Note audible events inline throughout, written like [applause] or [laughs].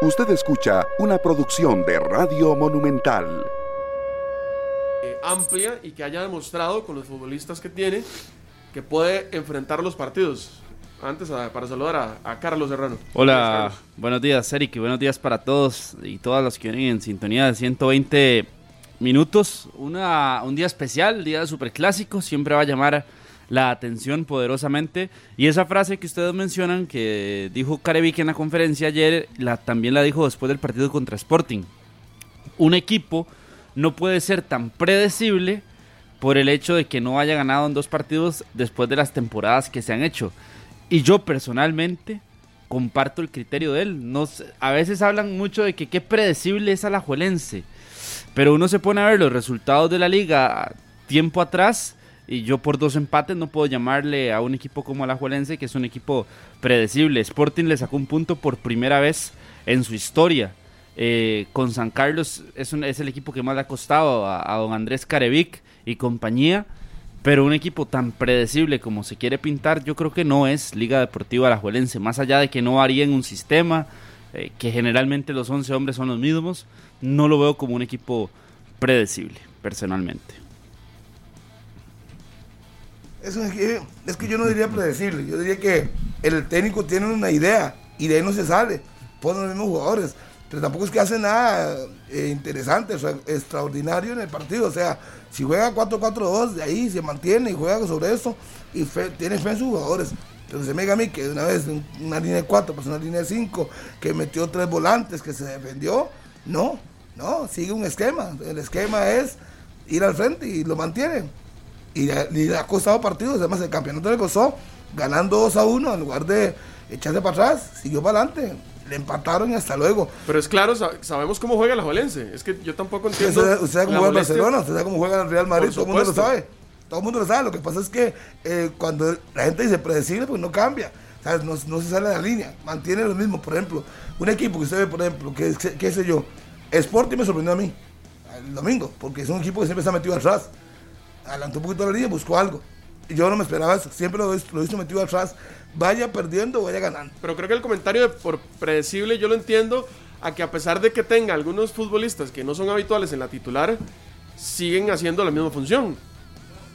Usted escucha una producción de Radio Monumental. Eh, amplia y que haya demostrado con los futbolistas que tiene que puede enfrentar los partidos. Antes, para saludar a, Carlos Serrano. Hola, buenos días, Eric, y buenos días para todos y todas los que vienen en sintonía de 120 minutos. Una, un día especial, día de superclásico, siempre va a llamar la atención poderosamente. Y esa frase que ustedes mencionan, que dijo Carevic en la conferencia ayer, la, también la dijo después del partido contra Sporting. Un equipo no puede ser tan predecible por el hecho de que no haya ganado en dos partidos después de las temporadas que se han hecho. Y yo personalmente comparto el criterio de él. No, a veces hablan mucho de que qué predecible es Alajuelense. Pero uno se pone a ver los resultados de la liga tiempo atrás y yo por dos empates no puedo llamarle a un equipo como Alajuelense, que es un equipo predecible. Sporting le sacó un punto por primera vez en su historia. Eh, con San Carlos es, es, el equipo que más le ha costado a, don Andrés Carevic y compañía. Pero un equipo tan predecible como se quiere pintar, yo creo que no es Liga Deportiva Alajuelense. Más allá de que no en un sistema, eh, que generalmente los 11 hombres son los mismos, no lo veo como un equipo predecible, personalmente. Es, que, es que yo no diría predecible, yo diría que el técnico tiene una idea y de ahí no se sale, pone los mismos jugadores, pero tampoco es que hace nada eh, interesante, o extraordinario en el partido, o sea, si juega 4-4-2, de ahí se mantiene y juega sobre eso y tiene fe en sus jugadores. Pero se me diga a mí que una vez una línea de 4, pues una línea de 5, que metió tres volantes, que se defendió, no, no, sigue un esquema, el esquema es ir al frente y lo mantiene y le, ha costado partidos. Además, el campeonato le costó ganando 2 a 1 en lugar de echarse para atrás, siguió para adelante. Le empataron y hasta luego. Pero es claro, sabemos cómo juega la Jolense. Es que yo tampoco entiendo. Usted, sabe cómo juega el Barcelona, usted sabe cómo juega el Real Madrid, todo el mundo lo sabe. Todo el mundo lo sabe. Lo que pasa es que eh, cuando la gente dice predecible, pues no cambia. No, no, se sale de la línea, mantiene lo mismo. Por ejemplo, un equipo que usted ve, por ejemplo, que qué sé yo, Sporting me sorprendió a mí el domingo, porque es un equipo que siempre ha metido atrás adelantó un poquito la línea, buscó algo. Yo no me esperaba eso, siempre lo, lo he visto metido atrás, vaya perdiendo o vaya ganando. Pero creo que el comentario de por predecible yo lo entiendo a que a pesar de que tenga algunos futbolistas que no son habituales en la titular, siguen haciendo la misma función.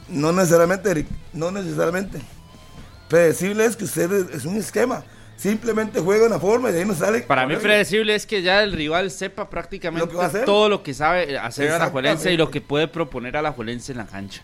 No necesariamente, Eric, no necesariamente. Predecible es que usted es un esquema simplemente juega una forma y de ahí no sale. Para mí predecible es que ya el rival sepa prácticamente todo lo que sabe hacer a la Juelense y lo que puede proponer a la Juelense en la cancha.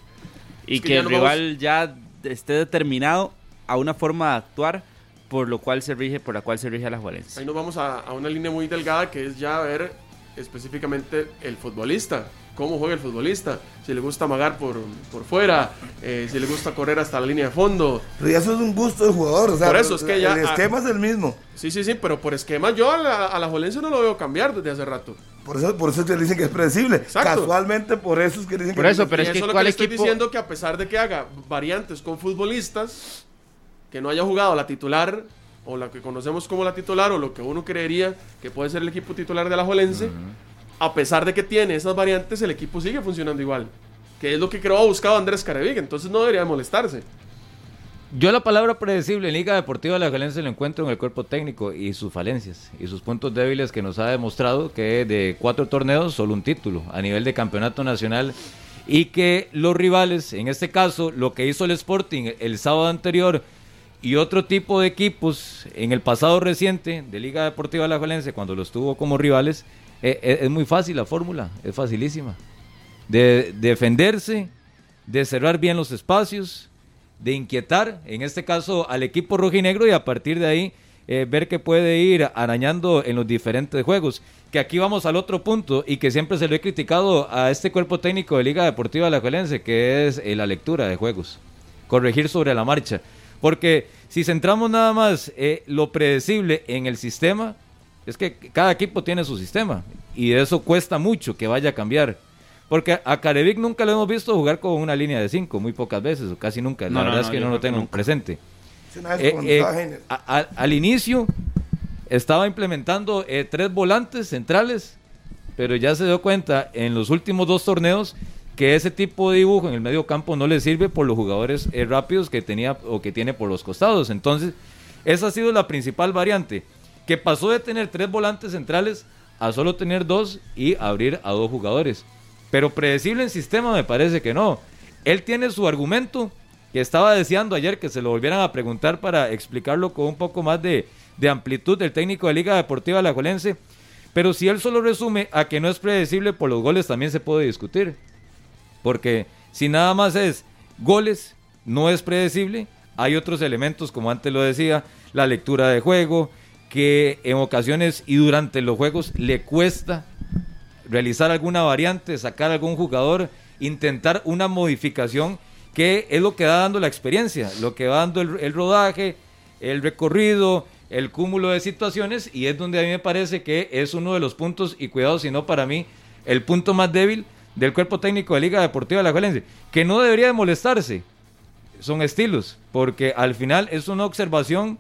Y que, el rival ya esté determinado a una forma de actuar por lo cual se rige, por la cual se rige a la Juelense. Ahí nos vamos a, a una línea muy delgada que es ya ver específicamente el futbolista cómo juega el futbolista, si le gusta amagar por, por fuera, eh, si le gusta correr hasta la línea de fondo. Pero eso es un gusto del jugador, o sea, por eso es que ya, el esquema es el mismo. Sí, sí, sí, pero por esquema yo a la, a no lo veo cambiar desde hace rato. Por eso, por eso te dicen que es predecible. Casualmente, por eso es que dicen por que eso, pero es que, lo que le estoy diciendo que a pesar de que haga variantes con futbolistas, que no haya jugado la titular, o la que conocemos como la titular, o lo que uno creería que puede ser el equipo titular de la Jolense, a pesar de que tiene esas variantes, el equipo sigue funcionando igual. Que es lo que creo ha buscado Andrés Carevic, entonces no debería molestarse. Yo la palabra predecible en Liga Deportiva de la Valencia lo encuentro en el cuerpo técnico y sus falencias y sus puntos débiles que nos ha demostrado que de cuatro torneos solo un título a nivel de campeonato nacional y que los rivales, en este caso lo que hizo el Sporting el sábado anterior y otro tipo de equipos en el pasado reciente de Liga Deportiva de la Valencia cuando los tuvo como rivales, eh, eh, es muy fácil la fórmula, es facilísima. De, defenderse, de cerrar bien los espacios, de inquietar, en este caso al equipo rojinegro y a partir de ahí eh, ver que puede ir arañando en los diferentes juegos. Que aquí vamos al otro punto y que siempre se lo he criticado a este cuerpo técnico de Liga Deportiva La Alajuelense, que es la lectura de juegos. Corregir sobre la marcha. Porque si centramos nada más lo predecible en el sistema, es que cada equipo tiene su sistema y eso cuesta mucho que vaya a cambiar. Porque a Carevic nunca lo hemos visto jugar con una línea de cinco, muy pocas veces, o casi nunca. La verdad es que no lo tengo presente. Eh, eh, al inicio estaba implementando eh, tres volantes centrales, pero ya se dio cuenta en los últimos dos torneos que ese tipo de dibujo en el medio campo no le sirve por los jugadores rápidos que tenía o que tiene por los costados. Entonces, esa ha sido la principal variante que pasó de tener tres volantes centrales a solo tener dos y abrir a dos jugadores. Pero predecible en sistema me parece que no. Él tiene su argumento que estaba deseando ayer que se lo volvieran a preguntar para explicarlo con un poco más de, de amplitud del técnico de Liga Deportiva Alajuelense. Pero si él solo resume a que no es predecible por los goles, también se puede discutir. Porque si nada más es goles, no es predecible, hay otros elementos, como antes lo decía, la lectura de juego, que en ocasiones y durante los juegos le cuesta realizar alguna variante, sacar algún jugador, intentar una modificación que es lo que va dando la experiencia, lo que va dando el, rodaje, el recorrido, el cúmulo de situaciones y es donde a mí me parece que es uno de los puntos, y cuidado si no para mí, el punto más débil del cuerpo técnico de Liga Deportiva de la Juelense, que no debería de molestarse, son estilos, porque al final es una observación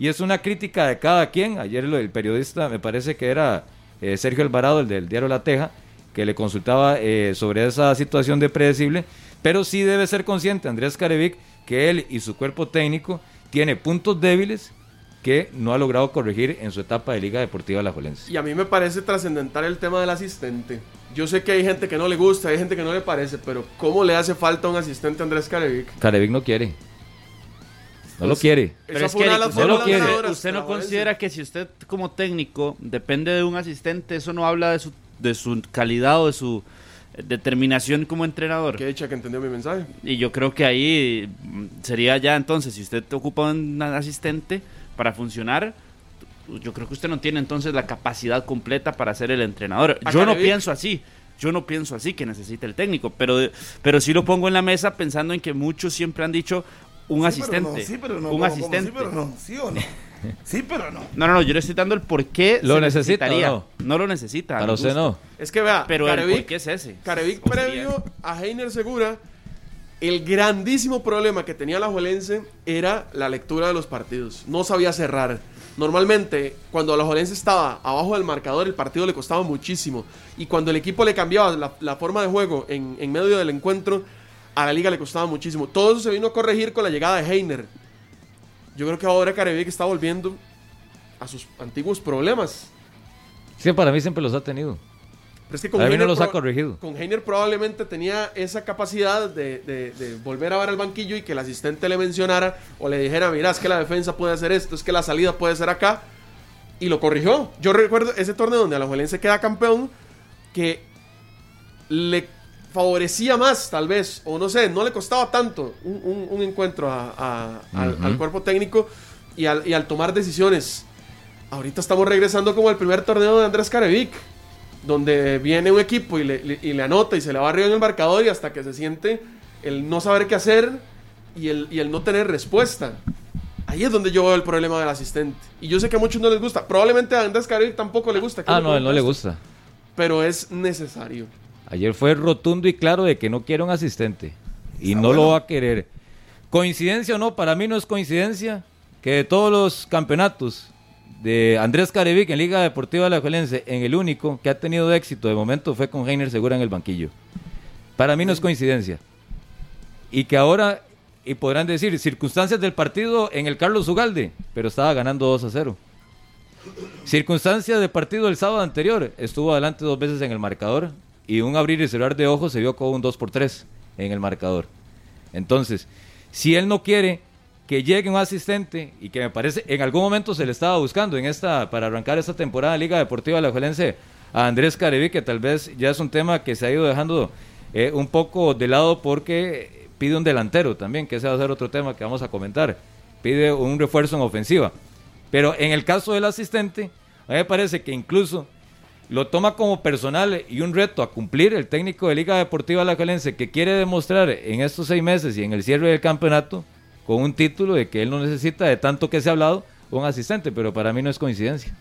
y es una crítica de cada quien. Ayer el periodista, me parece que era eh, Sergio Alvarado, el del diario La Teja, que le consultaba eh, sobre esa situación de predecible, pero sí debe ser consciente Andrés Carevic que él y su cuerpo técnico tiene puntos débiles que no ha logrado corregir en su etapa de Liga Deportiva La Jolense. Y a mí me parece trascendental el tema del asistente. Yo sé que hay gente que no le gusta, hay gente que no le parece, pero ¿cómo le hace falta un asistente a Andrés Carevic? Carevic no quiere. No lo quiere. Pero Esa es que no, fórmulas quiere. usted no considera que si usted como técnico depende de un asistente, eso no habla de su, de su calidad o de su eh, determinación como entrenador. Qué dicha que entendió mi mensaje. Y yo creo que ahí mm, sería ya entonces, si usted ocupa un asistente para funcionar, yo creo que usted no tiene entonces la capacidad completa para ser el entrenador. A Yo no pienso así. Yo no pienso así que necesita el técnico, pero, pero sí lo pongo en la mesa pensando en que muchos siempre han dicho un Sí, asistente. pero no, sí, pero no. un asistente. Sí, pero no. ¿Sí o no? Sí, pero no. No, no, no, yo le estoy dando el por qué ¿Lo se necesita necesitaría. o no? lo necesita. Para usted no. Es que vea, Pero el por qué es ese. Carevic previo a Heiner Segura, el grandísimo problema que tenía la Juelense era la lectura de los partidos. No sabía cerrar. Normalmente, cuando la Juelense estaba abajo del marcador, el partido le costaba muchísimo. Y cuando el equipo le cambiaba la, la forma de juego en, en medio del encuentro, a la liga le costaba muchísimo. Todo eso se vino a corregir con la llegada de Heiner. Yo creo que ahora Carevic está volviendo a sus antiguos problemas. Sí, para mí siempre los ha tenido. Pero es que con A mí no Heiner los ha corregido. Con Heiner probablemente tenía esa capacidad de, de- de volver a ver al banquillo y que el asistente le mencionara o le dijera, mira, es que la defensa puede hacer esto, es que la salida puede ser acá. Y lo corrigió. Yo recuerdo ese torneo donde Alajuelense queda campeón que le favorecía más, tal vez, o no sé, no le costaba tanto un, un- un encuentro a- a- al, cuerpo técnico y al, y al tomar decisiones. Ahorita estamos regresando como al primer torneo de Andrés Carevic, donde viene un equipo y le, le- y le anota y se le va arriba en el marcador y hasta que se siente el no saber qué hacer y el, y el no tener respuesta. Ahí es donde yo veo el problema del asistente. Y yo sé que a muchos no les gusta. Probablemente a Andrés Carevic tampoco le gusta. Ah, no, él no le gusta. Pero es necesario. Ayer fue rotundo y claro de que no quiere un asistente. Y no lo va a querer. Coincidencia o no, para mí no es coincidencia que de todos los campeonatos de Andrés Carevic en Liga Deportiva Alajuelense, en el único que ha tenido éxito de momento fue con Heiner Segura en el banquillo. Para mí no es coincidencia. Y que ahora, y podrán decir, circunstancias del partido en el Carlos Ugalde, pero estaba ganando 2 a 0. Circunstancias del partido del sábado anterior, estuvo adelante dos veces en el marcador y un abrir y cerrar de ojos se vio con un 2 por 3 en el marcador. Entonces, si él no quiere que llegue un asistente y que me parece en algún momento se le estaba buscando en esta para arrancar esta temporada de Liga Deportiva Alajuelense a Andrés Carevi que tal vez ya es un tema que se ha ido dejando eh, un poco de lado porque pide un delantero también, que ese va a ser otro tema que vamos a comentar. Pide un refuerzo en ofensiva. Pero en el caso del asistente, a mí me parece que incluso lo toma como personal y un reto a cumplir el técnico de Liga Deportiva Alajuelense que quiere demostrar en estos seis meses y en el cierre del campeonato con un título de que él no necesita de tanto que se ha hablado un asistente, pero para mí no es coincidencia.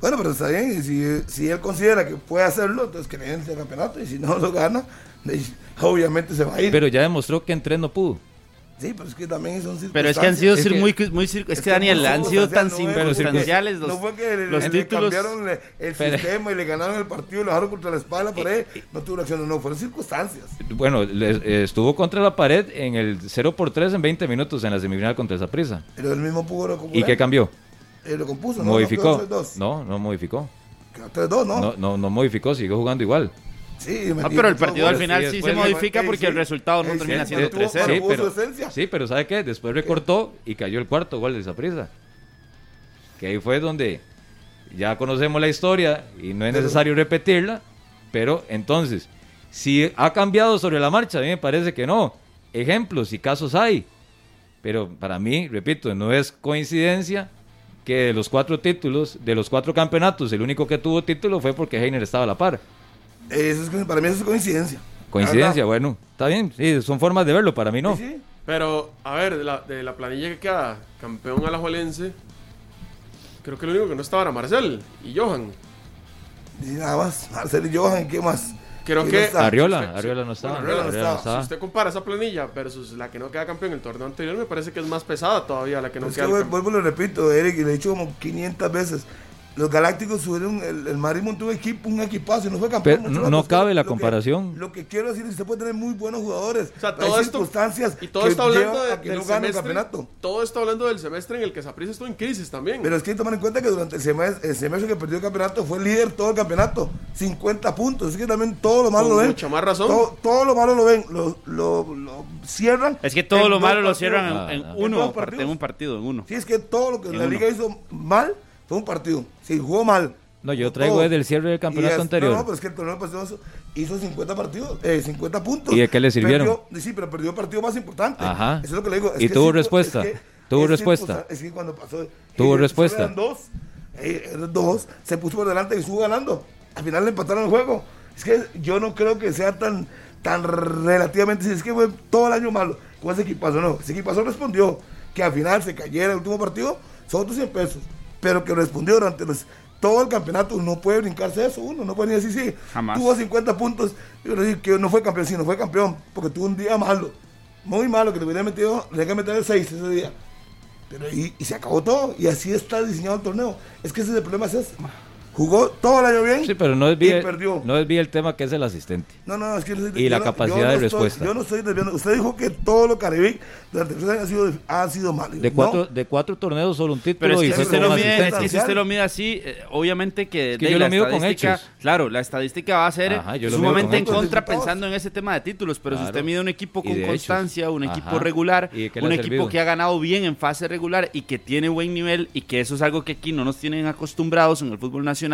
Bueno, pero está bien. Y si, si él considera que puede hacerlo, entonces que le den ese campeonato. Y si no lo gana, de- obviamente se va a ir. Pero ya demostró que en tres no pudo. Sí, pero es que también son circunstancias. Pero es que han sido Es que- muy, muy es, Es que Daniel, han sido tan circunstancial, no circunstanciales los, no fue que le, los le títulos. cambiaron le- el Pero- sistema y le ganaron el partido y lo dejaron contra la espalda por ahí. No tuvo acción, no, fueron circunstancias. Bueno, le- eh, estuvo contra la pared en el 0 por 3 en 20 minutos en la semifinal contra esa prisa. Pero él mismo pudo recuperar. ¿Y qué cambió? Eh, lo compuso, ¿no? Modificó. No, quedó 3-2. No, modificó. Quedó 3-2, ¿no? No, no, no modificó, siguió jugando igual. Sí, metió pero el partido al final y sí se modifica porque sí. el resultado no termina sí, siendo tuvo- 3-0. Sí, pero, sí, pero ¿sabe qué? Después recortó y cayó el cuarto gol de esa prisa. Que ahí fue donde ya conocemos la historia y no es necesario repetirla. Pero entonces, si ha cambiado sobre la marcha, a mí me parece que no. Ejemplos y casos hay. Pero para mí, repito, no es coincidencia que de los cuatro títulos, de los cuatro campeonatos, el único que tuvo título fue porque Heiner estaba a la par. Eso es, para mí eso es coincidencia. Coincidencia, bueno, está bien, sí, son formas de verlo, para mí no. Sí, sí. Pero, a ver, de la, de la planilla que queda campeón alajuelense, creo que lo único que no estaba era Marcel y Johan. Y nada más. Marcelo y Johan, ¿qué más? Creo ¿Quién que- no? Arriola, sí. Arriola no estaba. Bueno, Arriola no Arriola no estaba. Si usted compara esa planilla versus la que no queda campeón en el torneo anterior, me parece que es más pesada todavía la que no Es que queda campeón. vuelvo y lo repito, Eric, y le he dicho como 500 veces. Los Galácticos subieron, el, el Madrid montó un equipo, un equipazo y no fue campeón. Pero no- no rato. cabe la Lo que- comparación. lo que quiero decir es que usted puede tener muy buenos jugadores. O sea, todo hay esto circunstancias y todo que está hablando llevan de- a que del no gane el semestre. campeonato. Todo está hablando del semestre en el que Saprissa estuvo en crisis también. Pero es que hay que tomar en cuenta que durante el semestre, el semestre que perdió el campeonato fue líder todo el campeonato. 50 puntos. Es que también todo lo malo Con lo ven. mucha más razón. Todo, todo lo malo lo ven. Lo, lo, lo cierran. Es que todo lo malo lo cierran en, Ah, en ah. ¿En uno, en un partido, en uno. Sí, es que todo lo que En la uno. liga hizo mal fue un partido. Si jugó mal. No, yo Todo. traigo desde el cierre del campeonato es- anterior. No, no, pero es que el torneo pasado hizo 50 partidos, eh, 50 puntos. ¿Y de qué le sirvieron? Perdió- sí, pero perdió el partido más importante. Ajá. Eso es lo que le digo. es ¿Y que tuvo sí, respuesta? es que- ¿Tuvo es respuesta? Es que cuando pasó. ¿Tuvo eh, respuesta? Eran dos. eh, dos. Se puso por delante y estuvo ganando. Al final le empataron el juego. Es que yo no creo que sea tan, tan relativamente. Si es que fue todo el año malo con ese equipazo. No, ese equipazo respondió que al final se cayera el último partido. Son otros 100 pesos. Pero que respondió durante los- todo el campeonato. No puede brincarse eso uno. No puede ni decir sí. Jamás. Tuvo 50 puntos. Digo que no fue campeón, sí, no fue campeón. Porque tuvo un día malo. Muy malo, que le hubiera metido, le meter el 6 ese día. Pero y, y se acabó todo. Y así está diseñado el torneo. Es que ese es el problema es ese. Jugó todo el año bien. Sí, pero no y desvíe, perdió. no desvíe el tema que es el asistente. No, no, es que yo Y la no- capacidad yo no de estoy- respuesta. yo no estoy desviando. Usted dijo que todo lo Caribe durante tres años ha sido, ha sido malo. De No, cuatro, de cuatro torneos, solo un Pero título y que, si usted lo mide, es asistencia. que si usted lo mide así, eh, obviamente que, que de yo la lo mido con hechos. Claro, la estadística va a ser Ajá, sumamente en contra pensando en ese tema de títulos, pero si usted mide un equipo Y con constancia, hechos. un equipo Ajá. regular, ¿Y un equipo que ha ganado bien en fase regular y que tiene buen nivel y que eso es algo que aquí no nos tienen acostumbrados en el fútbol nacional,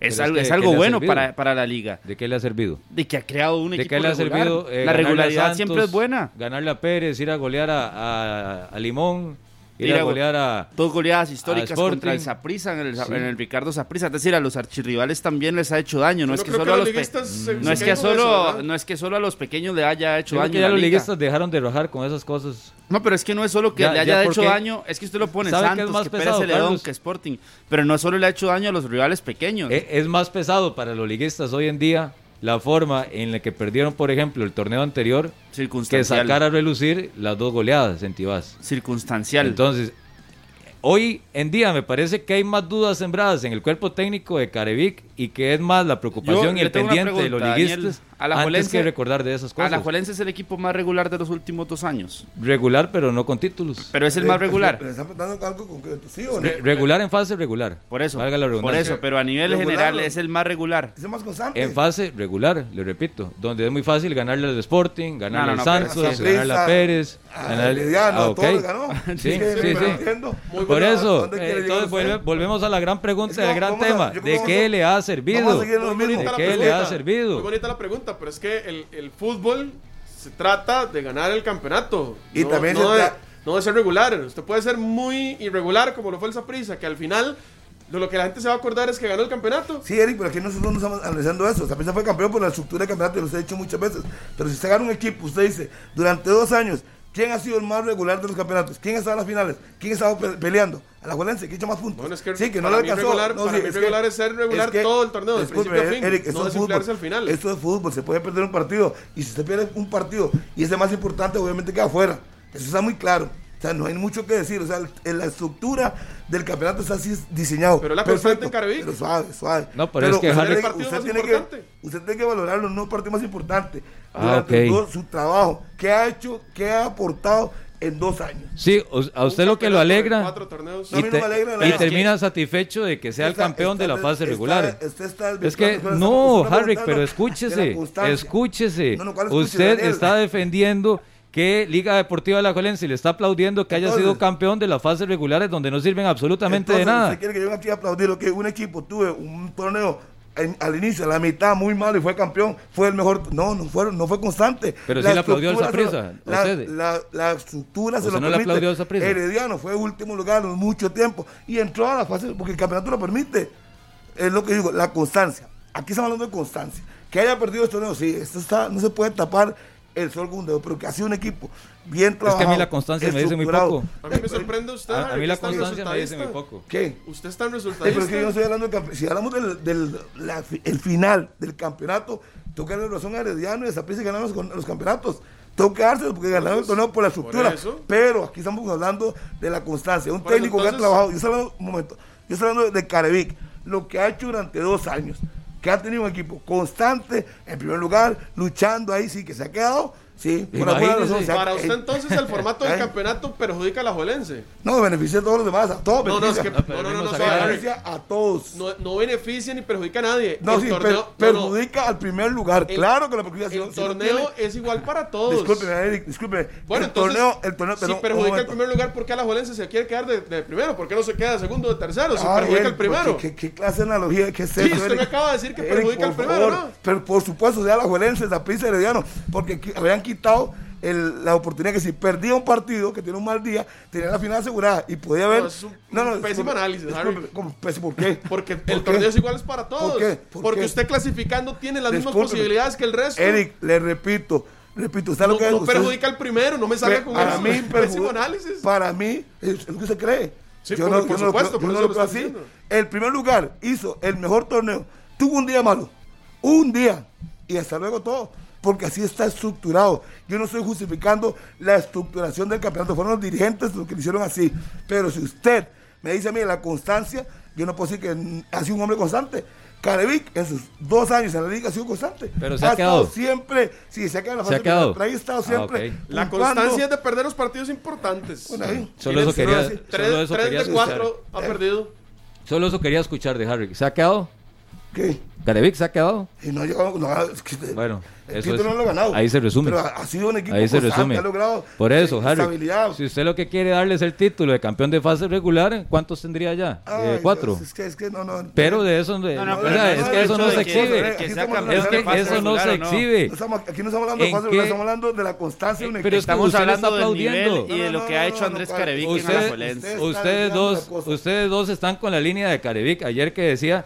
es, que, es ¿qué algo bueno para, para la liga. ¿De qué le ha servido? De que ha creado un ¿De equipo qué le ha servido? eh, la regularidad Santos, siempre es buena. Ganarle a Pérez, ir a golear a, a- a Limón, ir a a go- golear a... Dos goleadas históricas contra el Saprissa en el, Sí. en el Ricardo Saprissa. Es decir, a los archirrivales también les ha hecho daño. No es que solo a los se- no se es que eso, solo no es que solo a los pequeños le haya hecho creo daño. que ya la los liguistas dejaron de rajar con esas cosas. No, pero es que no es solo que Ya- le ya haya hecho daño, es que usted lo pone ¿Sabe qué es Santos, más que Pérez Celedón, que Sporting, pero no solo le ha hecho daño a los rivales pequeños. E- Es más pesado para los liguistas hoy en día la forma en la que perdieron, por ejemplo, el torneo anterior que sacar a relucir las dos goleadas en Tibás. circunstancial. Entonces, hoy en día me parece que hay más dudas sembradas en el cuerpo técnico de Carevic y que es más la preocupación Yo y el pendiente de los Daniel. A la antes que recordar de esas cosas. Alajuelense es el equipo más regular de los últimos dos años, Regular, pero no con títulos. pero es el más regular. Pero están dando algo concreto, ¿sí o no? Re- regular en fase regular. Por eso, Valga la por redundancia. eso, pero a nivel Regular, general es el más regular. Es el más constante. En fase regular, le repito, donde es muy fácil ganarle al Sporting, ganarle No, no, al Santos, sí. ganarle a Pérez, ganarle Herediano, ah, ok. todo ganó. [laughs] Sí, sí, sí. entiendo. Muy Por eso, ¿dónde eh, entonces volvemos a la gran pregunta Es que del gran a- tema. ¿De qué a- le ha Vamos a servido? ¿De qué le ha servido? Muy bonita la pregunta, pero es que el, el fútbol se trata de ganar el campeonato. Y no, también no se de, no de ser regular. Usted puede ser muy irregular, como lo fue el Saprissa, que al final lo que la gente se va a acordar es que ganó el campeonato. Sí, Eric, pero aquí nosotros no estamos analizando eso. Zapisa fue campeón por la estructura del campeonato, y lo he dicho muchas veces. Pero si usted gana un equipo, usted dice, durante dos años, ¿quién ha sido el más regular de los campeonatos? ¿Quién ha estado en las finales? ¿Quién ha estado pe- peleando? A la Juelense, ¿quién ha hecho más puntos? Bueno, es que sí, que no le alcanzó. regular- No, para sí, mí es que- regular es ser regular es que- todo el torneo, de principio a fin, Eric, no esto es desinflarse fútbol. al final. Esto es fútbol, se puede perder un partido. Y si usted pierde un partido y es el más importante, obviamente queda afuera. Eso está muy claro. O sea, no hay mucho que decir. O sea, el- la estructura del campeonato está así diseñado. Pero la constante en. Pero suave, suave. No, pero es que usted El partido usted más tiene que, importante. usted tiene que valorar los no partidos más importantes. Ah, Durante ok. todo su trabajo. ¿Qué ha hecho? ¿Qué ha aportado? en dos años. Sí, a usted lo que lo alegra cuatro torneos. Y, no alegra termina satisfecho de que sea el Está- campeón de la fase está- regular. usted está Es que no, Harry, pero escúchese, escúchese. No, no, ¿cuál escuche, Usted está defendiendo que Liga Deportiva de la Juelense le está aplaudiendo que haya sido campeón de las fases regulares donde no sirven absolutamente de nada. ¿Usted quiere que yo aquí a aplaudir lo que un equipo tuve un torneo en- al inicio, a la mitad muy malo y fue campeón? Fue el mejor. No, no fue, no fue constante. Pero sí le aplaudió al estructura se Saprissa, lo- a La, la, la estructura se ¿Usted lo no le aplaudió? Herediano fue último lugar en mucho tiempo y entró a la fase porque el campeonato lo permite. Es lo que digo, la constancia. Aquí estamos hablando de constancia. Que haya perdido este torneo, sí, esto está, no se puede tapar el sol con un dedo, pero que ha sido un equipo bien que a trabajado. mí la constancia me dice muy poco. A mí me sorprende usted. A, mí la es tan constancia me dice muy poco. ¿Qué? Usted es tan Sí, resultadista. pero es que yo no estoy hablando de Si hablamos del, la el final del campeonato, tengo que darle razón a Herediano y a que ganaron los, con- los campeonatos. Tengo que dárselo porque ganaron el torneo por la estructura. eso. Pero aquí estamos hablando de la constancia. Un Por técnico que ha entonces- trabajado. Yo estoy hablando, un momento. Yo estoy hablando de Carevic. Lo que ha hecho durante dos años. Que ha tenido un equipo constante, en primer lugar, luchando ahí, sí, que se ha quedado. Sí, por alguna Imagínese. razón se ha- Para usted eh, entonces el formato del eh, campeonato perjudica a la Juelense. No, beneficia a todos los demás, a todos. No, no, es beneficia. que No, pero no, no, no, vimos no, acá, suave, Harry. beneficia a todos. no, no beneficia ni perjudica a nadie. No, el sí, torneo, per- no, no. perjudica al primer lugar. El- claro que la perjudica. El si torneo tiene- es igual para [laughs] todos. Discúlpeme, Eric, discúlpeme. Bueno, el entonces, torneo, el torneo, si perdón, perjudica el momento. primer lugar, ¿por qué a la Juelense se quiere quedar de, de primero? ¿Por qué no se queda de segundo o de tercero? Si Ah, perjudica el primero. ¿qué, qué, clase de analogía que es Sí, eso, usted Eric? me acaba de decir que perjudica al primero, ¿no? Pero por supuesto, sea la Juelense, la Prisa Herediano, porque habían quitado el- la oportunidad que si perdía un partido, que tiene un mal día, tenía la final asegurada y podía haber... No, es un- un pésimo análisis. ¿Por qué? [laughs] Porque ¿Por el torneo es igual es para todos. ¿Por qué? ¿Por Porque qué? usted clasificando tiene las mismas posibilidades que el resto. Eric, le repito, repito, ¿usted no, lo que no usted- perjudica al primero, no me salga con para eso. mí, [laughs] pésimo análisis. Para mí, es lo que se cree. Sí, yo por- no, por yo no supuesto, por yo eso no lo creo estoy así. diciendo. El primer lugar hizo el mejor torneo. Tuvo un día malo. Un día. Y hasta luego todo. Porque así está estructurado. Yo no estoy justificando la estructuración del campeonato. Fueron los dirigentes los que lo hicieron así. Pero si usted me dice a mí la constancia, yo no puedo decir que ha sido un hombre constante. Carevic en sus dos años en la liga ha sido constante. Pero se ha estado quedado. siempre, sí, se ha quedado en la Se ha fase quedado. final, pero ahí ha estado Ah, siempre. La constancia es de perder los partidos importantes. Bueno, ahí. Solo eso quería, solo. Tres, eso tres quería de escuchar. cuatro ha perdido. Solo eso quería escuchar de Harry. ¿Se ha quedado? ¿Qué? ¿Carevic se ha quedado? Y no ha llegado, no, es que Bueno, el eso título es- no lo ha ganado. ahí se resume. Pero ha, sido un equipo Ahí se resume. ha logrado Por eso, eh, Harry, estabilidad. si usted lo que quiere darles el título de campeón de fase regular, ¿cuántos tendría ya? Ay, Eh, cuatro. Dios, Es que, es que no, no. Pero de eso, No, no, o pero sea, no es que eso no se exhibe. Es que eso no se exhibe. Aquí no estamos hablando de ¿En fase qué? regular, estamos hablando de la constancia de un Pero equipo. que Estamos hablando está del nivel aplaudiendo. y de lo que ha hecho Andrés Carevic en Alajuelense. Ustedes dos, ustedes dos están con la línea de Carevic. Ayer que decía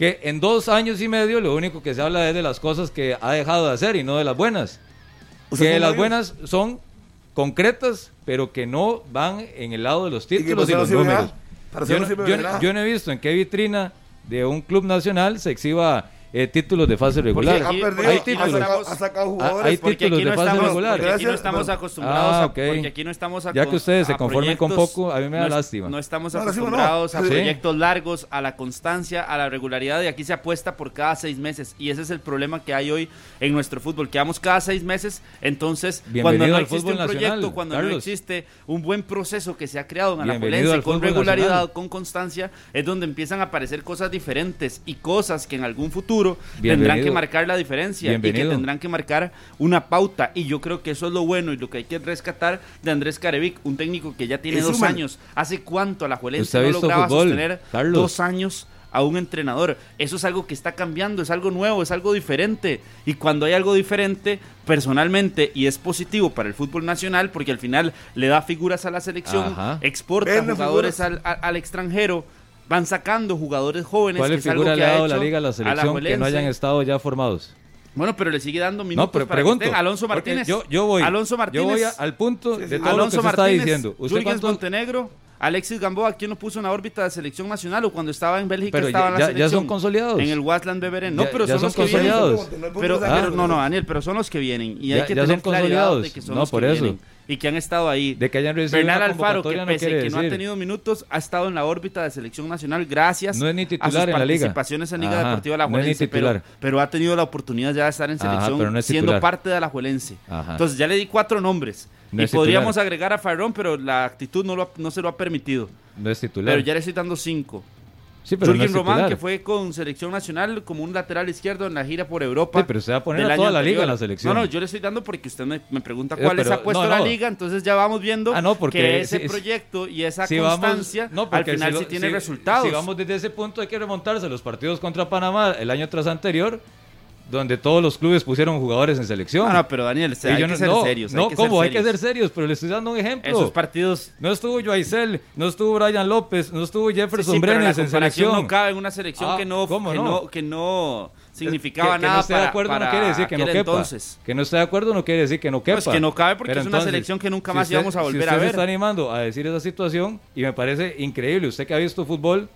que en dos años y medio lo único que se habla es de las cosas que ha dejado de hacer y no de las buenas. ¿Usted Que las buenas son concretas, pero que no van en el lado de los títulos y, para los números. Yo no yo no he visto en qué vitrina de un club nacional se exhiba eh, títulos de fase regular. Ha perdido, hay ha títulos. sacado, ha sacado Ah, jugadores. hay títulos aquí de no fase estamos, regular. porque aquí no estamos acostumbrados Ah, a, porque aquí no estamos Ya que ustedes se conformen con poco, a mí me da no lástima. No estamos No, lástima no. acostumbrados a Sí. proyectos largos, a la constancia, a la regularidad y aquí se apuesta por cada seis meses y ese es el problema que hay hoy en nuestro fútbol, que vamos cada seis meses, entonces Bienvenido cuando no al existe fútbol un proyecto, nacional, cuando no existe un buen proceso que se ha creado en Bienvenido Alajuelense al con regularidad, nacional. con constancia, es donde empiezan a aparecer cosas diferentes y cosas que en algún futuro tendrán Bienvenido. que marcar la diferencia y que tendrán que marcar una pauta y yo creo que eso es lo bueno y lo que hay que rescatar de Andrés Carevic, un técnico que ya tiene dos años. ¿Hace cuánto a la ¿Usted Juelense no lograba fútbol, sostener Carlos? dos años a un entrenador? Eso es algo que está cambiando, es algo nuevo, es algo diferente. Y cuando hay algo diferente, personalmente, y es positivo para el fútbol nacional, porque al final le da figuras a la selección, Ajá. exporta jugadores al, figuras. al- al extranjero. Van sacando jugadores jóvenes. ¿Cuál que es algo que le ha dado la liga a la selección que no hayan estado ya formados? Bueno, pero le sigue dando minutos No, pero para que pregunto. estén. Alonso Martínez. Yo, yo voy. Alonso Martínez. Yo voy a- al punto de todo Alonso lo que usted está Martínez, diciendo. ¿Usted cuánto- Montenegro, Alexis Gamboa, ¿quién lo puso en la órbita de selección nacional o cuando estaba en Bélgica Pero estaba ya- en la ya- ya selección? son consolidados. En el Wasland Beberen. No, Ya- pero ya son, son los que vienen. consolidados. Pero, Ah. pero no, no, Daniel, pero son los que vienen y Ya- hay que ya tener son claridad de consolidados. que son No, los por que eso. vienen. Y que han estado ahí. De que hayan recibido Bernal una Alfaro, que no pese quiere que no ha decir. tenido minutos, ha estado en la órbita de selección nacional gracias No es ni a sus titular en la liga. participaciones en Liga Ajá, Deportiva no es ni Alajuelense, pero, titular. pero ha tenido la oportunidad ya de estar en Ajá, selección pero no es siendo titular. parte de Alajuelense. Ajá. Entonces ya le di cuatro nombres. No y podríamos titular. agregar a Farrón, pero la actitud no, lo ha- no se lo ha permitido. No es titular. Pero ya le estoy dando cinco. Sí, pero no Jürgen es Román, que fue con selección nacional como un lateral izquierdo en la gira por Europa. Sí, pero usted va a poner a toda la liga en la selección. No, no, yo le estoy dando porque usted me, me pregunta Eh, cuáles pero- ha puesto no, la no. liga, entonces ya vamos viendo Ah, no, porque que ese si- proyecto y esa Si constancia no, al final si sí tiene resultados. Si vamos desde ese punto, hay que remontarse los partidos contra Panamá el año tras anterior, donde todos los clubes pusieron jugadores en selección. No, no, pero Daniel, hay yo que no- ser no, serios. No, hay que ¿cómo? ser Hay que serios. ser serios, pero le estoy dando un ejemplo. Esos partidos No estuvo Joaisel, no estuvo Brian López, no estuvo Jefferson sí, Brenes en selección. no cabe en una selección Ah, que no, ¿cómo que no? no? que no significaba que, que nada no esté de acuerdo para no quiere decir que no quepa. entonces. Que no esté de acuerdo no quiere decir que no quepa. Pues que no cabe porque Pero es una selección que nunca si más usted- íbamos a volver si a usted se ver. está animando a decir esa situación y me parece increíble. Usted que ha visto fútbol,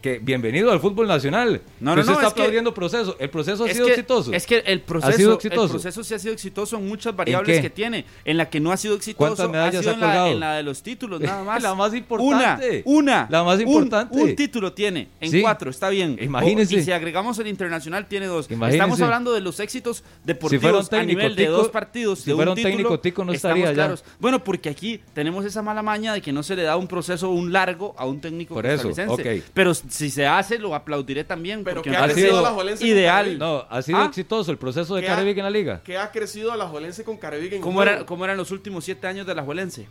que bienvenido al fútbol nacional. No, no, no, está es que- aplaudiendo proceso. El proceso ha sido que, exitoso. es que el proceso, sido exitoso. el proceso sí ha sido exitoso en muchas variables que tiene. En la que no ha sido exitoso ¿Cuántas medallas ha sido ha en, la, colgado? en la de los títulos, nada [laughs] más. La más importante. Una, una. La más importante. Un, título tiene, en Sí. cuatro, está bien. Imagínese. O- y si agregamos el internacional, tiene dos. Imagínese. Estamos hablando de los éxitos deportivos a nivel de dos partidos. si de fuera un técnico tico, no estaría ya. Bueno, porque aquí tenemos esa mala maña de que no se le da un proceso, un largo a un técnico Por eso, costarricense. ok. Pero si se hace, lo aplaudiré también. Pero porque que ha crecido la Jolense con ideal. No, ha sido Ah. exitoso el proceso de ¿Qué ha- Carevic en la liga. que ha crecido Alajuelense con Carevic en ¿Cómo, era, ¿Cómo eran los últimos siete años de la Juelense?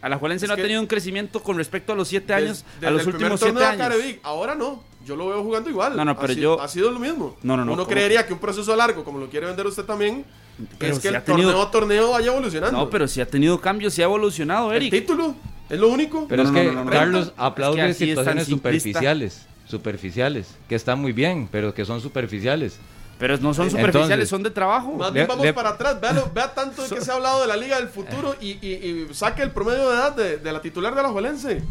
Alajuelense Es no ha tenido un crecimiento con respecto a los siete años, desde a los el últimos siete años. Carevic, ahora no. Yo lo veo jugando igual. No, no, Ha pero si- yo- Ha sido lo mismo. No, no, no, Uno creería que un proceso largo, como lo quiere vender usted también, Pero es si que ha el tenido- torneo a torneo vaya evolucionando. No, pero si ha tenido cambios, si ha evolucionado, El Eric. título es lo único. Pero No, es no, que no, no, no. Carlos que aplaude es tan situaciones superficiales, superficiales, que están muy bien, pero que son superficiales. Pero no son Entonces- superficiales, son de trabajo. Más bien vamos le- para atrás. Vea, lo- vea tanto de [laughs] que se ha hablado de la Liga del Futuro y, y- y saque el promedio de edad de, de la titular de la Juelense.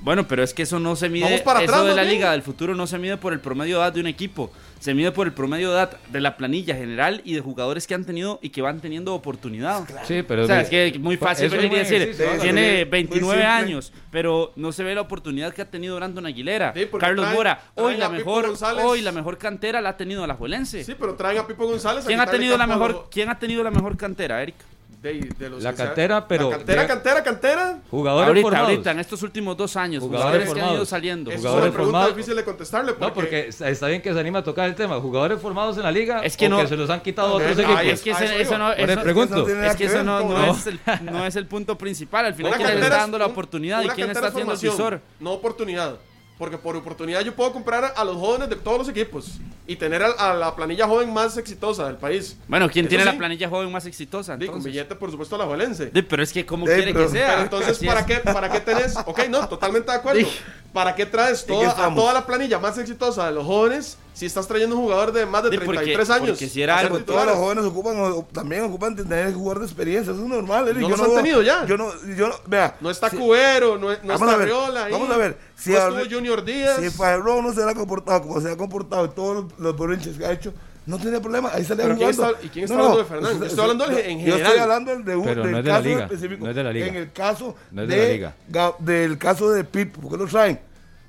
Bueno, pero es que eso no se mide. Vamos para eso atrás, de más la bien. Liga del Futuro no se mide por el promedio de edad de un equipo. Se mide por el promedio de edad de la planilla general y de jugadores que han tenido y que van teniendo oportunidad. Sí, pero O sea, es que es muy fácil venir y decir, tiene Muy 29 simple. años, pero no se ve la oportunidad que ha tenido Brandon Aguilera. Sí, porque Carlos traen- Mora, hoy la mejor, González. hoy la mejor cantera la ha tenido la Juelense. Sí, pero traen a Pipo González. a ¿Quién ha tenido la mejor, quién ha tenido la mejor cantera, Eric? De- de los La cantera, pero- La cantera, de- cantera, cantera. jugadores ahorita, formados. ahorita, en estos últimos dos años, Jugadores jugadores, que han formados. ido saliendo. Es Jugadores una pregunta formados. difícil de contestarle. Porque, No, porque está bien que se anima a tocar el tema. Jugadores formados en la liga Es que o no- que se los han quitado otros no, equipos. es que ese- eso no, eso- pregunto. Es que eso no, ¿cómo no no? es el, no es el punto principal. Al final, ¿quién le está es dando la un- oportunidad y quién está es haciendo el visor? No oportunidad. Porque por oportunidad yo puedo comprar a los jóvenes de todos los equipos y tener a, a la planilla joven más exitosa del país. Bueno, ¿quién Eso tiene sí. la planilla joven más exitosa? Di, con entonces? billete, por supuesto, a la Juelense. Di, pero es que, ¿cómo Di, quiere pero- que sea? Pero entonces, Así ¿para es. qué, ¿para qué tenés? Ok, no, totalmente de acuerdo. ¿Para qué traes toda, a toda la planilla más exitosa de los jóvenes si estás trayendo un jugador de más de Di, porque- 33 años? porque si era algo- todos los jóvenes ocupan, o- también ocupan tener jugador de experiencia, eso es normal. Eric. No Yo los han tenido ya. Yo no, yo no, vea. No está si- Cubero, no, no está Riola vamos a ver, si no estuvo Junior Díaz. Si Farrón no se ha comportado como se ha comportado en todos los, los berrinches que ha hecho, no tenía problema, ahí salía ¿Pero quién jugando. está- y quién está hablando de Fernán? Yo estoy hablando en- Yo general. estoy hablando del, de un, Pero del no es de la caso liga, específico. no es de la liga. En el caso No es de la liga. Ga- del caso de Pipo, ¿por qué lo traen?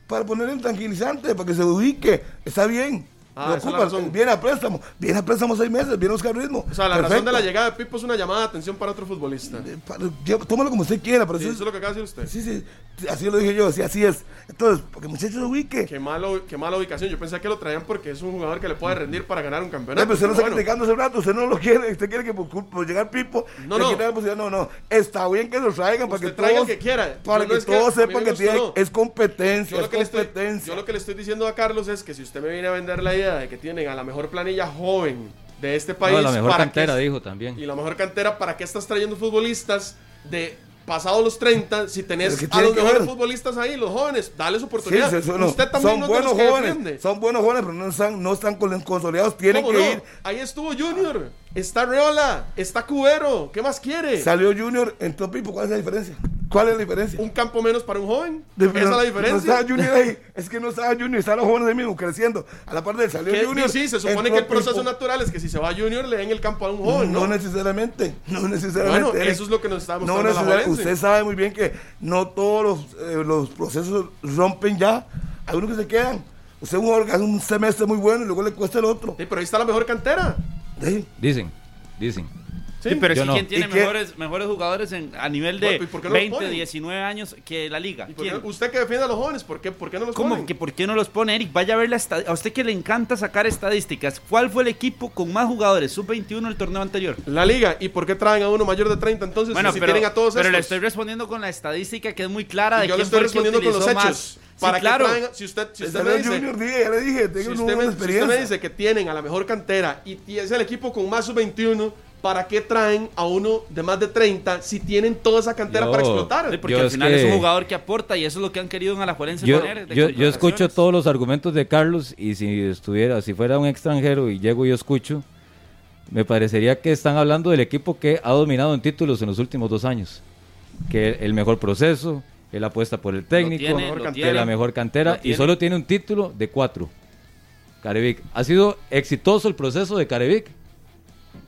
Para ponerle un tranquilizante, para que se ubique, está bien. Ah, Lo viene a préstamo, viene a préstamo seis meses, viene a buscar ritmo. O sea, la razón de la llegada de Pipo es una llamada de atención para otro futbolista. Eh, pa- yo- Tómalo como usted quiera, pero Sí, eso es lo que acaba de decir usted. Sí, sí, así lo dije yo, sí, así es. Entonces, porque muchachos se ubique. Qué, malo, qué mala ubicación. Yo pensé que lo traían porque es un jugador que le puede rendir para ganar un No, campeonato. pero usted no está bueno, criticando hace rato, usted no lo quiere, usted quiere que por, llegar Pipo, No, no. quiten la posibilidad. no, no, está bien que lo traigan para que traiga todos, que quiera. para Yo que todos sepan que tiene, es competencia, yo lo, es que le estoy, competencia. yo lo que le estoy diciendo a Carlos es que si usted me viene a vender la idea de que tienen a la mejor planilla joven de este país. No, la mejor ¿para cantera, qué- dijo también. Y la mejor cantera, ¿para qué estás trayendo futbolistas de pasados los 30 si tenés Pero ¿qué a los que mejores ver? futbolistas ahí, los jóvenes? Dales oportunidad. sí, son, usted también son no buenos los que jóvenes, defiende. son buenos jóvenes, pero no están, no están consolidados, tienen ¿Cómo que no? ir. Ahí estuvo Junior, está Reola, está Cubero, ¿qué más quiere? Salió Junior, entró Pipo, ¿cuál es la diferencia? ¿Cuál es la diferencia? Un campo menos para un joven. De- Esa es la No diferencia. estaba Junior ahí. Es que no estaba Junior, estaban los jóvenes ahí mismo creciendo. A la parte de salió Junior. sí, se supone que el proceso Pipo. natural es que si se va Junior le den el campo a un joven, No ¿no? necesariamente, no necesariamente. Bueno, eso es lo que nos está No la. Usted sabe muy bien que no todos los, eh, los procesos rompen ya. Hay unos que se quedan. Usted es un un semestre muy bueno y luego le cuesta el otro. Sí, pero ahí está la mejor cantera. Sí. Dicen, dicen. Sí, pero es no. ¿quién tiene mejores, mejores jugadores en, a nivel de Bueno, ¿y por qué no los 20, ponen? 19 años que la liga? ¿Y por qué- ¿Quién? usted que defiende a los jóvenes, ¿por qué, por qué no los ¿Cómo ponen? que por qué no los pone Eric? Vaya a ver la estad- a usted que le encanta sacar estadísticas. ¿Cuál fue el equipo con más jugadores sub-21 el torneo anterior? La liga, ¿y por qué traen a uno mayor de 30 entonces Bueno, si pero, tienen a todos pero le estoy respondiendo con la estadística que es muy clara de yo le quién estoy fue el que respondiendo con los hechos. más. ¿Para sí, claro. traen- si usted, si usted me dice, Junior, ya le dije, si tengo usted, una me, si usted me dice que tienen a la mejor cantera y, y es el equipo con más sub-21, ¿para qué traen a uno de más de 30 si tienen toda esa cantera Yo- para Sí, explotar? porque Yo al es final es un que- jugador que aporta y eso es lo que han querido en Alajuelense Yo, poner. de yo, yo escucho todos los argumentos de Carlos y si estuviera, si fuera un extranjero y llego y escucho, me parecería que están hablando del equipo que ha dominado en títulos en los últimos dos años. Que el mejor proceso, la apuesta por el técnico, tiene, que tiene. la mejor cantera y solo tiene un título de cuatro. Carevic. ¿Ha sido exitoso el proceso de Carevic?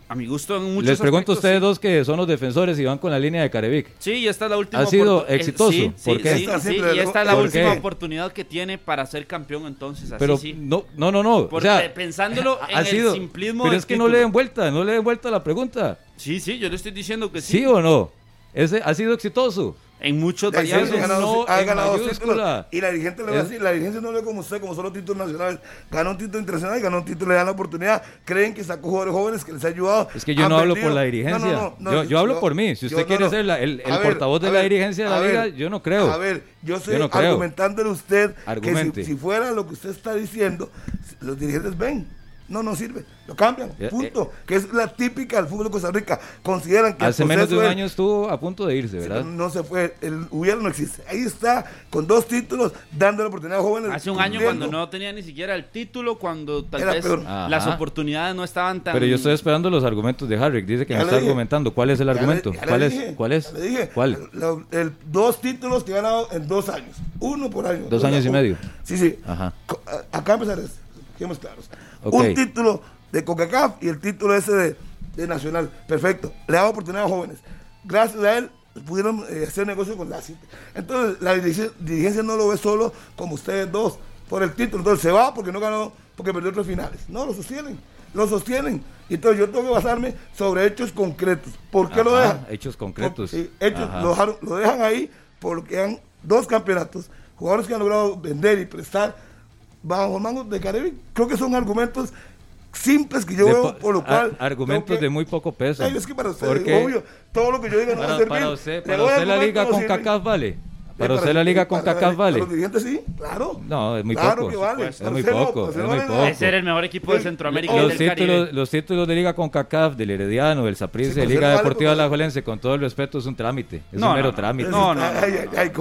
A mi gusto en muchos Les pregunto a aspectos, ustedes sí. dos que son los defensores y van con la línea de Carevic. Sí, y esta es la última Ha sido eh, exitoso. sí, ¿Por sí, qué? sí, sí, y esta es la ¿Por última qué? oportunidad que tiene para ser campeón entonces. Así Pero sí. no, no, no, no. Porque o sea, pensándolo en ha el sido, simplismo pero es que no título. le den vuelta, no le den vuelta a la pregunta. Sí, sí, yo le estoy diciendo que sí. ¿Sí, o no? Ese ha sido exitoso. En muchos. Eso ha ganado, no ha ganado títulos. Y la dirigente le va a decir, la dirigencia no ve como usted, como solo títulos nacionales. Ganó un título internacional y ganó un título, le dan la oportunidad. Creen que sacó jugadores jóvenes que les ha ayudado. Es que yo no hablo por la dirigencia. No, no, no, Yo- no, yo hablo por mí. Si yo usted quiere no. ser la- el- el A ver, portavoz de la dirigencia de la liga, ver, yo no creo. A ver, yo estoy Yo no creo. argumentándole a usted Argumente. que si, si fuera lo que usted está diciendo, los dirigentes ven. No, no sirve. Lo cambian. Eh, Punto. que es la típica del fútbol de Costa Rica. Consideran que Hace menos de un año estuvo a punto de irse, ¿verdad? no se fue, el hubiera no existe. Ahí está, con dos títulos, dando la oportunidad a jóvenes. Hace un año cuando no tenía ni siquiera el título, cuando tal Era vez peor. las Ajá. oportunidades no estaban tan... Pero yo estoy esperando los argumentos de Harrick. Dice que Ya me está dije. argumentando. ¿Cuál es el Ya argumento? le ¿Cuál es? dije, ¿Cuál es? ya le dije. ¿Cuál? El- dos títulos que he ganado en dos años. Uno por año. Dos años y medio. Sí, sí. Ajá. Acá empezar esto. Quedemos claros. Un título de CONCACAF y el título ese de, de Nacional. Perfecto. Le da oportunidad a jóvenes. Gracias a él pudieron eh, hacer negocio con la CIT. Entonces, la dirigencia, dirigencia no lo ve solo como ustedes dos por el título. Entonces, se va porque no ganó, porque perdió otros finales. No, lo sostienen. Lo sostienen. Entonces, yo tengo que basarme sobre hechos concretos. ¿Por qué lo dejan? hechos concretos. Por- hechos, lo, dejaron- lo dejan ahí porque han dos campeonatos, jugadores que han logrado vender y prestar bajo mando de Caribe. Creo que son argumentos simples que yo De veo, po- por lo cual. argumentos que- de muy poco peso. Es que para usted, Porque obvio, todo lo que yo diga no va a para, servir. para usted, para usted la liga no con. CACAF vale. Para usted la liga con CACAF vale. los dirigentes sí, claro. No, es muy Claro poco. que vale. Es muy poco, es muy vale poco. Es ser el mejor equipo de Pues, Centroamérica y Los del títulos, Caribe. los títulos de liga con CACAF, del Herediano, del Saprissa, Sí, de pues, Liga vale Deportiva porque- Alajuelense, con todo el respeto, es un trámite. Es No, un mero no, trámite. No, no.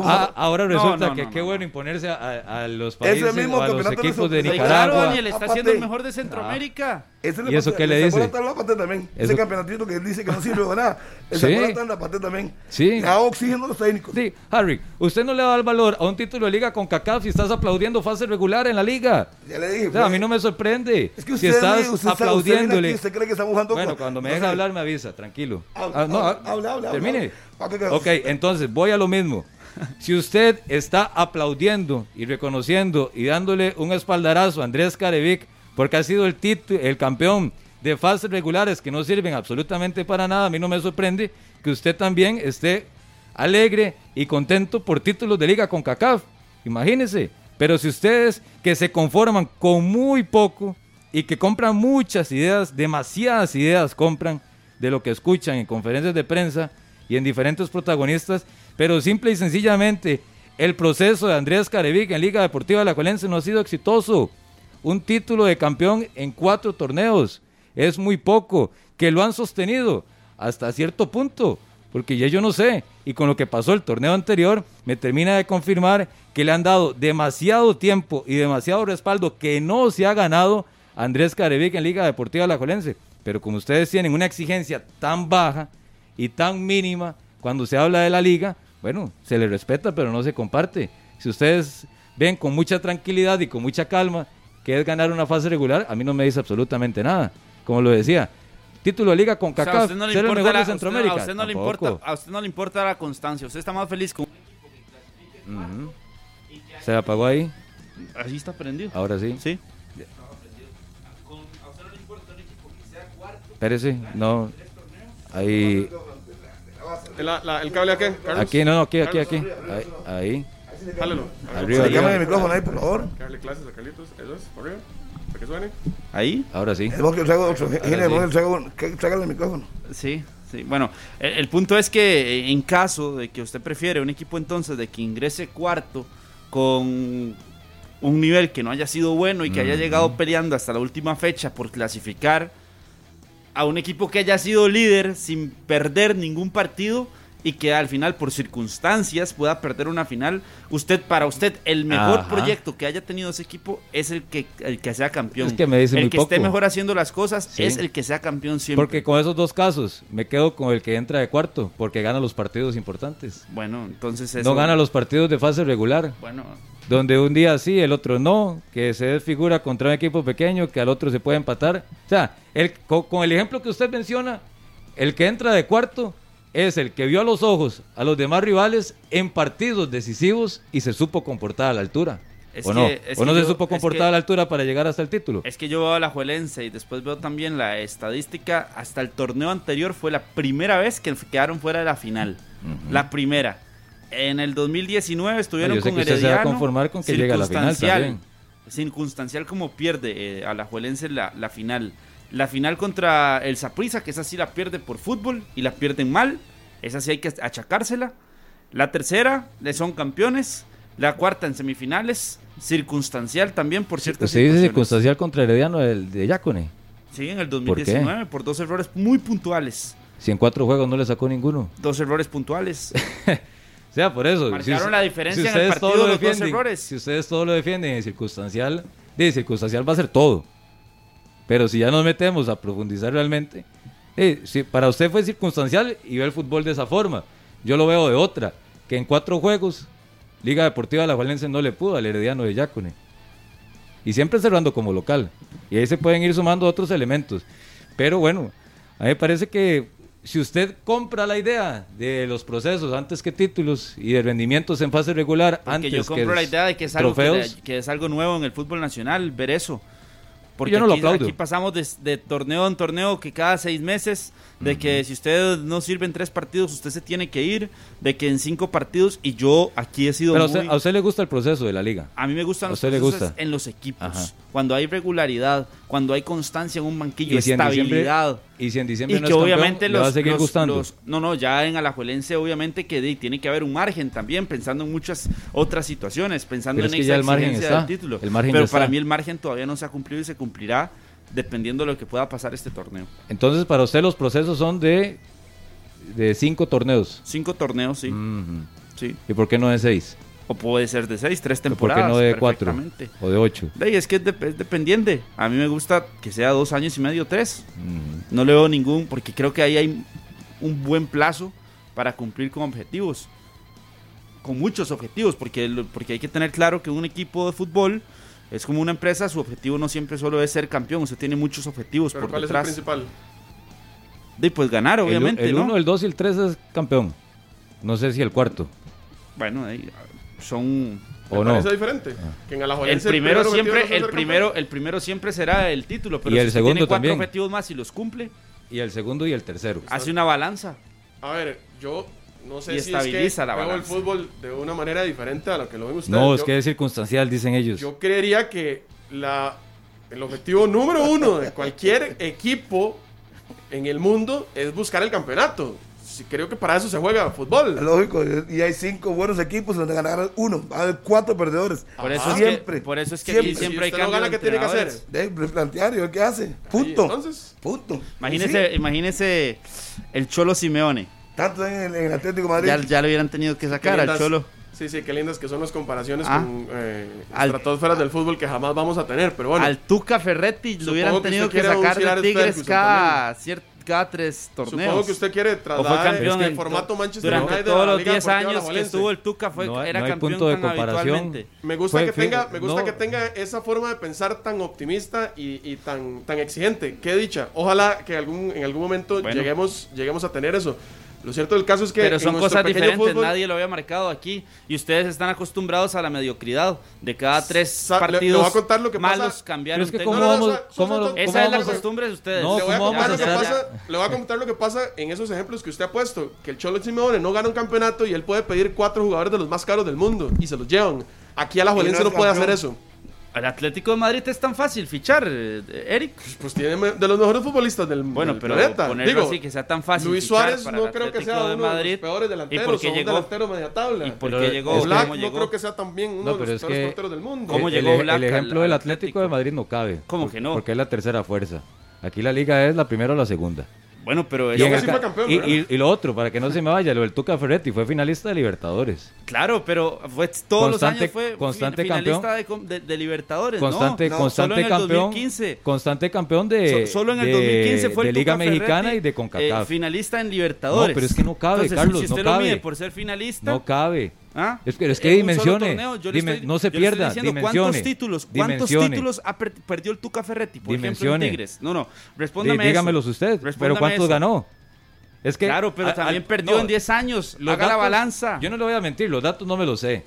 Ah, ahora resulta que qué no. bueno imponerse a, a los países mismo a los equipos de Nicaragua. claro, Daniel, está siendo el mejor de Centroamérica. Ese ¿Y eso qué le dice? Pata también. Ese campeonatito que él dice que no sirve para nada. Le Sí. la pata también. Sí. Le da oxígeno a los técnicos. Sí, Harry, usted no le da el valor a un título de liga con CACAF si estás aplaudiendo fase regular en la liga. Ya le dije. O sea, a pues, mí no me sorprende. Es que si usted, estás usted, usted, usted viene aplaudiéndole. aquí, usted cree que estamos jugando Bueno, cuando me no deja sé. hablar me avisa, tranquilo. Habla, Ah, no, habla, ah, habla, termine. habla. Ok, entonces voy a lo mismo. Si usted está aplaudiendo y reconociendo y dándole un espaldarazo a Andrés Carevic porque ha sido el título, el campeón de fases regulares que no sirven absolutamente para nada, a mí no me sorprende que usted también esté alegre y contento por títulos de liga con CACAF. Imagínese. Pero si ustedes que se conforman con muy poco y que compran muchas ideas, demasiadas ideas compran de lo que escuchan en conferencias de prensa y en diferentes protagonistas, pero simple y sencillamente el proceso de Andrés Carevic en Liga Deportiva Alajuelense no ha sido exitoso. Un título de campeón en cuatro torneos es muy poco, que lo han sostenido hasta cierto punto, porque ya yo no sé, y con lo que pasó el torneo anterior, me termina de confirmar que le han dado demasiado tiempo y demasiado respaldo que no se ha ganado Andrés Carevic en Liga Deportiva Alajuelense. Pero como ustedes tienen una exigencia tan baja y tan mínima cuando se habla de la liga, bueno, se le respeta, pero no se comparte. Si ustedes ven con mucha tranquilidad y con mucha calma que es ganar una fase regular, a mí no me dice absolutamente nada. Como lo decía, título de liga con O sea, a CACAF, usted no le ser el importa mejor la- de usted- Centroamérica. a usted no le importa, a usted no le importa la constancia. Usted está más feliz con Ujú. Se apagó ahí, Así está prendido. ahora sí. Sí. Espérese, no. Ahí, ¿El, la- el cable a qué? Carlos? aquí, no, no, aquí, aquí, aquí. Ahí, ahí. Jálelo. Arriba, el micrófono ahí, por favor. Darle clases a Carlitos. Eso es, por arriba. Para que suene. Ahí. Ahora sí. Es que traigo otro. El micrófono. Sí, sí. Bueno, el, el punto es que eh, en caso de que usted prefiere un equipo entonces de que ingrese cuarto con un nivel que no haya sido bueno y que haya llegado peleando hasta la última fecha por clasificar a un equipo que haya sido líder sin perder ningún partido y que al final por circunstancias pueda perder una final, usted para usted el mejor Ajá. proyecto que haya tenido ese equipo es el que el que sea campeón. Es que me dice el muy que esté mejor haciendo las cosas Sí. es el que sea campeón siempre. Porque con esos dos casos me quedo con el que entra de cuarto, porque gana los partidos importantes. Bueno, entonces eso... No gana los partidos de fase regular, Bueno, donde un día sí, el otro no, que se desfigura contra un equipo pequeño, que al otro se puede empatar. O sea, el, co- con, el ejemplo que usted menciona, el que entra de cuarto es el que vio a los ojos a los demás rivales en partidos decisivos y se supo comportar a la altura. Es ¿O no? es ¿O no se supo comportar que- a la altura para llegar hasta el título? es que yo veo a la Juelense y después veo también la estadística. Hasta el torneo anterior fue la primera vez que quedaron fuera de la final. La primera. En el 2019 estuvieron Ah, yo sé con que usted se va a Herediano, conformar con que llegue a la final circunstancial. también. Circunstancial como pierde eh, a la Juelense la, la final. La final contra el Saprissa, que esa sí la pierde por fútbol y la pierden mal. Esa sí hay que achacársela. La tercera, le son campeones. La cuarta en semifinales. Circunstancial también por ciertas Usted dice circunstancial contra Herediano de Yacone. Sí, en el qué? 2019 por, dos errores muy puntuales. Si en cuatro juegos no le sacó ninguno. Dos errores puntuales. [laughs] O sea, por eso. Marcaron la diferencia en el partido todo lo los dos errores. Si ustedes todo lo defienden en circunstancial, de circunstancial va a ser todo. Pero si ya nos metemos a profundizar realmente, eh, si para usted fue circunstancial y ve el fútbol de esa forma. Yo lo veo de otra, que en cuatro juegos Liga Deportiva de la Valencia no le pudo al Herediano de Yacone. Y siempre cerrando como local. Y ahí se pueden ir sumando otros elementos. Pero bueno, a mí me parece que si usted compra la idea de los procesos antes que títulos y de rendimientos en fase regular Porque antes yo compro que la idea de que es, algo que, trofeos, que es algo nuevo en el fútbol nacional, ver eso. Porque Yo no lo aquí, aplaudo. aquí pasamos de, de torneo en torneo que cada seis meses, de que si usted no sirve en tres partidos, usted se tiene que ir, de que en cinco partidos, y yo aquí he sido Pero a usted, a usted le gusta el proceso de la liga. A mí me gustan ¿A los le procesos gusta? en los equipos. Ajá. Cuando hay regularidad, cuando hay constancia en un banquillo, Y si estabilidad. Y si en diciembre Y no que es campeón, obviamente le los, va a seguir los- gustando. los- no, no, ya en Alajuelense obviamente que tiene que haber un margen también, pensando en muchas otras situaciones, pensando Pero en es que esa ya el margen exigencia está, del título. el margen Pero para está. mí el margen todavía no se ha cumplido y se cumplirá dependiendo de lo que pueda pasar este torneo. Entonces, para usted los procesos son de, de cinco torneos. Cinco torneos, sí, sí. ¿Y por qué no de seis? O puede ser de seis, tres ¿Por qué temporadas. no de cuatro? perfectamente. ¿O de ocho? De ahí es que es, dep- es dependiente. A mí me gusta que sea dos años y medio, tres. Ujú. No le veo ningún, porque creo que ahí hay un buen plazo para cumplir con objetivos. Con muchos objetivos, porque, porque hay que tener claro que un equipo de fútbol es como una empresa, su objetivo no siempre solo es ser campeón, usted tiene muchos objetivos Pero por ¿cuál es el detrás. principal? De pues ganar, obviamente, el, ¿no? 1, el 2 y el 3 es campeón. No sé si el cuarto. Bueno, ahí, son ¿Me ¿O no? parece diferente? Que en el primero siempre, el campeón. primero, el primero siempre será el título, pero Y si el usted segundo tiene cuatro también. objetivos más y los cumple, Y el segundo y el tercero. hace una balanza. A ver, yo no sé Y si es que estabiliza la veo el fútbol de una manera diferente a lo que lo ven ustedes. No, Yo- es que es circunstancial, dicen ellos. Yo creería que la, el objetivo número uno de cualquier equipo en el mundo es buscar el campeonato. Creo que para eso se juega Es fútbol. lógico, y hay cinco buenos equipos donde ganarán uno, va a haber cuatro perdedores. Por eso, es siempre. que, por eso es que aquí siempre. siempre hay usted no cambios gana, ¿qué tiene que hacer? De replantear y ver qué hace. Punto. Entonces, Punto. Imagínese, Sí, imagínese el Cholo Simeone. Tanto en el, en el Atlético de Madrid. Ya, ya lo hubieran tenido que sacar al Cholo. Sí, sí, qué lindas que son las comparaciones Ah. con eh, Al- estratosferas del fútbol que jamás vamos a tener. Pero bueno, al Tuca Ferretti lo hubieran que tenido que sacar de el Tigres cada cier- cada tres torneos. Supongo que usted quiere O fue trasladar el en- formato Manchester durante United todos la los Liga 10 Deportiva años que estuvo el Tuca fue, No hay- era no hay campeón punto de tan comparación. Me gusta Fue- que fue- tenga, me gusta no. que tenga esa forma de pensar tan optimista y, y tan, tan exigente. Qué dicha. Ojalá que algún, en algún momento Bueno. lleguemos, lleguemos a tener eso. Lo cierto del caso es que Pero son cosas diferentes, fútbol- nadie lo había marcado aquí. Y ustedes están acostumbrados a la mediocridad. De cada tres Sa- le- le partidos voy a contar lo que pasa- malos cambiaron Pero es que cómo vamos, cómo, cómo Esa es la costumbre de ustedes. No, le voy, a ¿cómo contar lo que pasa, le voy a contar lo que pasa en esos ejemplos que usted ha puesto. Que el Cholo Simeone no gana un campeonato y él puede pedir cuatro jugadores de los más caros del mundo y se los llevan. Aquí a la Y no no puede hacer eso. El Atlético de Madrid es tan fácil fichar, eh, Eric. Pues tiene me- de los mejores futbolistas del, Bueno, del pero planeta. ponerlo Digo, así que sea tan fácil. Luis Suárez para no creo que sea de uno de Madrid. los peores ¿Y delanteros. por qué o un llegó? delantero media tabla. ¿Y por Pero qué es- llegó? Black ¿Cómo no llegó? creo que sea también uno No, de los es peores que- porteros del mundo. ¿Cómo el, llegó el- Black el al- ejemplo al del Atlético? Atlético de Madrid no cabe. ¿Cómo que no? Porque es la tercera fuerza. Aquí la liga es la primera o la segunda. Bueno, pero Y, sí acá- fue campeón, y- y- y lo otro, para que no se me vaya, lo del Tuca Ferretti fue finalista de Libertadores. claro, pero fue todos Constante- los años fue constante finalista campeón. de, de- de Libertadores, Constante, ¿no? constante solo en el campeón. 2015. Constante campeón de, So- solo en el de- 2015 fue de el Liga Tuca Mexicana Ferretti, y de CONCACAF. eh, finalista en Libertadores. No, pero es que no cabe, Entonces, Carlos, si usted no lo cabe. mide por ser finalista, no cabe. ¿Ah? Es que, es que En un solo dimensione. torneo, yo le dime- estoy- no se pierda. diciendo dimensione. ¿Cuántos títulos, cuántos dimensione. títulos ha per- perdió el Tuca Ferretti, por ejemplo, en Tigres? No, no, respóndame dígamelos eso. usted. Respóndame Pero ¿cuántos eso. ganó? Es que, Claro, pero a- también a- perdió no, en 10 años. Haga la datos- balanza. Yo no le voy a mentir, los datos no me los sé.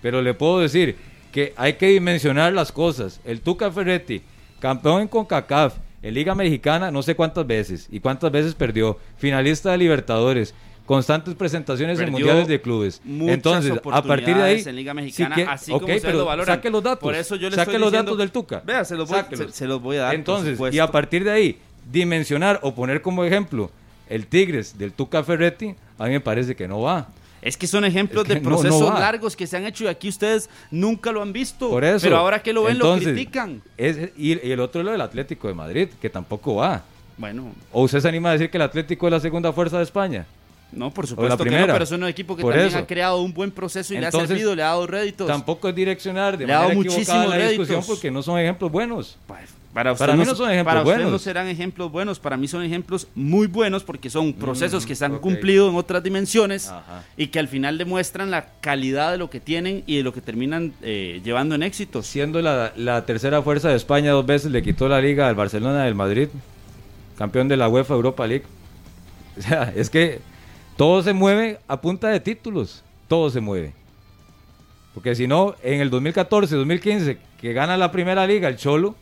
Pero le puedo decir que hay que dimensionar las cosas. El Tuca Ferretti, campeón en CONCACAF, en Liga Mexicana, no sé cuántas veces. Y cuántas veces perdió. Finalista de Libertadores. Constantes presentaciones en mundiales de clubes. Entonces, a partir de ahí. en Liga Mexicana, que- así como pero lo valoran. Saque los datos. Por eso yo le saque los diciendo- datos del Tuca. Vea, se los voy, se- se los voy a dar. Entonces, y a partir de ahí, dimensionar o poner como ejemplo el Tigres del Tuca Ferretti, a mí me parece que no va. Es que son ejemplos Es que de no, no procesos largos que se han hecho y aquí ustedes nunca lo han visto. Por eso. Pero ahora que lo ven, Entonces, lo critican. es- y, y el otro es lo del Atlético de Madrid, que tampoco va. Bueno, ¿O usted se anima a decir que el Atlético es la segunda fuerza de España? No, por la supuesto que no, primera. pero es un equipo que Por también eso. ha creado un buen proceso y le ha Entonces, servido, le ha dado réditos. Tampoco es direccionar de Le ha dado manera equivocada muchísimos la discusión réditos. porque no son ejemplos buenos. Pues, Para, usted Para mí no son ejemplos para usted no buenos. serán ejemplos buenos, para mí son ejemplos muy buenos porque son procesos que se han Mm, ok. cumplido en otras dimensiones Ajá. y que al final demuestran la calidad de lo que tienen y de lo que terminan eh, llevando en éxitos. Siendo la, la tercera fuerza de España dos veces, le quitó la liga al Barcelona del Madrid, campeón de la UEFA Europa League. [laughs] O sea, es que todo se mueve a punta de títulos, todo se mueve. Porque si no, en el 2014, 2015, que gana la primera liga el Cholo,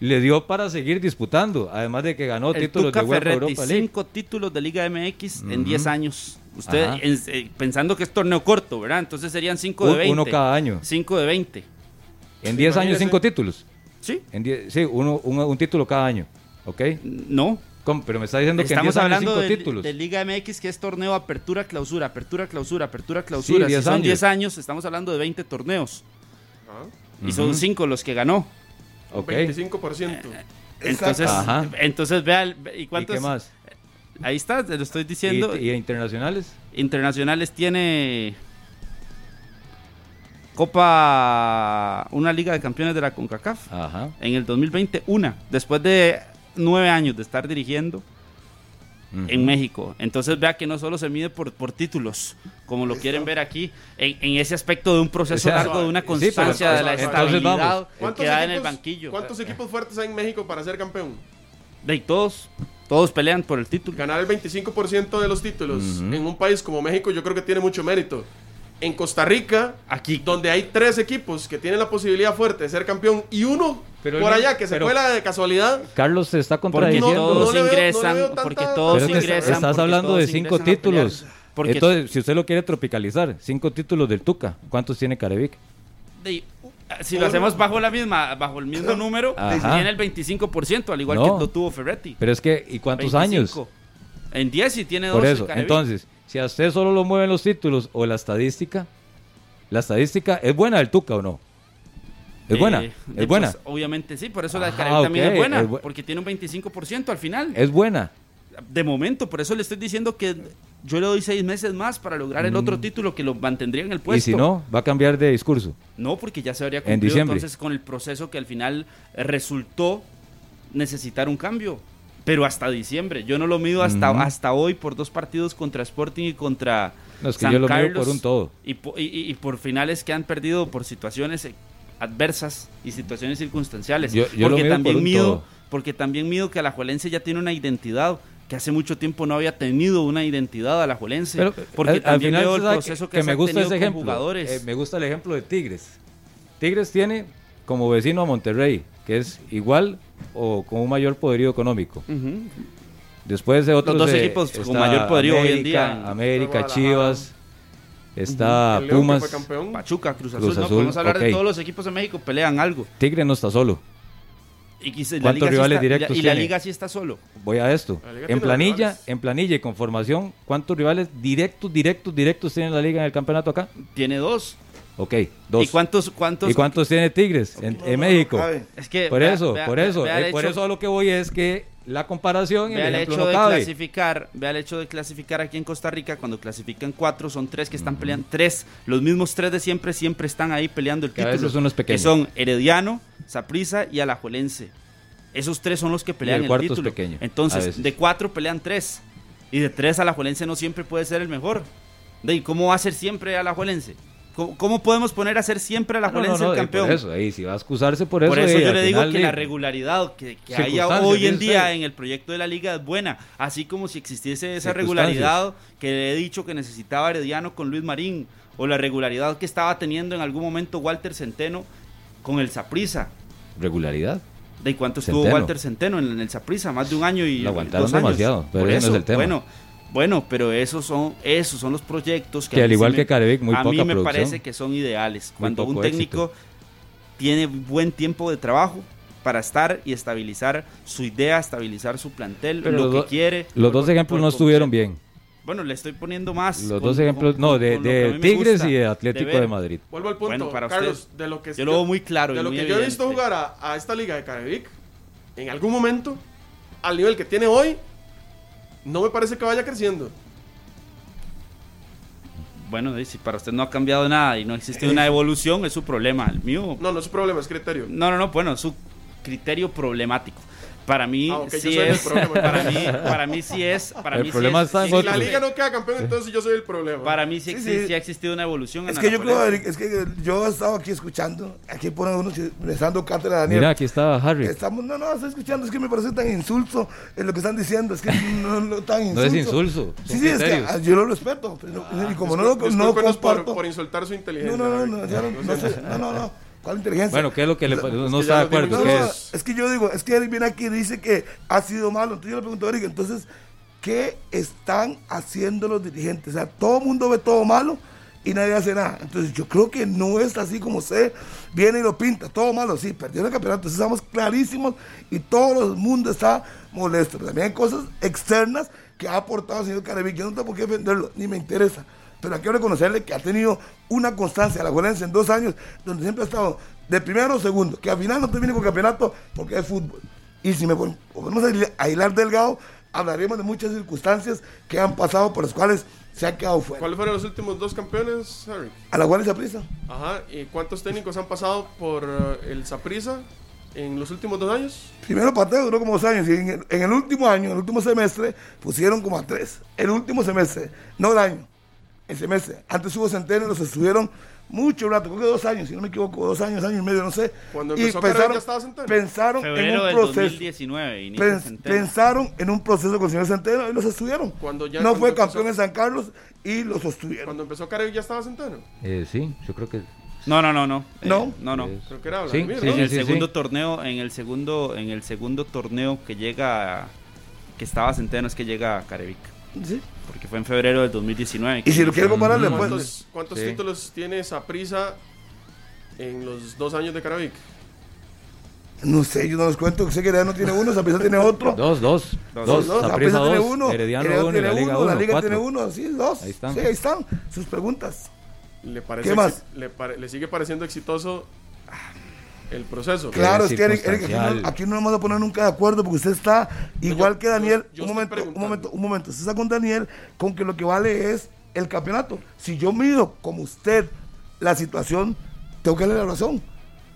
le dio para seguir disputando, además de que ganó El títulos Tuca de UEFA Europa League. cinco títulos de Liga MX en Ujú. 10 años. Usted, en- eh, pensando que es torneo corto, ¿verdad? Entonces serían 5 de Un- 20. uno cada año. 5 de 20. En 10 años, imagínese. cinco títulos. ¿Sí? En diez- sí, uno, un, un título cada año. ¿Ok? No. ¿Cómo? Pero me está diciendo que Estamos 10 años hablando cinco de, títulos. de Liga MX, que es torneo apertura, clausura, apertura, clausura, apertura, clausura. Sí, si 10 son años. 10 años, estamos hablando de 20 torneos. Y son 5 los que ganó. Ok. 25%. Entonces, Ajá. entonces vea, el- ¿y ¿Y cuántos? qué más? Ahí está, te lo estoy diciendo. ¿Y, y internacionales? Internacionales tiene Copa, una Liga de Campeones de la CONCACAF. Ajá. En el 2020, una. Después de nueve años de estar dirigiendo en México. Entonces vea que no solo se mide por, por títulos, como lo quieren ver aquí, en, en ese aspecto de un proceso O sea, largo, de una sí, pero constancia de la estabilidad que da en el banquillo. ¿Cuántos equipos fuertes hay en México para ser campeón? De todos, todos pelean por el título. Ganar el 25% de los títulos en un país como México yo creo que tiene mucho mérito. En Costa Rica, Aquí. donde hay tres equipos que tienen la posibilidad fuerte de ser campeón y uno Pero por allá que se pero- cuela de casualidad, Carlos se está Porque contradiciendo. todos no no ingresan, tanta- porque todos Pero ingresan. estás porque hablando de cinco títulos. Porque Entonces, si usted lo quiere tropicalizar, cinco títulos del Tuca. ¿Cuántos tiene Carevic? de- si lo hacemos bajo la misma, bajo el mismo número, Ajá. tiene el 25%, al igual No. que lo tuvo Ferretti. Pero es que, ¿y cuántos 25. años? En 10 y tiene 12. Por eso, Carevic. entonces, si a usted solo lo mueven los títulos o la estadística, la estadística es buena del Tuca o no? Es Eh, buena, de- es buena, pues, obviamente sí, por eso la de Ah, Carevic también es buena, es bu- porque tiene un 25% al final. es buena. De momento, por eso le estoy diciendo que yo le doy seis meses más para lograr el otro título que lo mantendría en el puesto. Mm. Y si no, va a cambiar de discurso. No, porque ya se habría En cumplido diciembre. entonces con el proceso que al final eh, resultó necesitar un cambio. Pero hasta diciembre. Yo no lo mido hasta, hasta hoy por dos partidos contra Sporting y contra No, es que San yo lo mido Carlos, por un todo. Y, y- y- por finales que han perdido por situaciones adversas y situaciones circunstanciales. Yo- yo lo porque mido también por un mido, todo. porque también mido que Alajuelense ya tiene una identidad que hace mucho tiempo no había tenido una identidad Alajuelense. Pero porque al- al también final veo el proceso que, que se me gusta tenido ese ejemplo. jugadores. Eh, me gusta el ejemplo de Tigres. Tigres tiene como vecino a Monterrey, que es igual o con un mayor poderío económico. Ujú. Después de otros dos eh, equipos con mayor poderío hoy en día América. Chivas, está Pumas. fue campeón. Pachuca, Cruz Azul, Cruz no Azul, podemos hablar de todos los equipos de México pelean algo. Tigre no está solo. Y, quise- la ¿Cuántos sí rivales y la- directos y la tiene? liga sí está solo. Voy a esto. En planilla, en planilla y con formación, ¿cuántos rivales directos, directos, directos tiene la liga en el campeonato acá? Tiene dos. Ok, dos. ¿Y cuántos, cuántos? ¿Y cuántos tiene Tigres en, en no, México? no. Es que Por vea- eso, vea- por eso, vea eh, por hecho- eso a lo que voy es que la comparación y Vea el el hecho no de cabe. clasificar, vea el hecho de clasificar aquí en Costa Rica, cuando clasifican cuatro, son tres que están peleando, tres, los mismos tres de siempre, siempre están ahí peleando el Que a título. veces uno es pequeño. Que son Herediano, Saprissa y Alajuelense. Esos tres son los que pelean el el, cuarto es título. pequeño, a Entonces, de cuatro pelean tres. Y de tres Alajuelense no siempre puede ser el mejor. De, ¿y ¿Cómo va a ser siempre Alajuelense? ¿Cómo, cómo podemos poner a ser siempre Ah, no, no, no, el y campeón? Por eso, ahí si va a excusarse por eso. Por eso y yo le digo que la regularidad que, que Circunstancias, hoy en día usted. en el proyecto de la liga es buena. Así como si existiese esa regularidad que le he dicho que necesitaba Herediano con Luis Marín, o la regularidad que estaba teniendo en algún momento Walter Centeno con el Saprisa. Regularidad. ¿De cuánto estuvo Centeno. Walter Centeno en, el Saprisa? Más de un año y Lo aguantaron dos años. demasiado, pero Por no eso, es el tema. Bueno, bueno, pero esos son, esos son los proyectos que, al igual me- que Carevic, muy a poca mí me producción. parece que son ideales. Cuando un técnico éxito. tiene buen tiempo de trabajo para estar y estabilizar su idea, estabilizar su plantel, Pero lo que quiere. Los dos ejemplos por no estuvieron bien. Bueno, le estoy poniendo más. Los con- dos ejemplos, con- no, con- de, Tigres y de Atlético de Madrid. Vuelvo al punto, Bueno, para Carlos, usted, de lo que yo lo veo muy claro De lo que yo he visto jugar a, a esta liga de Carevic, en algún momento, al nivel que tiene hoy, no me parece que vaya creciendo. Bueno, si para usted no ha cambiado nada y no existe una evolución, es su problema. El mío. No, no es un problema, es criterio. No, no, no, bueno, es su criterio problemático. Para mí, Ah, sí es. problema. [laughs] Para mí, para mí sí es. Para El mí sí problema es- está en sí Si otro. la liga no queda campeón, entonces yo soy el problema. Para mí sí, Sí, existe- sí. sí ha existido una evolución. Es en que yo creo, es que yo he estado aquí escuchando, aquí pone uno les dando cátedra a Daniel. Mira, aquí está Harry. Estamos, no, no, estoy escuchando, es que me parece tan insulso en lo que están diciendo, es que no, no tan insulso. No es insulso, Sí, sí, es que ah, yo lo respeto, pero, y como no lo no Discúlpenos por, comparto. por insultar su no, inteligencia. no, no, no, ya no, no, [laughs] no, no, no, ¿cuál inteligencia? Bueno, ¿qué es lo que le no, que está de acuerdo? No, ¿Qué no, es? es que yo digo, es que Eric viene aquí y dice que ha sido malo. Entonces yo le pregunto a Eric, entonces, ¿qué están haciendo los dirigentes? O sea, todo el mundo ve todo malo y nadie hace nada. Entonces yo creo que no es así como usted viene y lo pinta, todo malo, sí, perdió el campeonato, entonces estamos clarísimos y todo el mundo está molesto. Pero también hay cosas externas que ha aportado el señor Carevic, yo no tengo por qué defenderlo, ni me interesa. Pero hay que reconocerle que ha tenido una constancia, la Juelense, en dos años, donde siempre ha estado de primero o segundo, que al final no termine con campeonato porque es fútbol. Y si me pon- ponemos a hila- a hilar delgado, hablaremos de muchas circunstancias que han pasado por las cuales se ha quedado fuera. ¿Cuáles fueron los últimos dos campeones, Harry? A la cual se prisa. Ajá. ¿Y cuántos técnicos han pasado por eh, el Saprissa en los últimos dos años? Primero Pateo duró como dos años y en el, en el último año, en el último semestre, pusieron como a tres. El último semestre, no el año, el semestre. Antes hubo Centeno, los estuvieron mucho rato, creo que dos años, si no me equivoco, dos años, año y medio, no sé. Cuando y empezó Carevic ya estaba Centeno. pensaron en un proceso. 2019. inicio Pens- Centeno. pensaron en un proceso con el señor Centeno y los estuvieron. Cuando ya- no cuando fue empezó- campeón en San Carlos y los sostuvieron. Cuando empezó Carevic ya estaba Centeno. Eh, sí, yo creo que No, no, no, no. Eh, ¿No? no, no. es- Creo que era Sí, Vladimir, sí, ¿no? en el sí, segundo sí. torneo, en el segundo, en el segundo torneo que llega, que estaba Centeno es que llega Carevic, Sí. Porque fue en febrero del 2019. Y si lo quiere comparar, le puede. ¿Cuántos, cuántos Sí. títulos tiene Saprissa en los dos años de Carevic? No sé, yo no les cuento. Sé que ya no tiene uno, Saprissa tiene otro. [laughs] dos, dos, Dos, dos, Saprissa tiene uno, Herediano Herediano uno y tiene la Liga uno, la Liga tiene uno, sí, dos. Ahí están. Sí, ahí están sus preguntas. ¿Le parece ¿Qué más? Le, pare- le sigue pareciendo exitoso el proceso? Claro, es que Eric, Eric, aquí, no, aquí no nos vamos a poner nunca de acuerdo porque usted está igual yo- que Daniel. yo- yo un momento, un momento, un momento. Usted está con Daniel con que lo que vale es el campeonato. Si yo mido como usted la situación, tengo que darle la razón.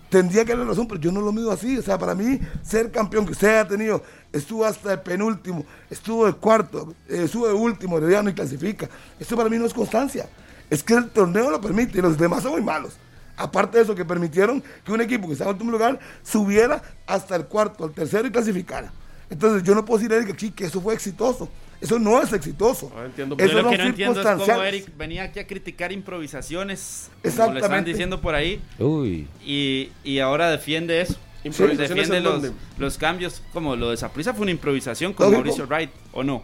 tendría que darle razón, pero yo no lo mido así. O sea, para mí, ser campeón que usted haya tenido, estuvo hasta el penúltimo, estuvo de cuarto, eh, estuvo de último, Herediano y clasifica. Esto para mí no es constancia. Es que el torneo lo permite y los demás son muy malos. Aparte de eso, que permitieron que un equipo que estaba en último lugar subiera hasta el cuarto, al tercero y clasificara. Entonces, yo no puedo decir, Eric, que, sí, que eso fue exitoso. Eso no es exitoso. Ah, entiendo. Eso lo no que no entiendo es cómo. Eric venía aquí a criticar improvisaciones, como le están Exactamente. diciendo por ahí, Uy. y, y ahora defiende eso. ¿Improvisaciones defiende en los, los cambios, como lo de Saprissa fue una improvisación con Lógico. Mauricio Wright, ¿o no?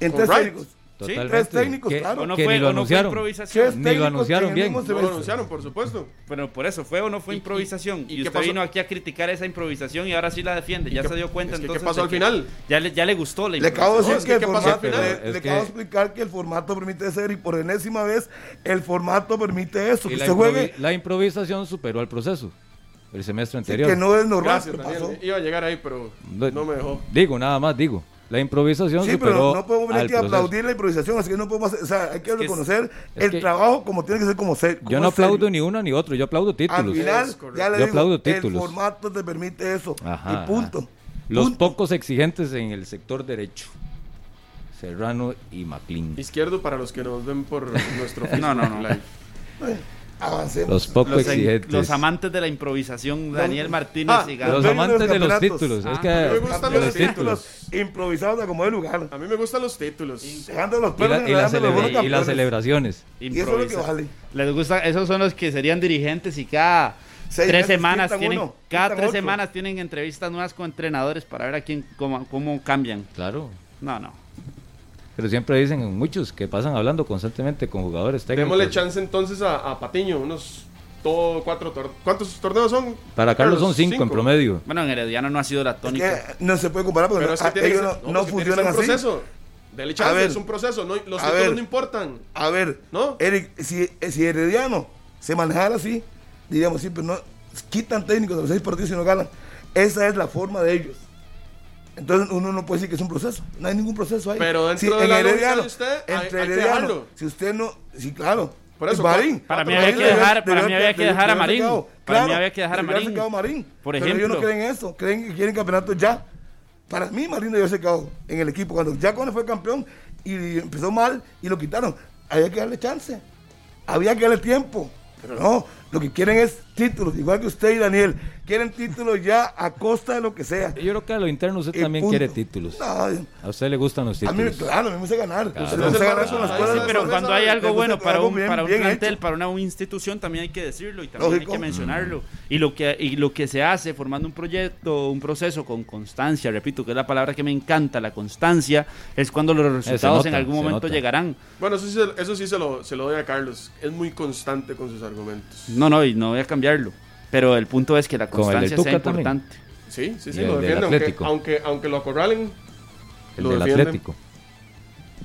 En Con tres Wright. Totalmente. tres técnicos, Que- claro. ¿O no que fue, ni lo o no fue improvisación? Tres Ni lo técnicos anunciaron bien. No lo anunciaron, por supuesto. Pero por eso, ¿fue o no fue ¿Y- y- improvisación? y Y, qué usted pasó? vino aquí a criticar esa improvisación y ahora sí la defiende. ¿Y Ya qué- se dio cuenta es que qué entonces. pasó al que final? Ya le, ya le gustó la Le acabo de improvisación. le, acabo de explicar que el formato permite ser y por enésima vez el formato permite eso, Y que la, se juegue, la improvisación superó al proceso el semestre sí, anterior. que no es normal. Gracias. Iba a llegar ahí, pero No- no me dejó. Digo, nada más digo. La improvisación Sí, superó pero no podemos venir al aquí a aplaudir la improvisación, así que no podemos, hacer- o sea, hay que Es que reconocer es el que- trabajo como tiene que ser como ser. Yo como no es serio. aplaudo ni uno ni otro, yo aplaudo Al títulos. final, Es correcto. ya le Yo digo, aplaudo el títulos. formato te permite eso Ajá, y punto. ajá. Los Punto. pocos exigentes en el sector derecho. Serrano y Maclin. Izquierdo para los que nos ven por nuestro [laughs] No, no, no. Live. Avancemos. Los poco Los, en- exigentes. los amantes de la improvisación, Daniel Martínez Ah, y Los amantes de de los títulos. Ah, es que a mí me gustan de los los títulos. títulos. improvisados a como de lugar. A mí me gustan los títulos. Dejando los Y, perros la- y las los celebra- y celebraciones. Y eso es lo que Improvisa. vale. Les gusta, esos son los que serían dirigentes y cada Seis tres semanas tienen, uno, cada tres semanas tienen entrevistas nuevas con entrenadores para ver a quién cómo, cómo cambian. Claro. No, no. Pero siempre dicen muchos que pasan hablando constantemente con jugadores técnicos. Démosle chance entonces a, a Patiño, unos todo, cuatro tor- ¿Cuántos torneos son? Para Carlos son cinco, en promedio. Bueno, en Herediano no ha sido la Es tónica. que no se puede comparar porque Pero es que ah, tiene que ellos ser, no, no es que funcionan ser un así. proceso. Dele chance, ver. es un proceso. No, los títulos ver. no importan. A ver, ¿No? Eric, si, si Herediano se manejara así, diríamos, sí, pero no, quitan técnicos de los seis partidos y no ganan. Esa es la forma de ellos. Entonces uno no puede decir que es un proceso. No hay ningún proceso ahí. Pero dentro Si de en la Herediano, de usted, hay- hay que si usted no, sí, claro. Por eso, Marín. Para mí había que dejar, para mí había que dejar a Marín. Para mí había que dejar a Marín. Marín. Por Pero ellos no ejemplo. creen eso, creen que quieren campeonato ya. Para mí Marín debió haber sacado en el equipo. Cuando ya cuando fue campeón y empezó mal y lo quitaron, había que darle chance. Había que darle tiempo. Pero no, lo que quieren es títulos, igual que usted y Daniel. Quieren títulos ya a costa de lo que sea. Yo creo que a lo interno usted Y también punto. quiere títulos. No, A usted le gustan los a mí, títulos. claro, a mí me gusta ganar. Claro. Usted me gusta Entonces, ganar vamos con las a- Ay, cosas. sí, pero cuando hay algo- bueno para un, bien- para un plantel, hecho. para una institución, también hay que decirlo y también hay Lógico. que mencionarlo. Y lo que y lo que se hace formando un proyecto, un proceso con constancia, repito, que es la palabra que me encanta, la constancia, es cuando los resultados en nota, algún se momento nota. llegarán. Bueno, eso sí, se- eso sí se, lo, se lo doy a Carlos. Es muy constante con sus argumentos. No, no, y no voy a cambiarlo. Pero el punto es que la constancia sea Tuca también. importante. Sí, sí, sí, el lo defiende. Aunque, Atlético. aunque, aunque lo acorralen, El lo del defiende. Atlético.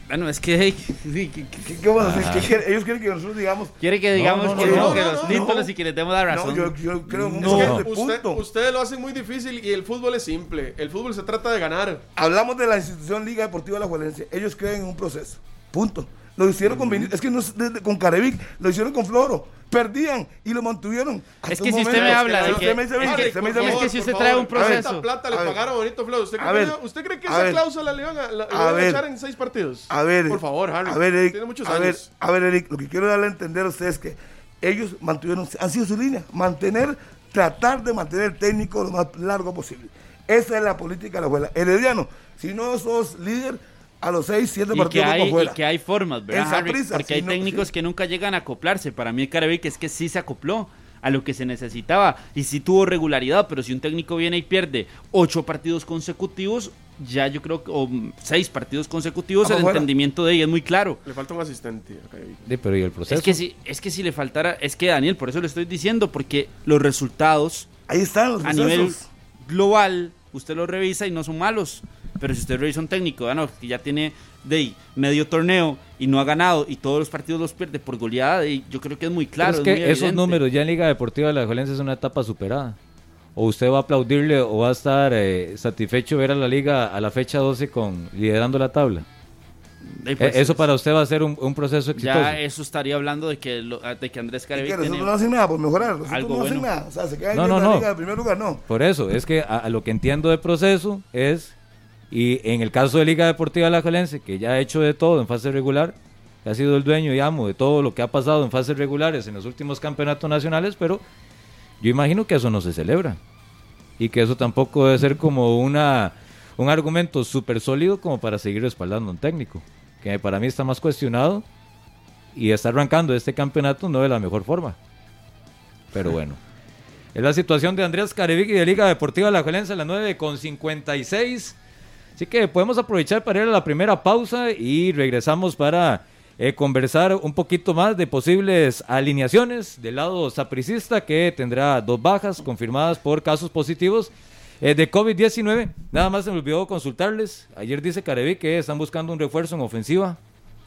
Bueno, es que hey, que- que- ¿Qué, qué vamos a decir? ¿Qué quieren? Ellos quieren que nosotros digamos. quiere que digamos no, que no, no, no, que los no, títulos no. y que le demos la razón. No, yo, yo creo. Es no. que usted, ustedes lo hacen muy difícil y el fútbol es simple. El fútbol se trata de ganar. Hablamos de la institución Liga Deportiva La Juelense. Ellos creen en un proceso. Punto. Lo hicieron con. Es que no con Carevic. Lo hicieron con Floro. Perdían y lo mantuvieron. hasta Es que si usted me habla de Usted que- me dice es 20, que- usted me es dice que 20. si usted trae favor, un proceso- ¿Cuánta plata A le ver. pagaron a Bonito Flor? ¿Usted cree, ver. ¿usted cree que A esa ver. cláusula le iban a, la- le A iban a ver. echar en seis partidos? A ver, Por favor, Harry. A ver, Eric, Tiene muchos a ver, años. a ver, Eric, lo que quiero darle a entender a ustedes es que ellos mantuvieron, han sido su línea, mantener, tratar de mantener el técnico lo más largo posible. Esa es la política de la abuela. Herediano, si no sos líder, a los seis, siete y que, partidos hay, y que hay formas, ¿verdad, Harry? Porque hay no, técnicos sí. que nunca llegan a acoplarse. Para mí, Carevic es que sí se acopló a lo que se necesitaba y sí tuvo regularidad, pero si un técnico viene y pierde ocho partidos consecutivos, ya yo creo que, o mm, seis partidos consecutivos, Vamos el fuera. entendimiento de ella es muy claro. Le falta un asistente. Sí, pero ¿y el proceso? Es que, si, es que si le faltara, es que Daniel, por eso lo estoy diciendo, porque los resultados Ahí están los a nivel global, usted lo revisa y no son malos. Pero si usted revisa un técnico, ah, no, que ya tiene de ahí, medio torneo y no ha ganado y todos los partidos los pierde por goleada, y yo creo que es muy claro. Pero es es que muy esos números ya en Liga Deportiva de la Juelense es una etapa superada. O usted va a aplaudirle o va a estar eh, satisfecho ver a la Liga a la fecha 12 con liderando la tabla. Pues, Eh, eso para usted va a ser un, un proceso exitoso. Ya eso estaría hablando de que, lo- de que Andrés ¿Y Carevic. Nosotros no hacen nada por mejorar. Nosotros Algo no hacen bueno. nada. O sea, se quedan No, en no, la no. liga de primer lugar, no. Por eso, es que a, a lo que entiendo de proceso es, y en el caso de Liga Deportiva Alajuelense, que ya ha hecho de todo en fase regular, que ha sido el dueño y amo de todo lo que ha pasado en fases regulares en los últimos campeonatos nacionales, pero yo imagino que eso no se celebra. Y que eso tampoco debe ser como una, un argumento súper sólido como para seguir respaldando a un técnico, que para mí está más cuestionado y está arrancando este campeonato no de la mejor forma. Pero bueno. Es la situación de Andrés Carevic y de Liga Deportiva La Juelense a las 9 con 56. Así que podemos aprovechar para ir a la primera pausa y regresamos para eh, conversar un poquito más de posibles alineaciones del lado sapricista que tendrá dos bajas confirmadas por casos positivos eh, de COVID-19. Nada más se me olvidó consultarles. Ayer dice Carevic que están buscando un refuerzo en ofensiva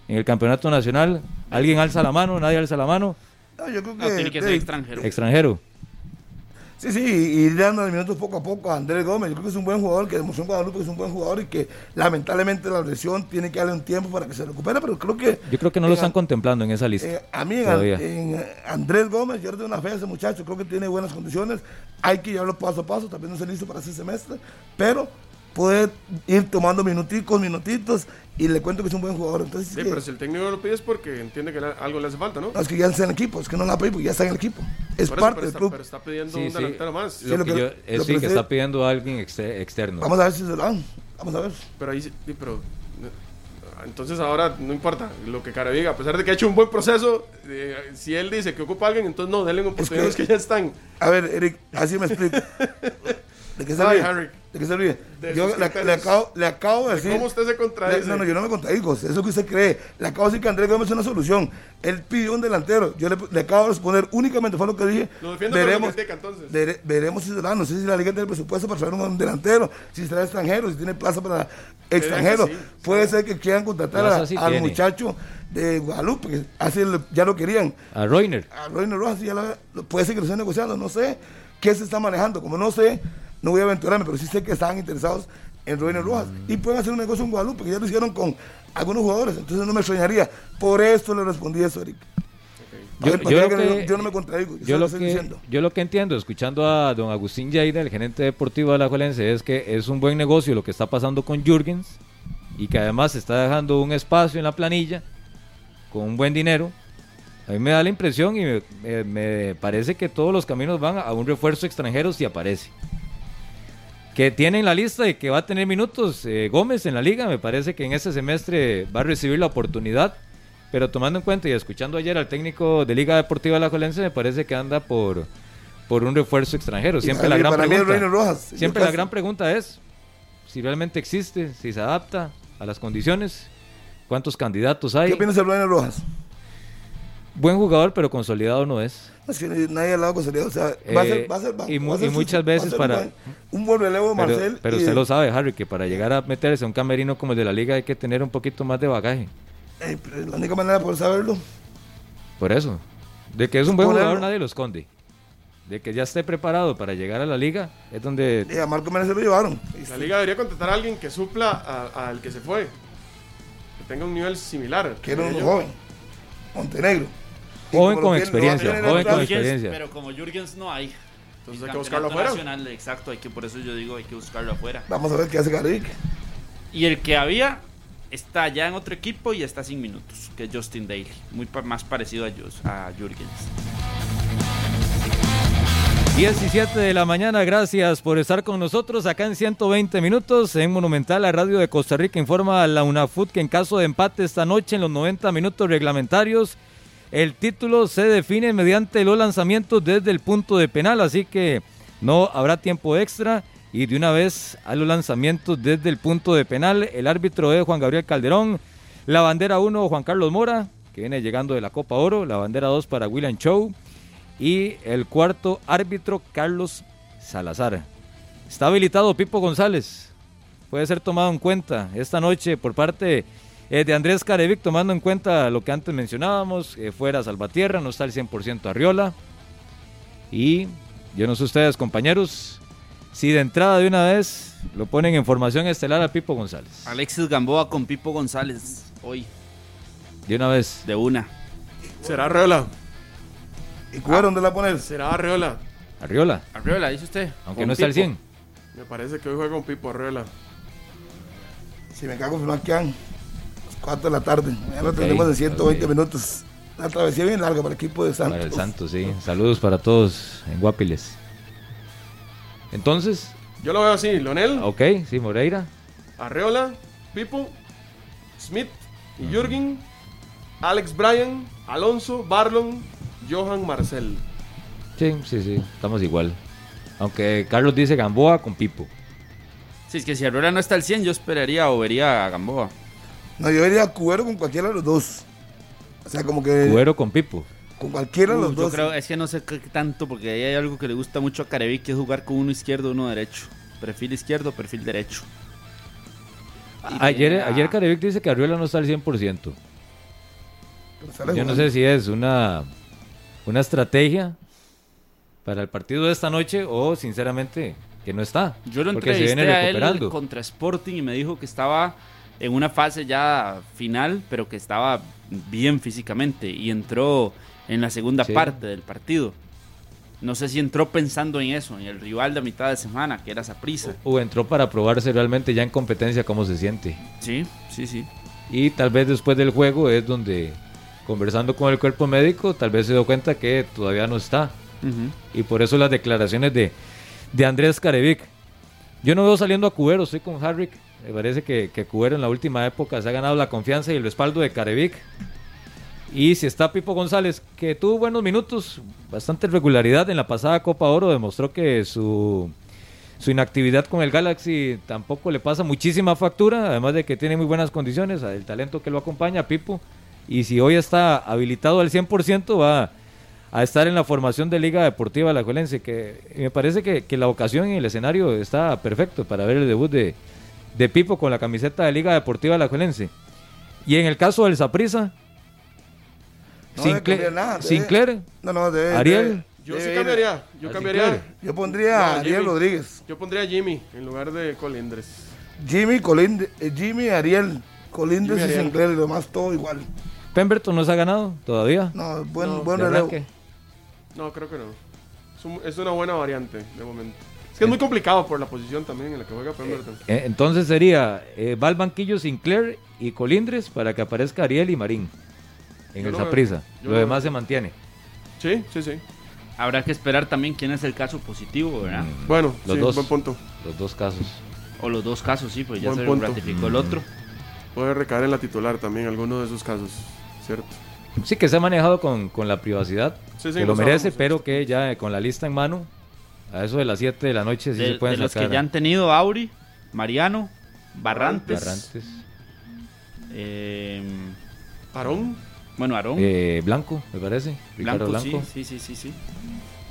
en el campeonato nacional. ¿Alguien alza la mano? ¿Nadie alza la mano? No, yo creo que. No, tiene que ser extranjero. Extranjero. Sí, sí, y ir dando minutos poco a poco a Andrés Gómez. Yo creo que es un buen jugador, que demostró en Guadalupe que es un buen jugador y que lamentablemente la lesión tiene que darle un tiempo para que se recupere, pero creo que. Yo creo que no lo están An- contemplando en esa lista. eh, a mí, en, Andrés Gómez, yo le doy una fe a ese muchacho, creo que tiene buenas condiciones. Hay que llevarlo paso a paso, también no se listo para ese semestre, pero puede ir tomando minuticos, minutitos, y le cuento que es un buen jugador. Entonces, Sí, que- pero si el técnico lo pide es porque entiende que le- algo le hace falta, ¿no? no, es que ya está en el equipo, es que no la pide porque ya está en el equipo. Es eso, parte pero del está, club. pero está pidiendo Sí, un sí. delantero más. Sí, Lo lo que que- yo- lo eh, que sí, que está pidiendo a alguien exte- externo. Vamos a ver si se lo dan. Vamos a ver. Pero ahí sí, sí, pero eh, entonces ahora no importa lo que Cara diga, a pesar de que ha hecho un buen proceso, eh, si él dice que ocupa a alguien, entonces no, denle oportunidades que, que- ya están. A ver, Eric, así me explico. [laughs] ¿De qué se Ay, ríe? Harry. ¿De qué se ríe? De Yo le, acabo, le acabo de decir. ¿Cómo usted se contradice? Le- No, no, yo no me contradigo. Eso que usted cree. Le acabo de decir que Andrés Gómez es una solución. Él pidió un delantero. Yo le, le acabo de responder únicamente fue lo que dije. Lo defiendo, pero lo critica, entonces. vere- veremos si se da. No sé si la liga tiene el presupuesto para traer un delantero. Si será extranjero, si tiene plaza para extranjero. sí. Puede ser que quieran contratar a- sí al tiene. muchacho de Guadalupe, que así le- ya lo querían A Reiner. a Reino Rojas ya la- lo- puede ser que lo estén negociando, no sé qué se está manejando. Como no sé, no voy a aventurarme, pero sí sé que estaban interesados en Reino Rojas. Y pueden hacer un negocio en Guadalupe, que ya lo hicieron con algunos jugadores, entonces no me extrañaría. Por esto le respondí eso, Eric. Yo, lo que que- no- yo no me contradigo, yo, lo, estoy que, diciendo. yo lo que entiendo, escuchando a don Agustín Lleida, el gerente deportivo de la Juelense, es que es un buen negocio lo que está pasando con Jürgens y que además está dejando un espacio en la planilla con un buen dinero. A mí me da la impresión y me, me- me parece que todos los caminos van a un refuerzo extranjero si aparece. Que tiene en la lista y que va a tener minutos eh, Gómez en la liga, me parece que en este semestre va a recibir la oportunidad. Pero tomando en cuenta y escuchando ayer al técnico de Liga Deportiva La Jolense, me parece que anda por, por un refuerzo extranjero. Siempre la gran pregunta. Rojas. Siempre la gran pregunta es si realmente existe, si se adapta a las condiciones, cuántos candidatos hay. ¿Qué opinas de Reino Rojas? Buen jugador, pero consolidado no es. Es que nadie al lado con seriedad, o sea, va a Eh, ser, va a ser, va- y a ser y su- muchas veces para- un buen, un buen relevo de Marcel. pero y usted de- lo sabe, Harry, que para llegar a meterse a un camerino como el de la liga hay que tener un poquito más de bagaje. eh, pero la única manera de poder saberlo Por eso. De que es un buen Ponerlo. jugador nadie lo esconde. De que ya esté preparado para llegar a la liga es donde... eh, a Marco Méndez se lo llevaron. La liga debería contratar a alguien que supla al que se fue. Que tenga un nivel similar. que era un joven, Montenegro. Joven con experiencia, joven con experiencia. Pero como Jürgens no hay. Entonces En hay que buscarlo afuera. nacional, exacto, hay que, por eso yo digo hay que buscarlo afuera. Vamos a ver qué hace Garevic. Y el que había está ya en otro equipo y está sin minutos, que es Justin Daly. Muy pa- más parecido a, a Jürgens. 17 de la mañana, gracias por estar con nosotros acá en 120 minutos en Monumental, la radio de Costa Rica informa a la UNAFUT que en caso de empate esta noche en los 90 minutos reglamentarios, el título se define mediante los lanzamientos desde el punto de penal, así que no habrá tiempo extra y de una vez a los lanzamientos desde el punto de penal, el árbitro es Juan Gabriel Calderón, la bandera 1 Juan Carlos Mora, que viene llegando de la Copa Oro, la bandera 2 para William Chow, y el cuarto árbitro Carlos Salazar. Está habilitado Pipo González. Puede ser tomado en cuenta esta noche por parte eh, de Andrés Carevic, tomando en cuenta lo que antes mencionábamos, eh, fuera Salvatierra, no está el 100% Arriola. Y yo no sé ustedes, compañeros, si de entrada de una vez lo ponen en formación estelar a Pipo González. Alexis Gamboa con Pipo González. hoy, De una vez. de una. ¿Será Arreola? ¿Y Cuero dónde la pones? ¿Será Arreola? Arriola. Arriola, dice usted. Aunque con no está al Pipo. 100. Me parece que hoy juega con Pipo Arreola. Si me cago, no quedan 4 de la tarde. Ya lo Ok, tenemos en 120 ok. minutos. La travesía bien larga para el equipo de Santos. Para el Santos, sí. Saludos para todos en Guapiles. Entonces, Yo lo veo así, Lonel, ok, sí, Moreira. Arreola, Pipo, Smith y Jürgen, Alex Bryan, Alonso, Barlon, Johan Marcel. Sí, sí, sí, estamos igual. Aunque Carlos dice Gamboa con Pipo. Si es que si Arriola no está al 100, yo esperaría o vería a Gamboa. No, yo iría a Cubero con cualquiera de los dos. O sea, como que Cuero con Pipo. con cualquiera de Uh, los yo dos. creo, es que no sé qué tanto, porque ahí hay algo que le gusta mucho a Carevic, que es jugar con uno izquierdo, uno derecho. Perfil izquierdo, perfil derecho. Y Ayer, tiene a- ayer Carevic dice que Arriola no está al 100%. Pero sale Yo no sé si es una, una estrategia para el partido de esta noche o sinceramente que no está. Yo lo porque se entrevisté viene a él recuperando. contra Sporting y me dijo que estaba en una fase ya final, pero que estaba bien físicamente y entró en la segunda Sí. parte del partido. No sé si entró pensando en eso, en el rival de mitad de semana, que era Saprisa. O entró para probarse realmente ya en competencia cómo se siente. Sí, sí, sí. Y tal vez después del juego es donde, conversando con el cuerpo médico, tal vez se dio cuenta que todavía no está. Y por eso las declaraciones de, de Andrés Carevic. Yo no veo saliendo a Cubero, estoy con Harrick. Me parece que, que Cubero en la última época se ha ganado la confianza y el respaldo de Carevic. Y si está Pipo González, que tuvo buenos minutos, bastante regularidad en la pasada Copa Oro, demostró que su, su inactividad con el Galaxy tampoco le pasa muchísima factura, además de que tiene muy buenas condiciones, el talento que lo acompaña, Pipo. Y si hoy está habilitado al 100%, va a estar en la formación de Liga Deportiva Alajuelense, que me parece que, que la ocasión y el escenario está perfecto para ver el debut de, de Pipo con la camiseta de Liga Deportiva Alajuelense. Y en el caso del No debe Sinclair, nada, debe- Sinclair, No, no, debe- Ariel. debe- Yo sí cambiaría. Yo cambiaría. Sinclair. Yo pondría No, a Ariel Jimmy. Rodríguez. Yo pondría a Jimmy en lugar de Colindres. Jimmy, Colinde, eh, Jimmy, Ariel, Colindres Jimmy, y Ariel. Sinclair, lo demás todo igual. Pemberton no se ha ganado todavía. No, buen, No, buen relevo. No, creo que no. Es, un- es una buena variante de momento. Es que es muy complicado por la posición también en la que juega Pemberton. Eh, Entonces sería, eh, va al banquillo Sinclair y Colindres para que aparezca Ariel y Marín en Yo el. Yo Lo lo demás veo. se mantiene. Sí, sí, sí. Habrá que esperar también quién es el caso positivo, ¿verdad? Mm, Bueno, Los sí, dos. buen punto. Los dos casos. O los dos casos, sí, pues ya Buen se punto. ratificó el otro. Puede recaer en la titular también alguno de esos casos, ¿cierto? Sí, que se ha manejado con, con la privacidad, Sí, sí, que lo merece, sabemos, pero que ya eh, con la lista en mano, a eso de las 7 de la noche sí de, se pueden de los sacar. que ya han tenido Auri, Mariano, Barrantes, Barrantes, eh, Parón. bueno, Aarón, eh, Blanco, me parece. Ricardo Blanco, Blanco. Sí, sí, sí, sí, sí.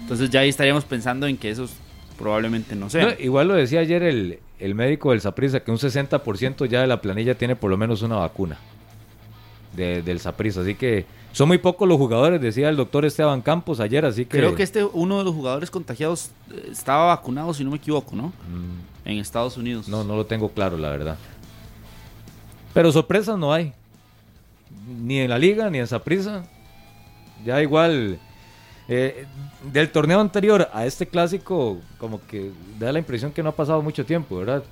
Entonces ya ahí estaríamos pensando en que esos probablemente no No, sean. igual lo decía ayer el, el médico del Saprissa, que un 60% ya de la planilla tiene por lo menos una vacuna de- del Saprissa. Así que son muy pocos los jugadores, decía el doctor Esteban Campos ayer. Así que Creo que este uno de los jugadores contagiados eh, estaba vacunado, si no me equivoco, ¿no? Mm, En Estados Unidos. No, no lo tengo claro, la verdad. Pero sorpresas no hay. Ni en la liga, ni en Saprissa. Ya igual. eh, del torneo anterior a este clásico, como que da la impresión que no ha pasado mucho tiempo, ¿verdad?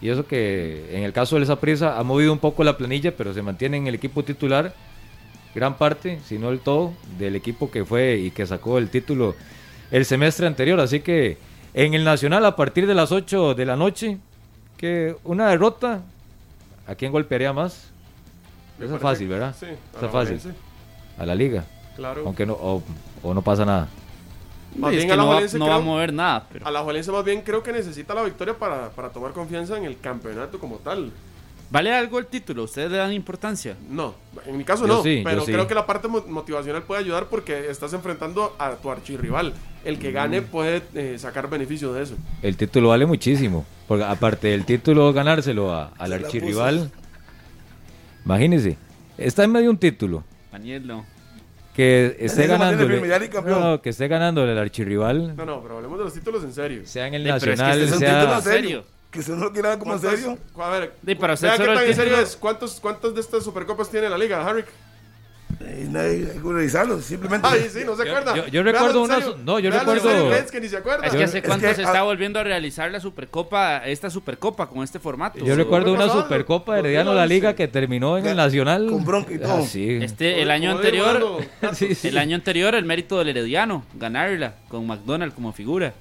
Y eso que en el caso del Saprissa ha movido un poco la planilla, pero se mantiene en el equipo titular. Gran parte, si no el todo, del equipo que fue y que sacó el título el semestre anterior. Así que en el Nacional, a partir de las 8 de la noche, que una derrota, ¿a quién golpearía más? Eso es fácil, ¿verdad? Sí, Está a fácil. A la liga. Claro. Aunque no, o, o no pasa nada. Más es bien que no, va, Alajuelense no va a mover nada, pero A la Juelense más bien creo que necesita la victoria para, para tomar confianza en el campeonato como tal. ¿Vale algo el título? ¿Ustedes le dan importancia? No, en mi caso Yo no, sí, pero sí. creo que la parte mo- motivacional puede ayudar porque estás enfrentando a tu archirrival. El que Mm. gane puede eh, sacar beneficio de eso. El título vale muchísimo. Porque aparte del título, ganárselo a- al archirrival. Imagínense. Está en medio de un título. Daniel, no. Que esté ganando. No, que esté ganando el archirrival. No, no, pero hablemos de los títulos en serio. Sea en el pero es que Nacional, este es un sea. título En serio. Que usted no lo quiere dar como en ¿Cuántas- serio. A ver, Sí, vea qué tan en serio es. ¿Cuántos, ¿Cuántas de estas supercopas tiene la liga, Harry? Eh, nadie- hay que revisarlo, simplemente. Ay, sí, no se Yo- acuerda. yo- recuerdo su- no, yo recuerdo- es que ni se acuerda. Es que hace Es cuánto que, se ah, está volviendo a realizar la Supercopa, esta Supercopa con este formato. Yo recuerdo una pasado, Supercopa de 2011. Herediano La Liga que terminó en el Nacional. Con bronca y todo. Ah, sí. Este, el año anterior, Ando- Sí, sí. el año anterior el mérito del Herediano, ganarla con McDonald como figura.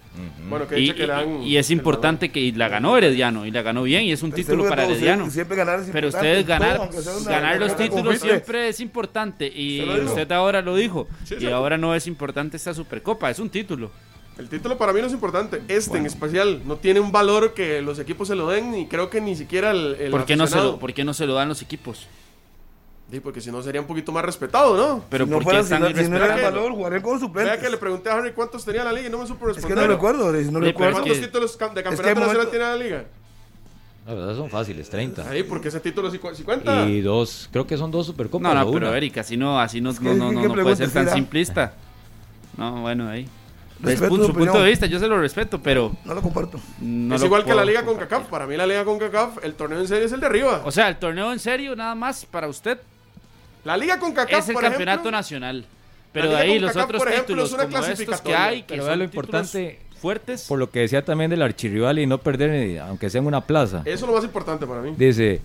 Bueno, que Y, que es importante que y la ganó Herediano y la ganó bien y es un título para que todos Herediano. ustedes Siempre ganar es Pero ustedes ganar, todo, una- ganar los títulos compite. siempre es importante y usted ahora lo dijo Sí, y ahora no es importante esta Supercopa, es un título. El título para mí no es importante. Este en especial no tiene un valor que los equipos se lo den y creo que ni siquiera el. el ¿Por qué, no se lo, ¿Por qué no se lo dan los equipos? Sí, porque si no sería un poquito más respetado, ¿no? Pero si no ¿por fuera, si no, si no era valor, jugaré con Vea suplentes. que le pregunté a Harry cuántos tenía la liga y no me supo Es que responder. no recuerdo, no recuerdo. es ¿Cuántos que- títulos de campeonato nacional momento- tiene la liga? La verdad son fáciles, 30. Ahí, porque ese título sí, cu- sí cuenta. Y dos, creo que son dos Supercopas. No, no, pero una. Eric, así no, así no, no, no, ¿qué no, no puede ser tan simplista. No, bueno, ahí. Tu su punto de vista, yo se lo respeto, pero No lo comparto. no es lo igual que la liga con. CACAF. Para mí la liga con CACAF, el torneo en serio es el de arriba. O sea, el torneo en serio, nada más para usted, La liga con CACAF, es el por campeonato ejemplo, nacional. Pero de ahí los otros por ejemplo, títulos es una como estos que hay, que Pero son lo importante, fuertes. Por lo que decía también del archirrival y no perder, aunque sea en una plaza. Eso es lo más importante para mí. Dice,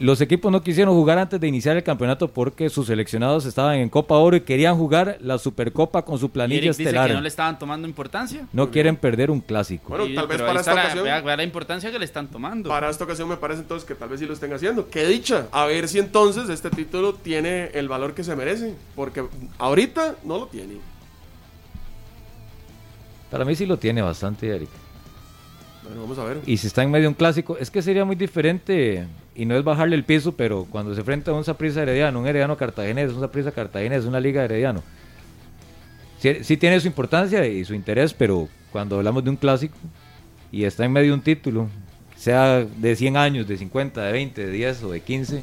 los equipos no quisieron jugar antes de iniciar el campeonato porque sus seleccionados estaban en Copa Oro y querían jugar la Supercopa con su Y planilla Eric dice estelar. que no le estaban tomando importancia. No quieren perder un clásico. Bueno, Y- tal vez pero para esta la- ocasión. vea- vea la importancia que le están tomando. Para esta ocasión me parece entonces que tal vez sí lo estén haciendo. Qué dicha. A ver si entonces este título tiene el valor que se merece. Porque ahorita no lo tiene. Para mí sí lo tiene bastante, Eric. Bueno, vamos a ver. Y si está en medio de un clásico, es que sería muy diferente, y no es bajarle el piso, pero cuando se enfrenta a un Saprissa Herediano, un Herediano Cartaginés, un Saprissa Cartaginés, una Liga Herediano, sí, sí tiene su importancia y su interés, pero cuando hablamos de un clásico y está en medio de un título, sea de 100 años, de 50, de 20, de 10 o de 15,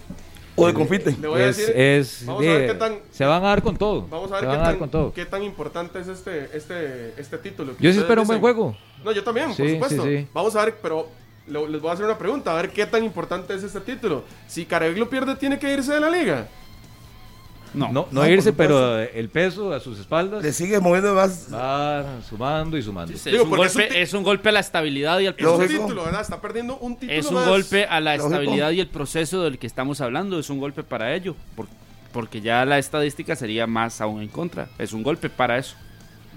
O de compite. Le voy a es, decir. es vamos a ver de- qué tan. se van a dar con todo. Vamos a se ver van qué a dar tan, con todo. qué tan importante es este, este, este título. Yo sí espero un buen dicen. juego. No, yo también, Sí, por sí, supuesto. sí. Vamos a ver, pero lo- les voy a hacer una pregunta, a ver qué tan importante es este título. Si Careglo pierde, tiene que irse de la liga. No, No, no no, irse, pero el peso a sus espaldas Le sigue moviendo más. va sumando y sumando. Sí, Digo, es, un porque es un golpe, es un golpe a la estabilidad y al Es un proceso. Título, ¿verdad? Está perdiendo un título Es un más. golpe a la Lógico. estabilidad y el proceso del que estamos hablando. Es un golpe para ello. por- porque ya la estadística sería más aún en contra. Es un golpe para eso.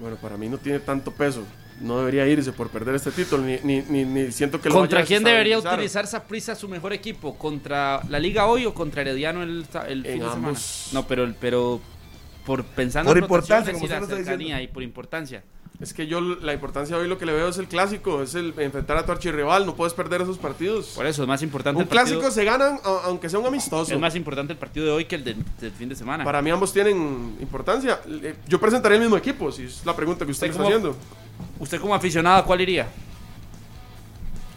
Bueno, para mí no tiene tanto peso. No debería irse por perder este título, ni, ni, ni, ni siento que lo ¿Contra vaya a quién debería utilizar Saprissa su mejor equipo? ¿Contra la Liga hoy o contra Herediano el, el En fin de semana? No, pero, pero por pensando Por en importancia, como la usted lo está cercanía y por importancia. Es que yo la importancia de hoy lo que le veo es el clásico, es el enfrentar a tu archirrival, no puedes perder esos partidos. Por eso es más importante Un el partido- clásico se ganan aunque sea un amistoso. Es más importante el partido de hoy que el del, del fin de semana. Para mí ambos tienen importancia. Eh, Yo presentaría el mismo equipo, si es la pregunta que usted ¿Usted está haciendo. Usted como aficionado, ¿a cuál iría?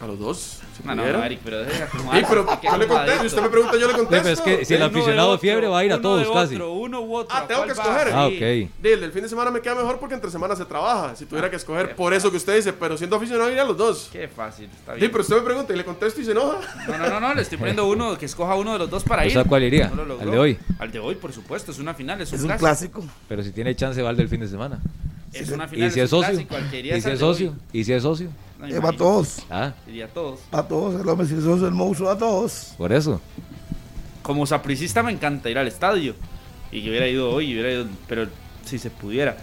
A los dos. Si No, no. Eric, pero deja [laughs] Sí, pero yo le contesto, usted me pregunta, yo le Sí, pero contesto. es que si el aficionado de otro, fiebre va a ir a todos casi. otro, uno u otro, Ah, ¿a tengo que escoger. Ah, Sí. ok. Sí, el del fin de semana me queda mejor porque entre semana se trabaja. Si tuviera que escoger, por eso que usted dice, pero siendo aficionado iría a los dos. Qué fácil, está Sí, bien. pero usted me pregunta y le contesto y se enoja. No, no, no, no, le estoy poniendo [laughs] uno, que escoja uno de los dos para O ir. sea, ¿cuál iría? No lo logró. ¿Al de hoy? Al de hoy, por supuesto, es una final, es un, Es un clásico. Pero si tiene chance va al del fin de semana. Es una final, ¿Y si es socio? ¿Y es si es socio? ¿Y si es socio? No, Eh, va a imagínate. todos. Ah, Iría a todos. A todos. El hombre si sos el monstruo a todos. por eso. Como sapricista me encanta ir al estadio. Y yo hubiera ido hoy, hubiera ido, pero si se pudiera.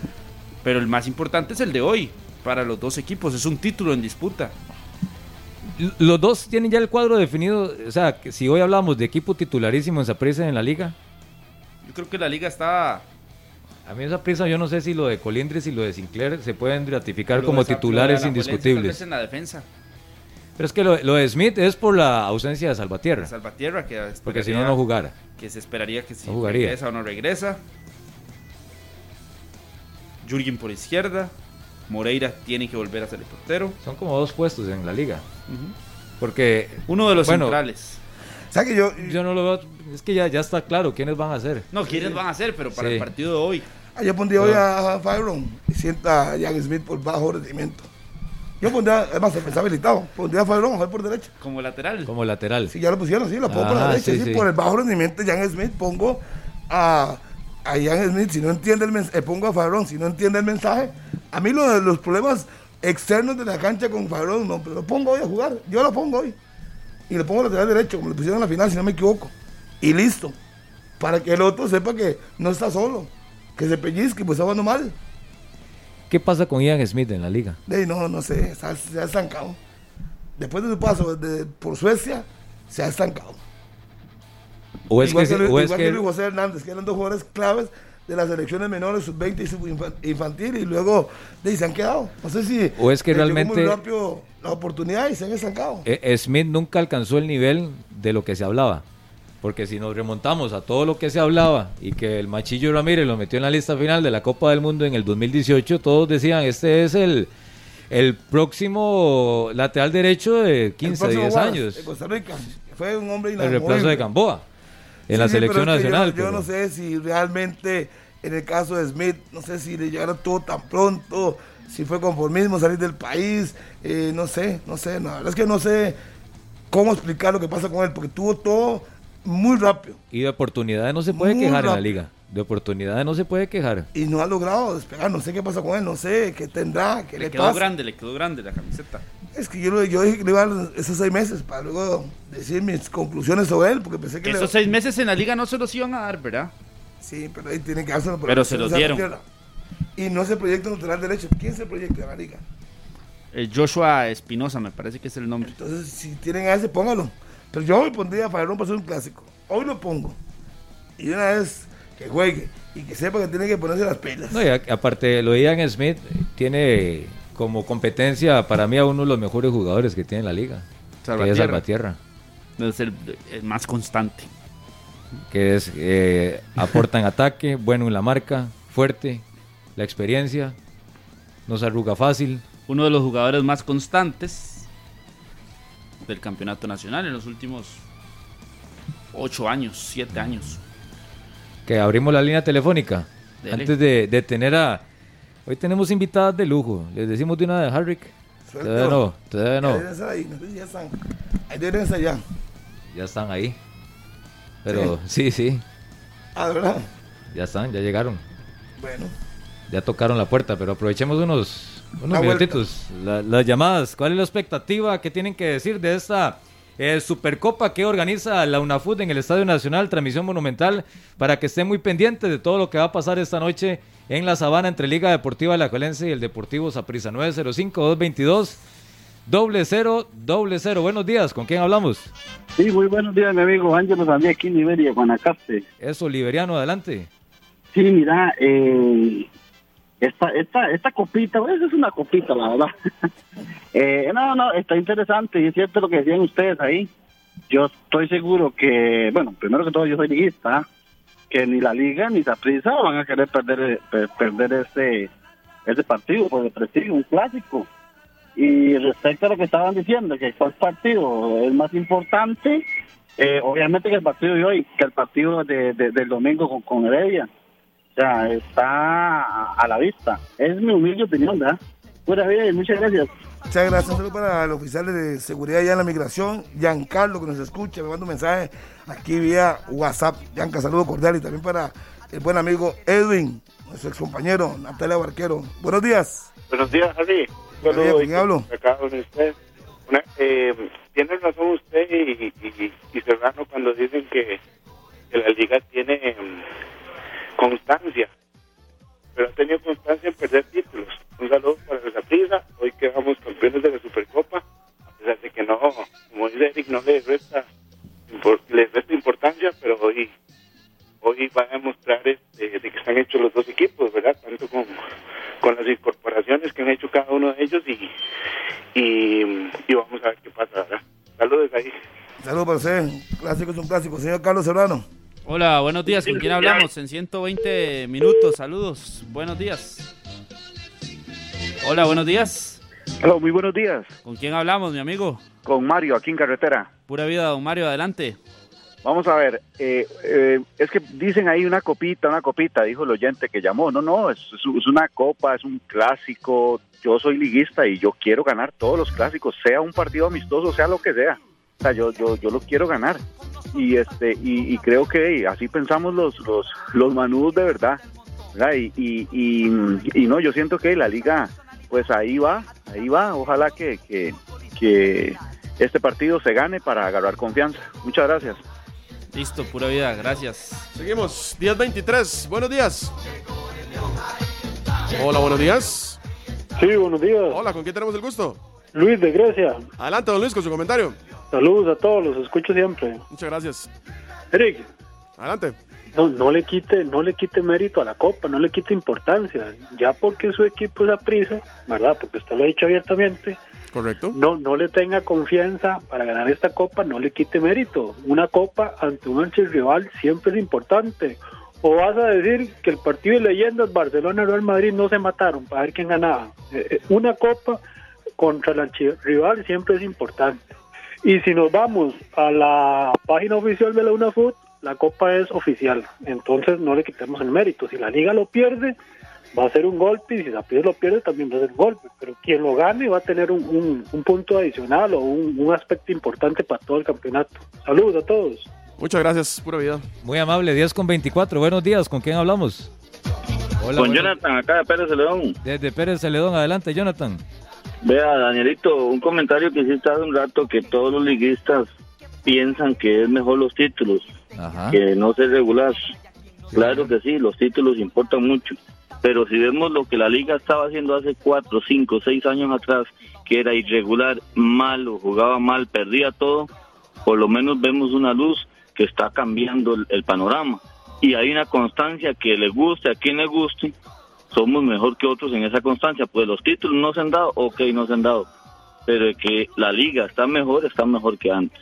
Pero el más importante es el de hoy. Para los dos equipos, es un título en disputa. Los dos tienen ya el cuadro definido. O sea, que si hoy hablamos de equipo titularísimo en Saprissa en la liga, Yo creo que la liga está. A mí esa prisa yo no sé si lo de Colindres y lo de Sinclair se pueden ratificar lo como titulares indiscutibles. en la defensa. Pero es que lo, lo de Smith es por la ausencia de Salvatierra. Salvatierra, que Porque si no, no jugara. que se esperaría que si No jugaría. regresa o no regresa. Jürgen por izquierda. Moreira tiene que volver a ser el portero. Son como dos puestos en la liga. Porque Uno de los Bueno. centrales. O sea que yo, yo no lo veo. Es que ya, ya está claro quiénes van a ser. No, ¿quiénes van a ser? Pero para Sí. el partido de hoy. Ah, yo pondría hoy a Byron y sienta a Jan Smith por bajo rendimiento. Yo pondría, además, está habilitado. Pondría a Fabrón a jugar por derecha. Como lateral. Como lateral. Si ya lo pusieron, sí, lo pongo por la Ah, derecha. sí, sí, sí. Por el bajo rendimiento de Jan Smith pongo a, a Jan Smith. Si no entiende el mensaje, pongo a Fabrón. Si no entiende el mensaje, a mí lo de los problemas externos de la cancha con Fabrón, no, pero lo pongo hoy a jugar. Yo lo pongo hoy. Y lo pongo lateral derecho, como lo pusieron en la final, si no me equivoco. Y listo. Para que el otro sepa que no está solo. Que se pellizque, pues está jugando mal. ¿Qué pasa con Ian Smith en la liga? De, no, no sé, se ha estancado. Después de su paso de- por Suecia, se ha estancado. ¿O es igual que, que, o es igual que que Luis José Hernández, que eran dos jugadores claves de las selecciones menores, sub-20 y sub-infantil, y luego de, se han quedado. No sé si O es que realmente- muy rápido la oportunidad y se han estancado. eh, Smith nunca alcanzó el nivel de lo que se hablaba? Porque si nos remontamos a todo lo que se hablaba y que el Machillo Ramírez lo metió en la lista final de la Copa del Mundo en el 2018, todos decían, este es el, el próximo lateral derecho de El 15, próximo 10 Wallace, años. De Costa Rica. Fue un hombre El reemplazo de. Gamboa en Sí, la sí, selección es que nacional. Yo, pero- no sé si realmente en el caso de Smith, no sé si le llegara todo tan pronto, si fue conformismo salir del país, eh, no sé, no sé, no, la verdad es que no sé cómo explicar lo que pasa con él, porque tuvo todo muy rápido Y de oportunidades no se puede Muy quejar en la liga. De oportunidades no se puede quejar. y no ha logrado despegar, no sé qué pasa con él, no sé qué tendrá, qué le, Le quedó pasa. grande, le quedó grande la camiseta. Es que yo, yo dije que le iba a dar esos seis meses para luego decir mis conclusiones sobre él, porque pensé que Que le- esos seis meses en la liga no se los iban a dar, ¿verdad? Sí, pero ahí tienen que por Pero se los dieron. Y no se proyecta un lateral derecho. ¿Quién se proyecta en la liga? El Joshua Espinosa, me parece que es el nombre. Entonces, si tienen a ese, póngalo. Pero yo hoy pondría a Fabrón para hacer un clásico. Hoy lo pongo. Y de una vez que juegue y que sepa que tiene que ponerse las pilas. No, y a- aparte, lo de Ian Smith tiene como competencia para mí a uno de los mejores jugadores que tiene la liga. Que es Salvatierra. Salvatierra. Debe ser el más constante. Que es, eh, aporta en [laughs] ataque, bueno en la marca, fuerte, la experiencia, no se arruga fácil. Uno de los jugadores más constantes del campeonato nacional en los últimos ocho años, siete años. Que abrimos la línea telefónica. Dele. Antes de, de tener a... Hoy tenemos invitadas de lujo. Les decimos de una de Harrick. Todavía no, todavía no. ya están. Ahí deben estar ya. Ya están ahí. Pero sí, sí, Ah, verdad. ya están, ya llegaron. Bueno. Ya tocaron la puerta, pero aprovechemos unos, unos Una vuelta. minutitos. La- las llamadas, ¿cuál es la expectativa que tienen que decir de esta eh, Supercopa que organiza la UNAFUT en el Estadio Nacional, transmisión monumental, para que estén muy pendientes de todo lo que va a pasar esta noche en la sabana entre Liga Deportiva La Alajuelense y el Deportivo Saprissa 905-222. Doble cero, doble cero. Buenos días, ¿con quién hablamos? Sí, muy buenos días, mi amigo Ángelo también aquí en Iberia, Guanacaste. Es Oliveriano, adelante. Sí, mira, eh, esta, esta, esta copita, pues es una copita, la verdad. [laughs] eh, no, no, está interesante y es cierto lo que decían ustedes ahí. Yo estoy seguro que, bueno, primero que todo yo soy liguista, que ni la liga ni la prisa van a querer perder, per- perder este, este partido por el prestigio, un clásico. Y respecto a lo que estaban diciendo, que cuál partido es más importante, eh, obviamente que el partido de hoy, que el partido de- del domingo con, con Heredia. O sea, está a, la vista. Es mi humilde opinión, ¿verdad? Vida y muchas gracias. Muchas gracias. Un saludo para el oficial de seguridad ya en la migración, Giancarlo, que nos escucha, me manda un mensaje aquí vía WhatsApp. Gianca, saludo cordial y también para el buen amigo Edwin, nuestro ex compañero Natalia Barquero. Buenos días. Buenos días, Javi. Buenos días, ¿con quién hablo? Acá con usted. Una- eh, tiene razón usted y, y, y Serrano cuando dicen que, que la liga tiene constancia, pero ha tenido constancia en perder títulos. Un saludo para la prisa. Hoy quedamos campeones de la Supercopa, a pesar de que no, como dice Eric, no le resta, le resta importancia, pero hoy hoy va a demostrar este, de que están hechos los dos equipos, ¿verdad? Tanto con, con las incorporaciones que han hecho cada uno de ellos y, y, y vamos a ver qué pasa, ¿verdad? Saludos ahí. Saludos para usted. Clásico es un clásico. Señor Carlos Serrano. Hola, buenos días. ¿Con quién hablamos? En 120 minutos. Saludos. Buenos días. Hola, buenos días. Hola, muy buenos días. ¿Con quién hablamos, mi amigo? Con Mario, aquí en carretera. Pura vida, don Mario, adelante. vamos a ver, eh, eh, es que dicen ahí una copita, una copita, dijo el oyente que llamó. No, no, es, es una copa, es un clásico. Yo soy liguista y yo quiero ganar todos los clásicos, sea un partido amistoso, sea lo que sea. O sea, yo, yo, yo lo quiero ganar. Y este y, y creo que así pensamos los, los, los manudos de verdad. ¿verdad? Y, y, y, y no, yo siento que la liga, pues ahí va, ahí va. Ojalá que, que, que este partido se gane para agarrar confianza. Muchas gracias. Listo, pura vida, gracias. Seguimos, 10-23, buenos días. Hola, buenos días. Sí, buenos días. Hola, ¿con quién tenemos el gusto? Luis de Grecia. Adelante, don Luis, con su comentario. Saludos a todos, los escucho siempre. Muchas gracias. Eric, Adelante. no, no le quite, no le quite mérito a la copa, no le quite importancia. Ya porque su equipo es a prisa, ¿verdad? Porque usted lo ha dicho abiertamente, Correcto. no, no le tenga confianza para ganar esta copa, no le quite mérito. Una copa ante un archirrival siempre es importante. O vas a decir que el partido de leyendas Barcelona-Real Madrid no se mataron para ver quién ganaba. Eh, eh, una copa contra el archirrival siempre es importante. Y si nos vamos a la página oficial de la UNAFUT, la copa es oficial. Entonces no le quitemos el mérito. Si la liga lo pierde, va a ser un golpe. Y si la lo pierde, también va a ser un golpe. Pero quien lo gane va a tener un, un- un punto adicional o un, un aspecto importante para todo el campeonato. Saludos a todos. Muchas gracias, pura vida. Muy amable, 10 con 24. Buenos días, ¿con quién hablamos? Hola, Con buenos- Jonathan, acá de Pérez León. Desde Pérez Celedón, adelante, Jonathan. Vea, Danielito, un comentario que hiciste hace un rato que todos los liguistas piensan que es mejor los títulos, Ajá. que no ser regular. Claro que sí, los títulos importan mucho. Pero si vemos lo que la liga estaba haciendo hace cuatro, cinco, seis años atrás, que era irregular, malo, jugaba mal, perdía todo, por lo menos vemos una luz que está cambiando el, el panorama. Y hay una constancia que le guste a quien le guste, somos mejor que otros en esa constancia. Pues los títulos no se han dado, ok, no se han dado. Pero que la liga está mejor, está mejor que antes.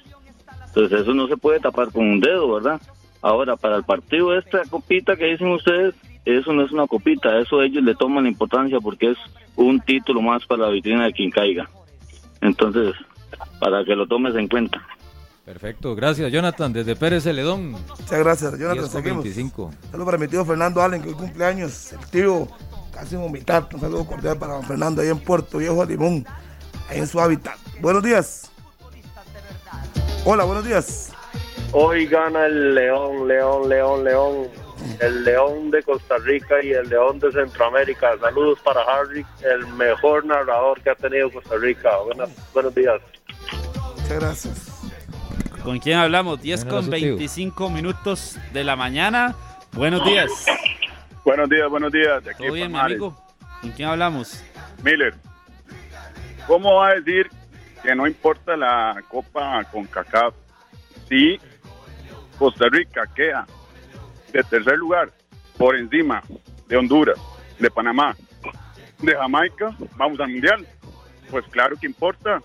Entonces eso no se puede tapar con un dedo, ¿verdad? Ahora, para el partido esta copita que dicen ustedes, eso no es una copita, eso ellos le toman importancia porque es un título más para la vitrina de quien caiga. Entonces, para que lo tomes en cuenta. Perfecto, gracias, Jonathan, desde Pérez Celedón. Muchas gracias, Jonathan. 10 con Seguimos. 25. Saludos para mi tío Fernando Allen, que hoy cumpleaños. El tío casi vomitar. Un saludo cordial para don Fernando, ahí en Puerto Viejo Limón, ahí en su hábitat. Buenos días. Hola, buenos días. Hoy gana el León, León, León, León. El León de Costa Rica y el León de Centroamérica. Saludos para Harry, el mejor narrador que ha tenido Costa Rica. Buenas, buenos días. Muchas gracias. ¿Con quién hablamos? 10 Bueno, con su tío. 25 minutos de la mañana. Buenos días. Buenos días, buenos días. De aquí ¿Todo bien, mi Palmares. amigo? ¿Con quién hablamos? Miller, ¿cómo va a decir que no importa la Copa con CACAF si Costa Rica queda de tercer lugar por encima de Honduras, de Panamá, de Jamaica? Vamos al Mundial. Pues claro que importa.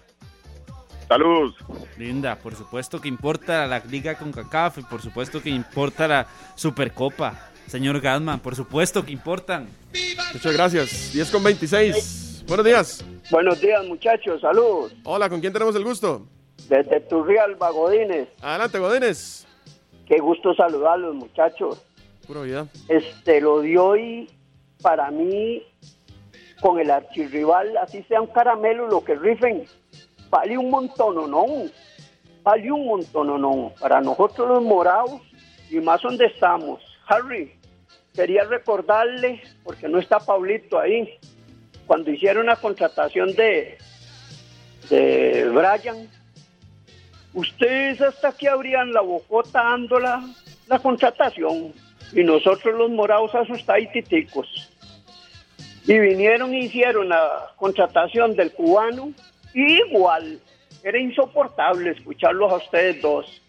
Saludos. Linda, por supuesto que importa la liga con CACAF y por supuesto que importa la Supercopa. Señor Gasman, por supuesto que importan. Muchas gracias. 10 con 26. Buenos días. Buenos días, muchachos. Saludos. Hola, ¿con quién tenemos el gusto? Desde Turrialba, Godínez. Adelante, Godínez. Qué gusto saludarlos, muchachos. Pura vida. Este, lo de hoy, para mí, con el archirrival, así sea un caramelo, lo que rifen, vale un montón, ¿o no? Vale un montón, ¿o no? Para nosotros los morados, y más donde estamos. Harry, quería recordarle, porque no está Pablito ahí, cuando hicieron la contratación de, de Brian, ustedes hasta que abrían la bocota dando la, contratación y nosotros los morados asustaditicos. Y vinieron y hicieron la contratación del cubano igual, era insoportable escucharlos a ustedes dos.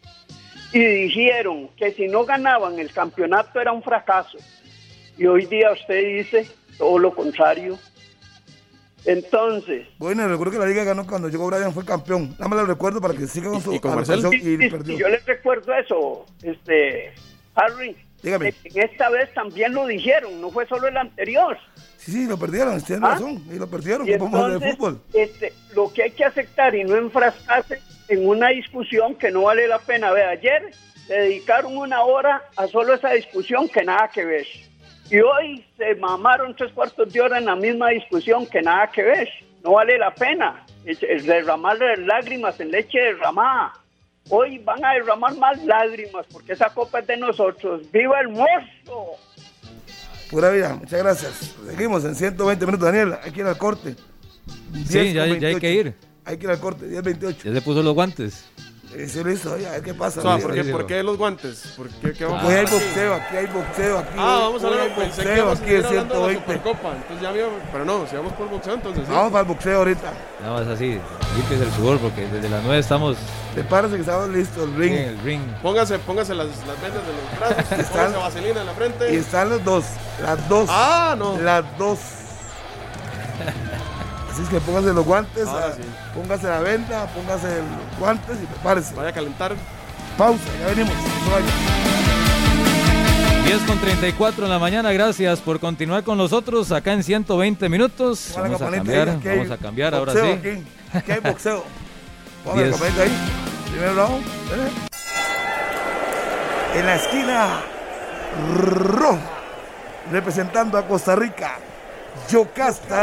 Y dijeron que si no ganaban el campeonato era un fracaso. Y hoy día usted dice todo lo contrario. Entonces, Bueno, recuerdo que la liga ganó cuando llegó Brian, fue campeón. Más lo recuerdo para que siga con su ¿Y con y perdió. sí, yo les recuerdo eso, este, Harry. Dígame. En esta vez también lo dijeron, no fue solo el anterior. Sí, sí, lo perdieron, tienen ¿Ah? razón. Y lo perdieron, Y de fútbol. este, lo que hay que aceptar y no enfrascarse en una discusión que no vale la pena. Ve, ayer le dedicaron una hora a solo esa discusión que nada que ver. Y hoy se mamaron tres cuartos de hora en la misma discusión que nada que ver. No vale la pena. Es, es derramar lágrimas en leche derramada. Hoy van a derramar más lágrimas porque esa copa es de nosotros. ¡Viva el mozo! Pura vida, muchas gracias. Seguimos en 120 minutos, Daniel. Hay que ir al corte. Sí, ya, ya hay que ir. Hay que ir al corte, 10.28. Ya se puso los guantes. Sí, listo, ya, a ver qué pasa. O sea, ¿por qué, por qué los guantes? ¿Por qué, qué vamos a Porque hay boxeo, aquí hay boxeo, aquí Ah, vamos a hablar que boxeo, aquí de la 120. Supercopa. Entonces ya vio, pero no, si vamos por boxeo, entonces sí. Vamos para el boxeo ahorita. No, es así. Limpies el sudor porque desde las 9 estamos Prepárense que estamos listos, el ring. en el ring. Póngase, póngase las, las vendas de los brazos, [laughs] Están- póngase vaselina en la frente. Y están los dos, las dos. Ah, no. Las dos. [laughs] Así es que póngase los guantes, ah, sí. póngase la venda, póngase los guantes y prepárese. Vaya a calentar. Pausa, ya venimos. no se vaya. 10 con 34 en la mañana, gracias por continuar con nosotros acá en 120 minutos. La Vamos a cambiar, ahí, vamos a cambiar ahora sí. Aquí, aquí hay boxeo. [laughs] Ponga la Diez. campanita ahí. Primer round. ¿eh? En la esquina roja, representando a Costa Rica, Yocasta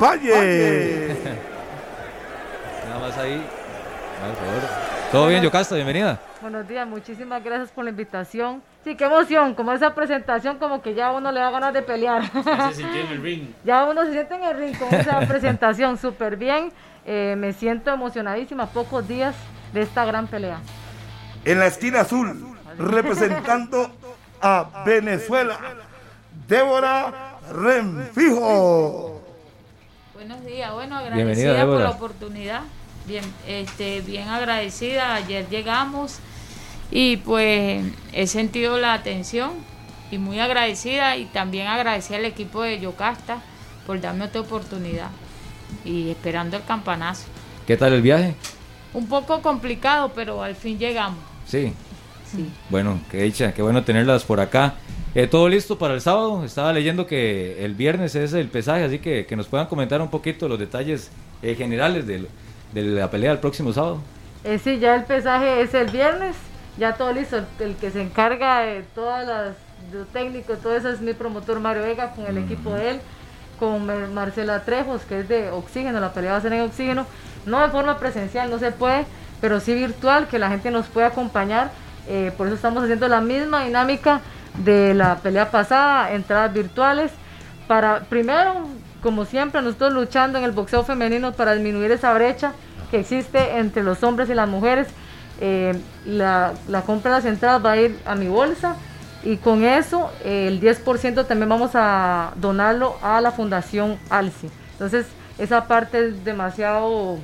Valle. Nada más ahí. Por favor. ¿Todo bien, Yocasta? Bienvenida. Buenos días, muchísimas gracias por la invitación. Sí, qué emoción, como esa presentación, como que ya uno le da ganas de pelear. Se sintió en el ring. [laughs] ya uno se siente en el ring con esa presentación, súper bien. Eh, me siento emocionadísima, pocos días de esta gran pelea. En la esquina azul, representando a Venezuela, Débora Renfijo. Buenos días, bueno, Bienvenida, agradecida por la oportunidad. Bien, este, bien agradecida. Ayer llegamos y pues he sentido la atención y muy agradecida y también agradecida al equipo de Yocasta por darme otra oportunidad y esperando el campanazo. ¿Qué tal el viaje? Un poco complicado, pero al fin llegamos. Sí. Sí. Bueno, qué dicha, qué bueno tenerlas por acá. Eh, ¿Todo listo para el sábado? Estaba leyendo que el viernes es el pesaje, así que que nos puedan comentar un poquito los detalles eh, generales del- de la pelea el próximo sábado. Eh, sí, ya el pesaje es el viernes, ya todo listo. El, que se encarga de todas las de técnico, todo eso es mi promotor Mario Vega con el equipo de él, con Mer- Marcela Trejos, que es de oxígeno, la pelea va a ser en oxígeno, no de forma presencial, no se puede, pero sí virtual, que la gente nos pueda acompañar. Eh, por eso estamos haciendo la misma dinámica de la pelea pasada, entradas virtuales, para primero, como siempre, nosotros luchando en el boxeo femenino para disminuir esa brecha que existe entre los hombres y las mujeres. Eh, la, compra de las entradas va a ir a mi bolsa y con eso eh, el 10% también vamos a donarlo a la Fundación ALSI. Entonces, esa parte es demasiado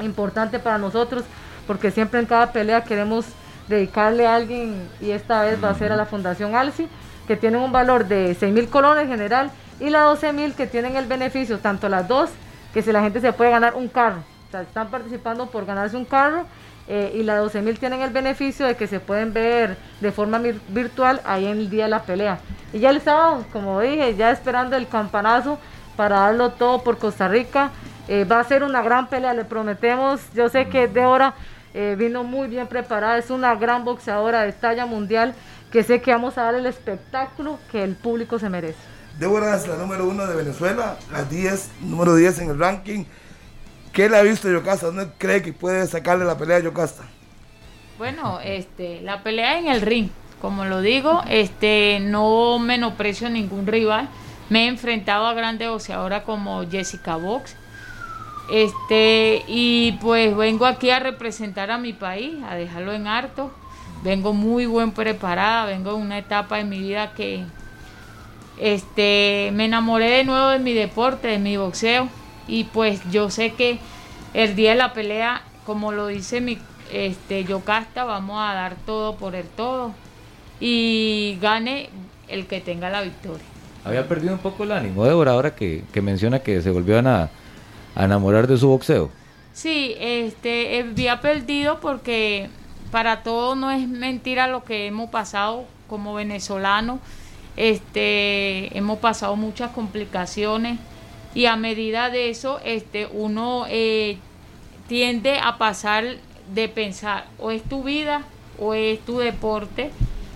importante para nosotros porque siempre en cada pelea queremos dedicarle a alguien y esta vez va a ser a la Fundación ALSI que tiene un valor de 6 mil colones en general y la 12 mil que tienen el beneficio, tanto las dos, que si la gente se puede ganar un carro, están participando por ganarse un carro eh, y la 12 mil tienen el beneficio de que se pueden ver de forma vir- virtual ahí en el día de la pelea. Y ya el sábado, como dije, ya esperando el campanazo para darlo todo por Costa Rica. Eh, va a ser una gran pelea, le prometemos. Yo sé que Deora eh, vino muy bien preparada, es una gran boxeadora de talla mundial que sé que vamos a dar el espectáculo que el público se merece. Débora es la número uno de Venezuela, la 10, número 10 en el ranking. ¿Qué le ha visto Yocasta? ¿Dónde cree que puede sacarle la pelea a Yocasta? Bueno, este, la pelea en el ring, como lo digo, este, no menosprecio a ningún rival. Me he enfrentado a grandes boxeadoras como Jessica Box. Este, y pues vengo aquí a representar a mi país, a dejarlo en harto. Vengo muy buen preparada, vengo en una etapa de mi vida que este, me enamoré de nuevo de mi deporte, de mi boxeo. Y pues yo sé que el día de la pelea, como lo dice mi este, Yocasta, vamos a dar todo por el todo. Y gane el que tenga la victoria. Había perdido un poco el ánimo, Débora, ahora que, que menciona que se volvió a, a enamorar de su boxeo. Sí, este, había perdido porque para todo no es mentira lo que hemos pasado como venezolano, este, hemos pasado muchas complicaciones y a medida de eso, este, uno eh, tiende a pasar de pensar o es tu vida o es tu deporte.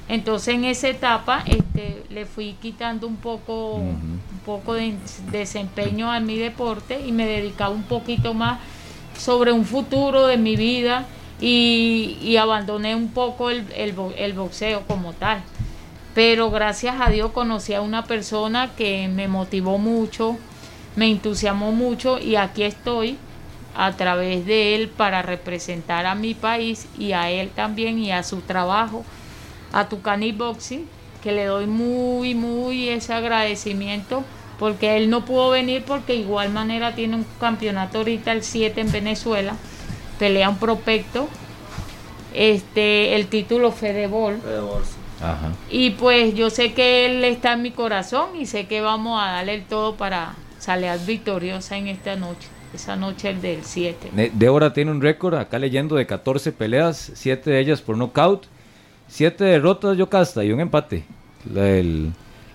Entonces en esa etapa este, le fui quitando un poco, un poco de desempeño a mi deporte y me dedicaba un poquito más sobre un futuro de mi vida y, y abandoné un poco el, el, el boxeo como tal. Pero gracias a Dios conocí a una persona que me motivó mucho, me entusiasmó mucho y aquí estoy a través de él para representar a mi país y a él también y a su trabajo, a Tucani Boxing, que le doy muy, muy ese agradecimiento porque él no pudo venir porque igual manera tiene un campeonato ahorita el 7 en Venezuela, pelea un prospecto, este, el título Fedebol. Ajá. Y pues yo sé que él está en mi corazón y sé que vamos a darle el todo para salir victoriosa en esta noche. Esa noche el del 7. Ne- Débora tiene un récord, acá leyendo, de 14 peleas, 7 de ellas por nocaut, 7 derrotas Yocasta y un empate. La- el-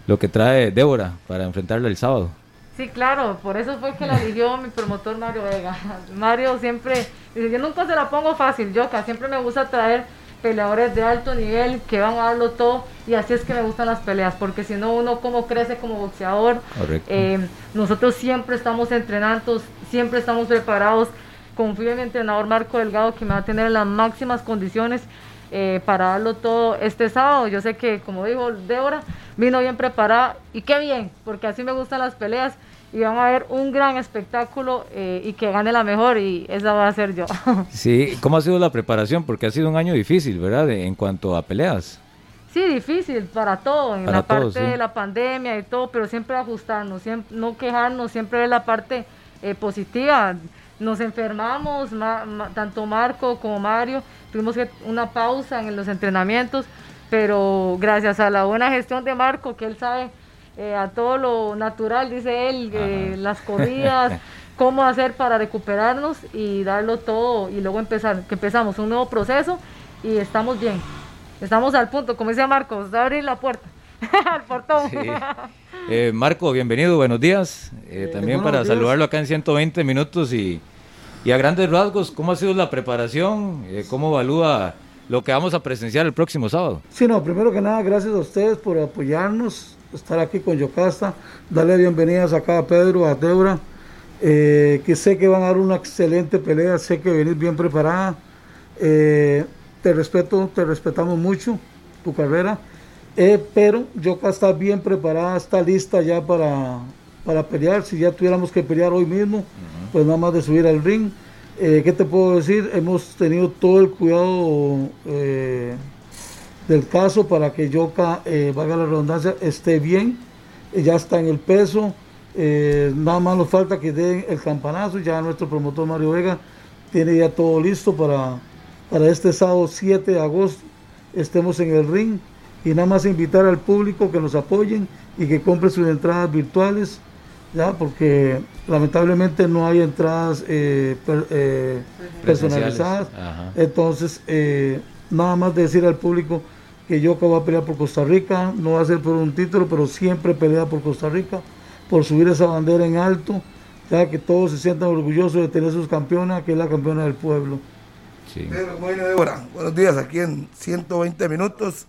lo que trae Débora para enfrentarla el sábado. Sí, claro, por eso fue que la eligió mi promotor Mario Vega. Mario siempre, dice, yo nunca se la pongo fácil, yo siempre me gusta traer peleadores de alto nivel que van a darlo todo y así es que me gustan las peleas, porque si no uno como crece como boxeador, Correcto. eh, nosotros siempre estamos entrenando, siempre estamos preparados, confío en mi entrenador Marco Delgado que me va a tener en las máximas condiciones eh, para darlo todo este sábado. Yo sé que, como dijo Débora, vino bien preparada y qué bien, porque así me gustan las peleas y van a ver un gran espectáculo eh, y que gane la mejor y esa va a ser yo. [laughs] Sí, ¿cómo ha sido la preparación? Porque ha sido un año difícil, ¿verdad? De- en cuanto a peleas. Sí, difícil para todo, en Para la parte sí. de la pandemia y todo, pero siempre ajustarnos, siempre, no quejarnos, siempre ver la parte eh, positiva. Nos enfermamos, ma- ma- tanto Marco como Mario, tuvimos que una pausa en los entrenamientos, pero gracias a la buena gestión de Marco, que él sabe eh, a todo lo natural, dice él, eh, las corridas, [laughs] cómo hacer para recuperarnos y darlo todo y luego empezar, que empezamos un nuevo proceso y estamos bien. Estamos al punto, como dice Marcos, de abrir la puerta, [laughs] al portón. Sí. Eh, Marco, bienvenido, buenos días. Eh, también buenos para días. saludarlo acá en 120 minutos y, y a grandes rasgos, ¿cómo ha sido la preparación? Eh, ¿Cómo evalúa lo que vamos a presenciar el próximo sábado? Sí, no, primero que nada, gracias a ustedes por apoyarnos, estar aquí con Yocasta, darle bienvenidas acá a Pedro, a Débora, eh, que sé que van a dar una excelente pelea, sé que venís bien preparada, eh, te respeto, te respetamos mucho, tu carrera, pero Yocasta está bien preparada, está lista ya para, para pelear, si ya tuviéramos que pelear hoy mismo, pues nada más de subir al ring. Eh, ¿Qué te puedo decir? Hemos tenido todo el cuidado eh, del caso para que Yoka, eh, valga la redundancia, esté bien. Eh, ya está en el peso. nada más nos falta que den el campanazo. Ya nuestro promotor Mario Vega tiene ya todo listo para, para este sábado 7 de agosto. Estemos en el ring. Y nada más invitar al público que nos apoyen y que compre sus entradas virtuales. Ya, porque lamentablemente no hay entradas eh, per- eh, personalizadas. Ajá. Entonces, eh, nada más decir al público que Yoka va a pelear por Costa Rica, no va a ser por un título, pero siempre pelea por Costa Rica, por subir esa bandera en alto, ya que todos se sientan orgullosos de tener sus campeonas, que es la campeona del pueblo. Pedro, ¿cómo viene Débora? Buenos días, aquí en 120 minutos.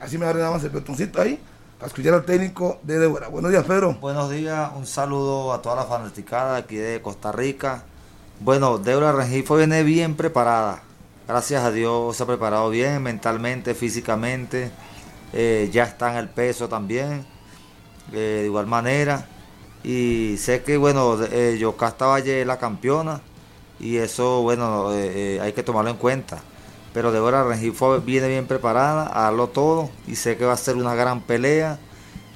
Así me agarré nada más el botoncito ahí para escuchar al técnico de Débora. Buenos días, Pedro. Buenos días, un saludo a toda la fanaticada aquí de Costa Rica. Bueno, Débora Rengifo viene bien preparada. Gracias a Dios se ha preparado bien mentalmente, físicamente. Eh, ya está en el peso también, eh, de igual manera. Y sé que, bueno, eh, Yocasta Valle es la campeona y eso, bueno, eh, hay que tomarlo en cuenta. Pero Débora Rengifo viene bien preparada a darlo todo y sé que va a ser una gran pelea.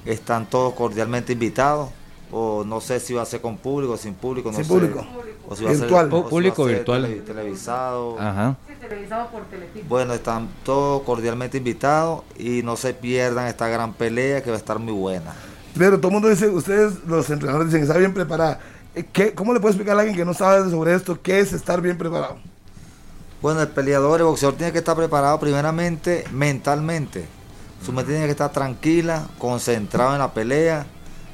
Están todos cordialmente invitados. O no sé si va a ser con público o sin público. No Sin sé. público. O si va a ser- Virtual. o si va a Público ser virtual. tele- televisado. Ajá. Sí, televisado por. Bueno, están todos cordialmente invitados y no se pierdan esta gran pelea que va a estar muy buena. Pero todo el mundo dice, ustedes los entrenadores dicen que está bien preparada. Eh, ¿Qué, ¿Cómo le puede explicar a alguien que no sabe sobre esto qué es estar bien preparado? Bueno, el peleador, el boxeador tiene que estar preparado primeramente mentalmente, Sumete tiene que estar tranquila, concentrada en la pelea,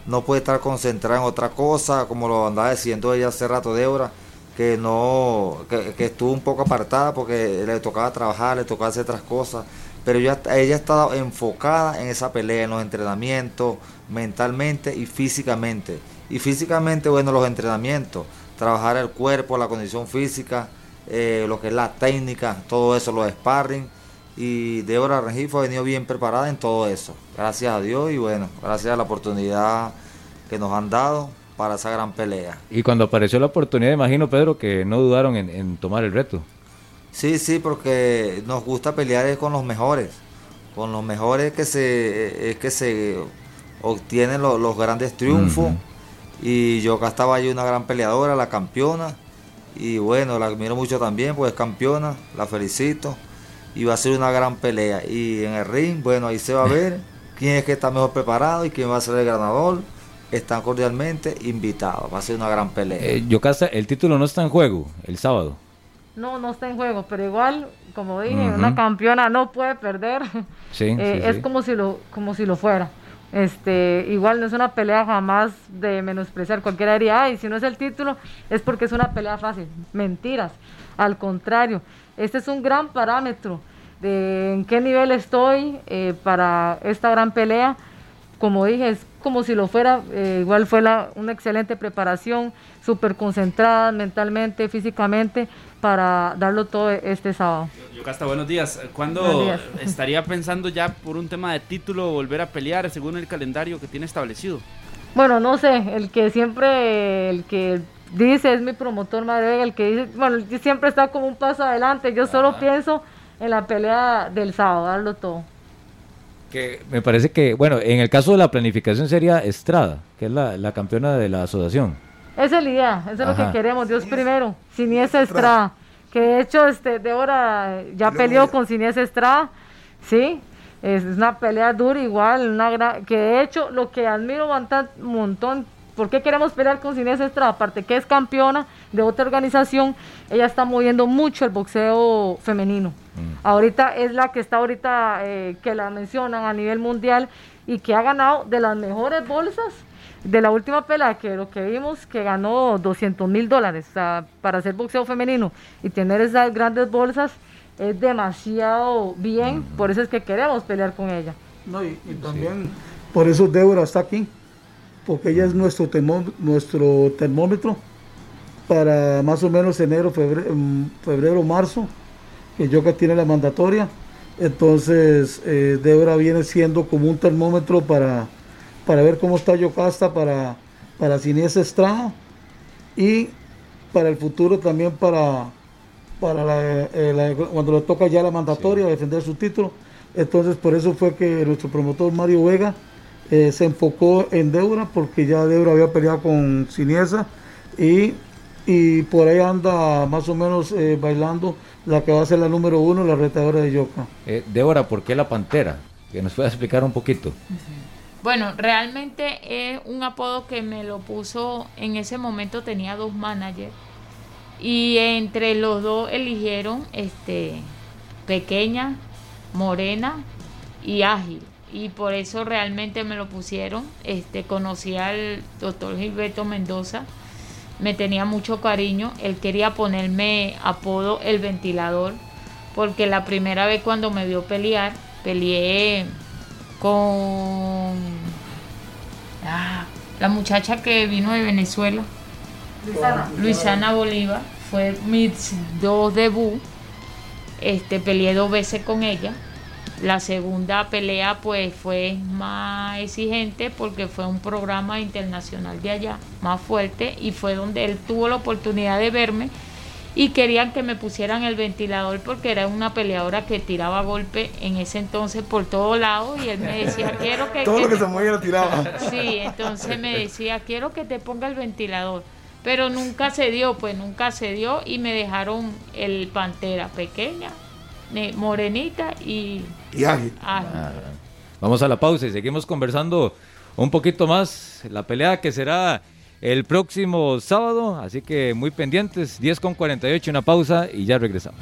no puede estar concentrada en otra cosa, como lo andaba diciendo ella hace rato Débora, que no, que, que estuvo un poco apartada porque le tocaba trabajar, le tocaba hacer otras cosas, pero ya, ella estaba enfocada en esa pelea, en los entrenamientos, mentalmente y físicamente. Y físicamente, bueno, los entrenamientos, trabajar el cuerpo, la condición física, eh, lo que es la técnica, todo eso, los sparring. Y Débora Rengifo ha venido bien preparada en todo eso. Gracias a Dios y bueno, gracias a la oportunidad que nos han dado para esa gran pelea. Y cuando apareció la oportunidad, imagino, Pedro, que no dudaron en, en tomar el reto. Sí, sí, porque nos gusta pelear con los mejores. Con los mejores que se, es que se obtienen lo- los grandes triunfos. Y yo acá estaba ahí una gran peleadora, la campeona. Y bueno, la admiro mucho también, pues es campeona, la felicito. Y va a ser una gran pelea. Y en el ring, bueno, ahí se va a ver [laughs] quién es que está mejor preparado y quién va a ser el ganador. Están cordialmente invitados. Va a ser una gran pelea. Eh, Yocasta, el título no está en juego el sábado. No, no está en juego, pero igual, como dije, una campeona no puede perder. Sí, [laughs] Eh, sí, es sí. como si lo como si lo fuera. Este, igual no es una pelea jamás de menospreciar. Cualquiera diría, ay, si no es el título, es porque es una pelea fácil. Mentiras. Al contrario, este es un gran parámetro de en qué nivel estoy eh, para esta gran pelea. Como dije, es como si lo fuera. eh, igual fue una excelente preparación, súper concentrada mentalmente, físicamente, para darlo todo este sábado. Yocasta, buenos días. ¿Cuándo Buenos días. [laughs] estaría pensando ya por un tema de título volver a pelear según el calendario que tiene establecido? Bueno, no sé, el que siempre, el que dice es mi promotor Madre Vega, el que dice, bueno, siempre está como un paso adelante. Yo solo pienso en la pelea del sábado, darlo todo. Que me parece que, bueno, en el caso de la planificación sería Estrada, que es la, la campeona de la asociación. Esa es la idea, eso es lo que queremos, Dios primero. Siniesa Estrada, que de hecho este Débora ya peleó con Siniesa Estrada, sí, es una pelea dura igual, una gran- que de hecho lo que admiro un montón, ¿por qué queremos pelear con Siniesa Estrada? Aparte que es campeona de otra organización, ella está moviendo mucho el boxeo femenino. Ahorita es la que está ahorita, eh, que la mencionan a nivel mundial y que ha ganado de las mejores bolsas de la última pelea, que lo que vimos, que ganó 200 mil dólares o sea, para hacer boxeo femenino y tener esas grandes bolsas es demasiado bien, por eso es que queremos pelear con ella. No, y, y también por eso Débora está aquí, porque ella es nuestro, termó- nuestro termómetro para más o menos enero, febrero, febrero marzo, que Yoka tiene la mandatoria. Entonces, eh, Débora viene siendo como un termómetro para, para ver cómo está Yocasta, para, para Siniesa Estrada y para el futuro también para, para la- eh, la- cuando le toca ya la mandatoria defender su título. Entonces, por eso fue que nuestro promotor Mario Vega eh, se enfocó en Débora, porque ya Débora había peleado con Siniesa y, y por ahí anda más o menos eh, bailando la que va a ser la número uno, la retadora de Yoka. Eh, Débora, ¿por qué la pantera? Que nos pueda explicar un poquito. Bueno, realmente es un apodo que me lo puso, en ese momento tenía dos managers y entre los dos eligieron este pequeña, morena y ágil. Y por eso realmente me lo pusieron. Este conocí al doctor Gilberto Mendoza, me tenía mucho cariño, él quería ponerme apodo el ventilador porque la primera vez cuando me vio pelear, peleé con ah, la muchacha que vino de Venezuela, Luisana. Luisana Bolívar, fue mis dos debut. Este, peleé dos veces con ella. La segunda pelea pues fue más exigente porque fue un programa internacional de allá, más fuerte, y fue donde él tuvo la oportunidad de verme y querían que me pusieran el ventilador porque era una peleadora que tiraba golpe en ese entonces por todos lados y él me decía [laughs] quiero que Todo lo que te- se movía lo tiraba. [laughs] sí entonces me decía quiero que te ponga el ventilador pero nunca se dio pues nunca se dio y me dejaron el pantera pequeña morenita y Y ágil. ágil. Vamos a la pausa y seguimos conversando un poquito más. La pelea que será el próximo sábado, así que muy pendientes. 10 con 48, una pausa y ya regresamos.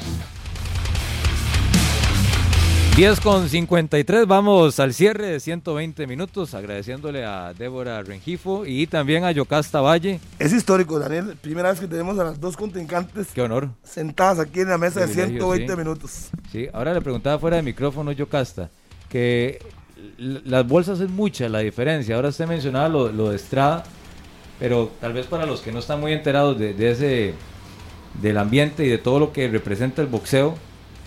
10 con 53, vamos al cierre de 120 minutos, agradeciéndole a Débora Rengifo y también a Yocasta Valle. Es histórico, Daniel. Primera vez que tenemos a las dos contrincantes Qué honor. sentadas aquí en la mesa de Privilegio, 120 sí. minutos. Sí, ahora le preguntaba fuera de micrófono Yocasta, que las bolsas es mucha la diferencia. Ahora usted mencionaba lo, lo de Estrada, pero tal vez para los que no están muy enterados de, ese, del ambiente y de todo lo que representa el boxeo,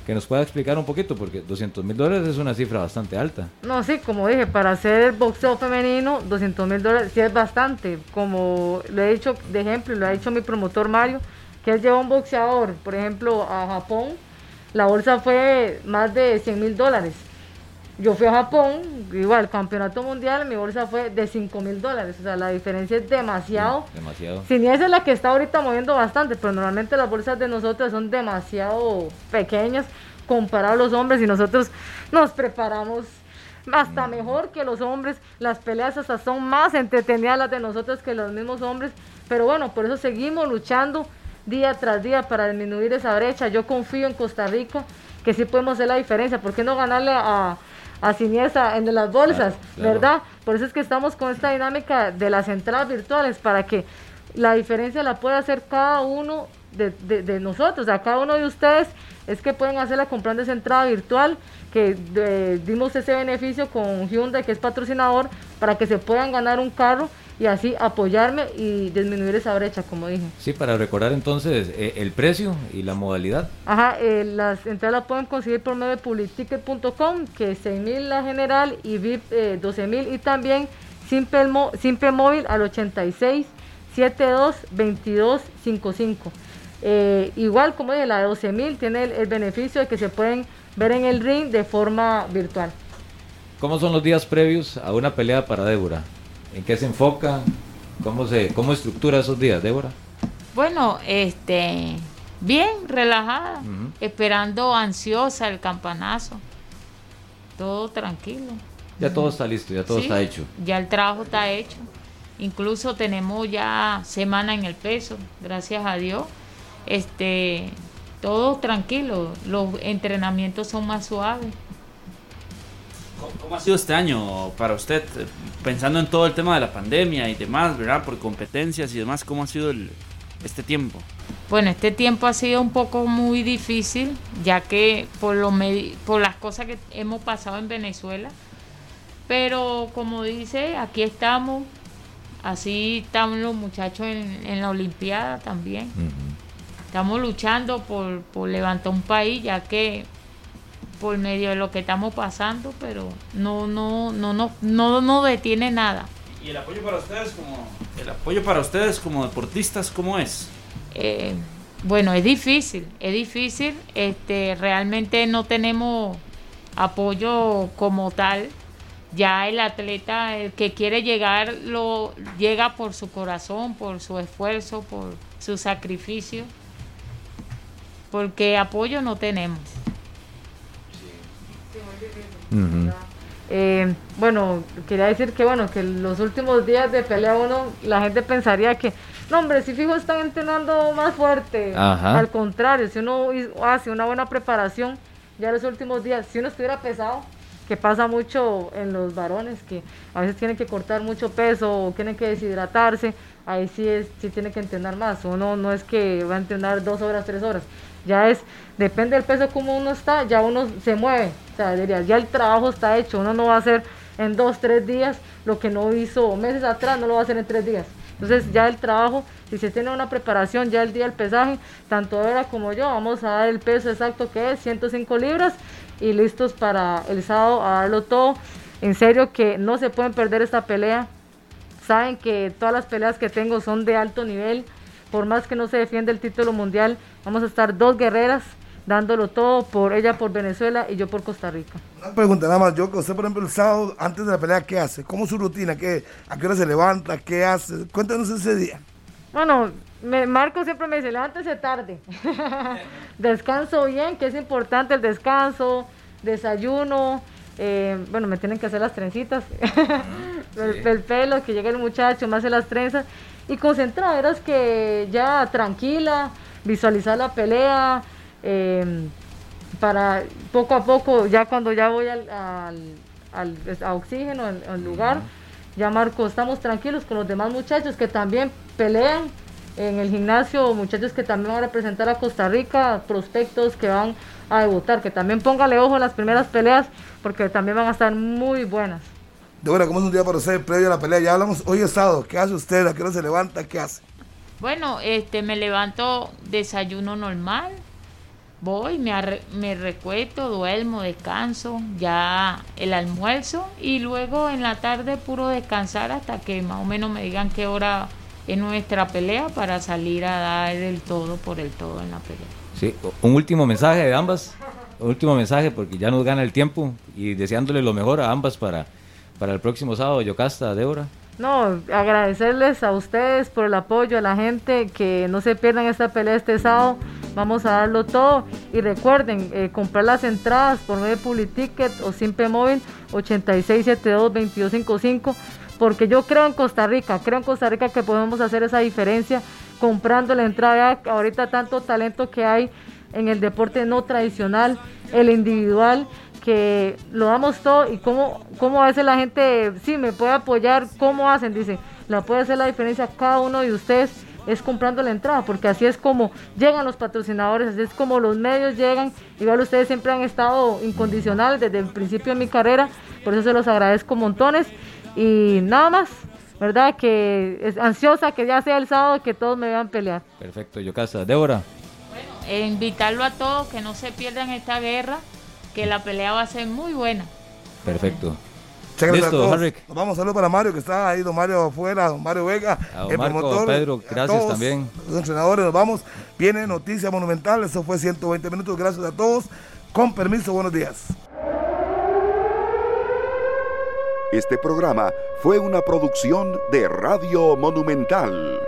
que nos pueda explicar un poquito, porque 200 mil dólares es una cifra bastante alta. No, sí, como dije, para hacer boxeo femenino, 200 mil dólares sí es bastante. Como lo he dicho de ejemplo, lo ha dicho mi promotor Mario, que él lleva un boxeador, por ejemplo, a Japón, la bolsa fue más de 100 mil dólares. Yo fui a Japón, igual, campeonato mundial, mi bolsa fue de 5 mil dólares. O sea, la diferencia es demasiado. Demasiado. Siniesa es la que está ahorita moviendo bastante, pero normalmente las bolsas de nosotros son demasiado pequeñas comparadas a los hombres y nosotros nos preparamos hasta mejor que los hombres. Las peleas hasta son más entretenidas las de nosotros que los mismos hombres, pero bueno, por eso seguimos luchando día tras día para disminuir esa brecha. Yo confío en Costa Rica que sí podemos hacer la diferencia. ¿Por qué no ganarle a, a Siniesa en las bolsas, claro. verdad? Por eso es que estamos con esta dinámica de las entradas virtuales para que la diferencia la pueda hacer cada uno de, de- de nosotros, o sea, cada uno de ustedes es que pueden hacerla comprando esa entrada virtual que eh, dimos ese beneficio con Hyundai que es patrocinador para que se puedan ganar un carro y así apoyarme y disminuir esa brecha como dije. Sí, para recordar entonces eh, el precio y la modalidad. Ajá, eh, las entradas las pueden conseguir por medio de publicticket.com, que es 6.000 la general y VIP eh, 12.000 y también Simple, Simple Móvil al 86 72 22 55. Eh, igual como dije, la de 12.000 tiene el, el beneficio de que se pueden ver en el ring de forma virtual. ¿Cómo son los días previos a una pelea para Débora? ¿En qué se enfoca? ¿Cómo se cómo estructura esos días, Débora? Bueno, este, bien, relajada, esperando ansiosa el campanazo. Todo tranquilo. Ya todo está listo, ya todo Sí, está hecho. Ya el trabajo está hecho. Incluso tenemos ya semana en el peso, gracias a Dios. Este, todo tranquilo. Los entrenamientos son más suaves. ¿Cómo ha sido este año para usted? Pensando en todo el tema de la pandemia y demás, ¿verdad? Por competencias y demás, ¿cómo ha sido el- este tiempo? Bueno, este tiempo ha sido un poco muy difícil, ya que por, lo por las cosas que hemos pasado en Venezuela. Pero como dice, aquí estamos. Así están los muchachos en, en la Olimpiada también. Estamos luchando por, por levantar un país, ya que por medio de lo que estamos pasando, pero no, no, no, no, no, no detiene nada. ¿Y el apoyo para ustedes como el apoyo para ustedes como deportistas cómo es? Eh, bueno, es difícil, es difícil. Este, realmente no tenemos apoyo como tal. Ya el atleta, el que quiere llegar, lo llega por su corazón, por su esfuerzo, por su sacrificio. Porque apoyo no tenemos. Eh, bueno, quería decir que bueno, que los últimos días de pelea uno, la gente pensaría que, no hombre, si fijo están entrenando más fuerte. Ajá. Al contrario, si uno hace una buena preparación, ya los últimos días, si uno estuviera pesado, que pasa mucho en los varones, que a veces tienen que cortar mucho peso o tienen que deshidratarse, ahí sí es, sí tiene que entrenar más. Uno no es que va a entrenar dos horas, tres horas. Ya es, depende del peso como uno está, ya uno se mueve. O sea, diría, ya el trabajo está hecho. Uno no va a hacer en dos, tres días lo que no hizo meses atrás, no lo va a hacer en tres días. Entonces ya el trabajo, si se tiene una preparación ya el día del pesaje, tanto Vera como yo, vamos a dar el peso exacto que es, 105 libras, y listos para el sábado a darlo todo. En serio que no se pueden perder esta pelea. Saben que todas las peleas que tengo son de alto nivel. Por más que no se defienda el título mundial, vamos a estar dos guerreras dándolo todo por ella por Venezuela y yo por Costa Rica. Una pregunta nada más, yo que usted por ejemplo el sábado antes de la pelea, ¿qué hace? ¿Cómo es su rutina? ¿Qué, ¿A qué hora se levanta? ¿Qué hace? Cuéntanos ese día. Bueno, me, Marco siempre me dice, levántese tarde. [laughs] Descanso bien, que es importante el descanso, desayuno. eh, bueno, me tienen que hacer las trencitas. [laughs] el, el pelo, que llegue el muchacho, me hace las trenzas. Y concentrada, verás que ya tranquila, visualizar la pelea. eh, para poco a poco, ya cuando ya voy al, al, al- a oxígeno, al, al lugar, ya Marco, estamos tranquilos con los demás muchachos que también pelean en el gimnasio, muchachos que también van a representar a Costa Rica, prospectos que van a debutar, que también póngale ojo en las primeras peleas, porque también van a estar muy buenas. Débora, ¿cómo es un día para usted previo a la pelea? Ya hablamos, hoy es sábado, ¿qué hace usted? ¿A qué hora se levanta? ¿Qué hace? Bueno, este, me levanto, desayuno normal, voy, me, arre- me recuesto, duermo, descanso, ya el almuerzo y luego en la tarde puro descansar hasta que más o menos me digan qué hora es nuestra pelea para salir a dar el todo por el todo en la pelea. Sí, un último mensaje de ambas. Un último mensaje porque ya nos gana el tiempo y deseándole lo mejor a ambas para, para el próximo sábado. Yocasta, Débora. No, agradecerles a ustedes por el apoyo, a la gente, que no se pierdan esta pelea este sábado. Vamos a darlo todo. Y recuerden, eh, comprar las entradas por medio o Simple Móvil 8672-2255. Porque yo creo en Costa Rica, creo en Costa Rica que podemos hacer esa diferencia comprando la entrada. Ahorita tanto talento que hay en el deporte no tradicional, el individual, que lo damos todo y cómo, cómo a veces la gente, sí, me puede apoyar, cómo hacen, dice, la puede hacer la diferencia cada uno de ustedes es comprando la entrada, porque así es como llegan los patrocinadores, así es como los medios llegan, igual ustedes siempre han estado incondicionales desde el principio de mi carrera, por eso se los agradezco montones y nada más, ¿verdad? Que es ansiosa que ya sea el sábado que todos me vean pelear. Perfecto, Yocasta. Débora. E invitarlo a todos que no se pierdan esta guerra, que la pelea va a ser muy buena. Perfecto. Muchas gracias Listo, a todos. Nos vamos, saludos para Mario que está ahí, don Mario afuera, don Mario Vega, A don el Marco, promotor. Pedro, a gracias todos también. Los entrenadores, nos vamos. Viene Noticia Monumental, eso fue 120 minutos, gracias a todos. Con permiso, buenos días. Este programa fue una producción de Radio Monumental.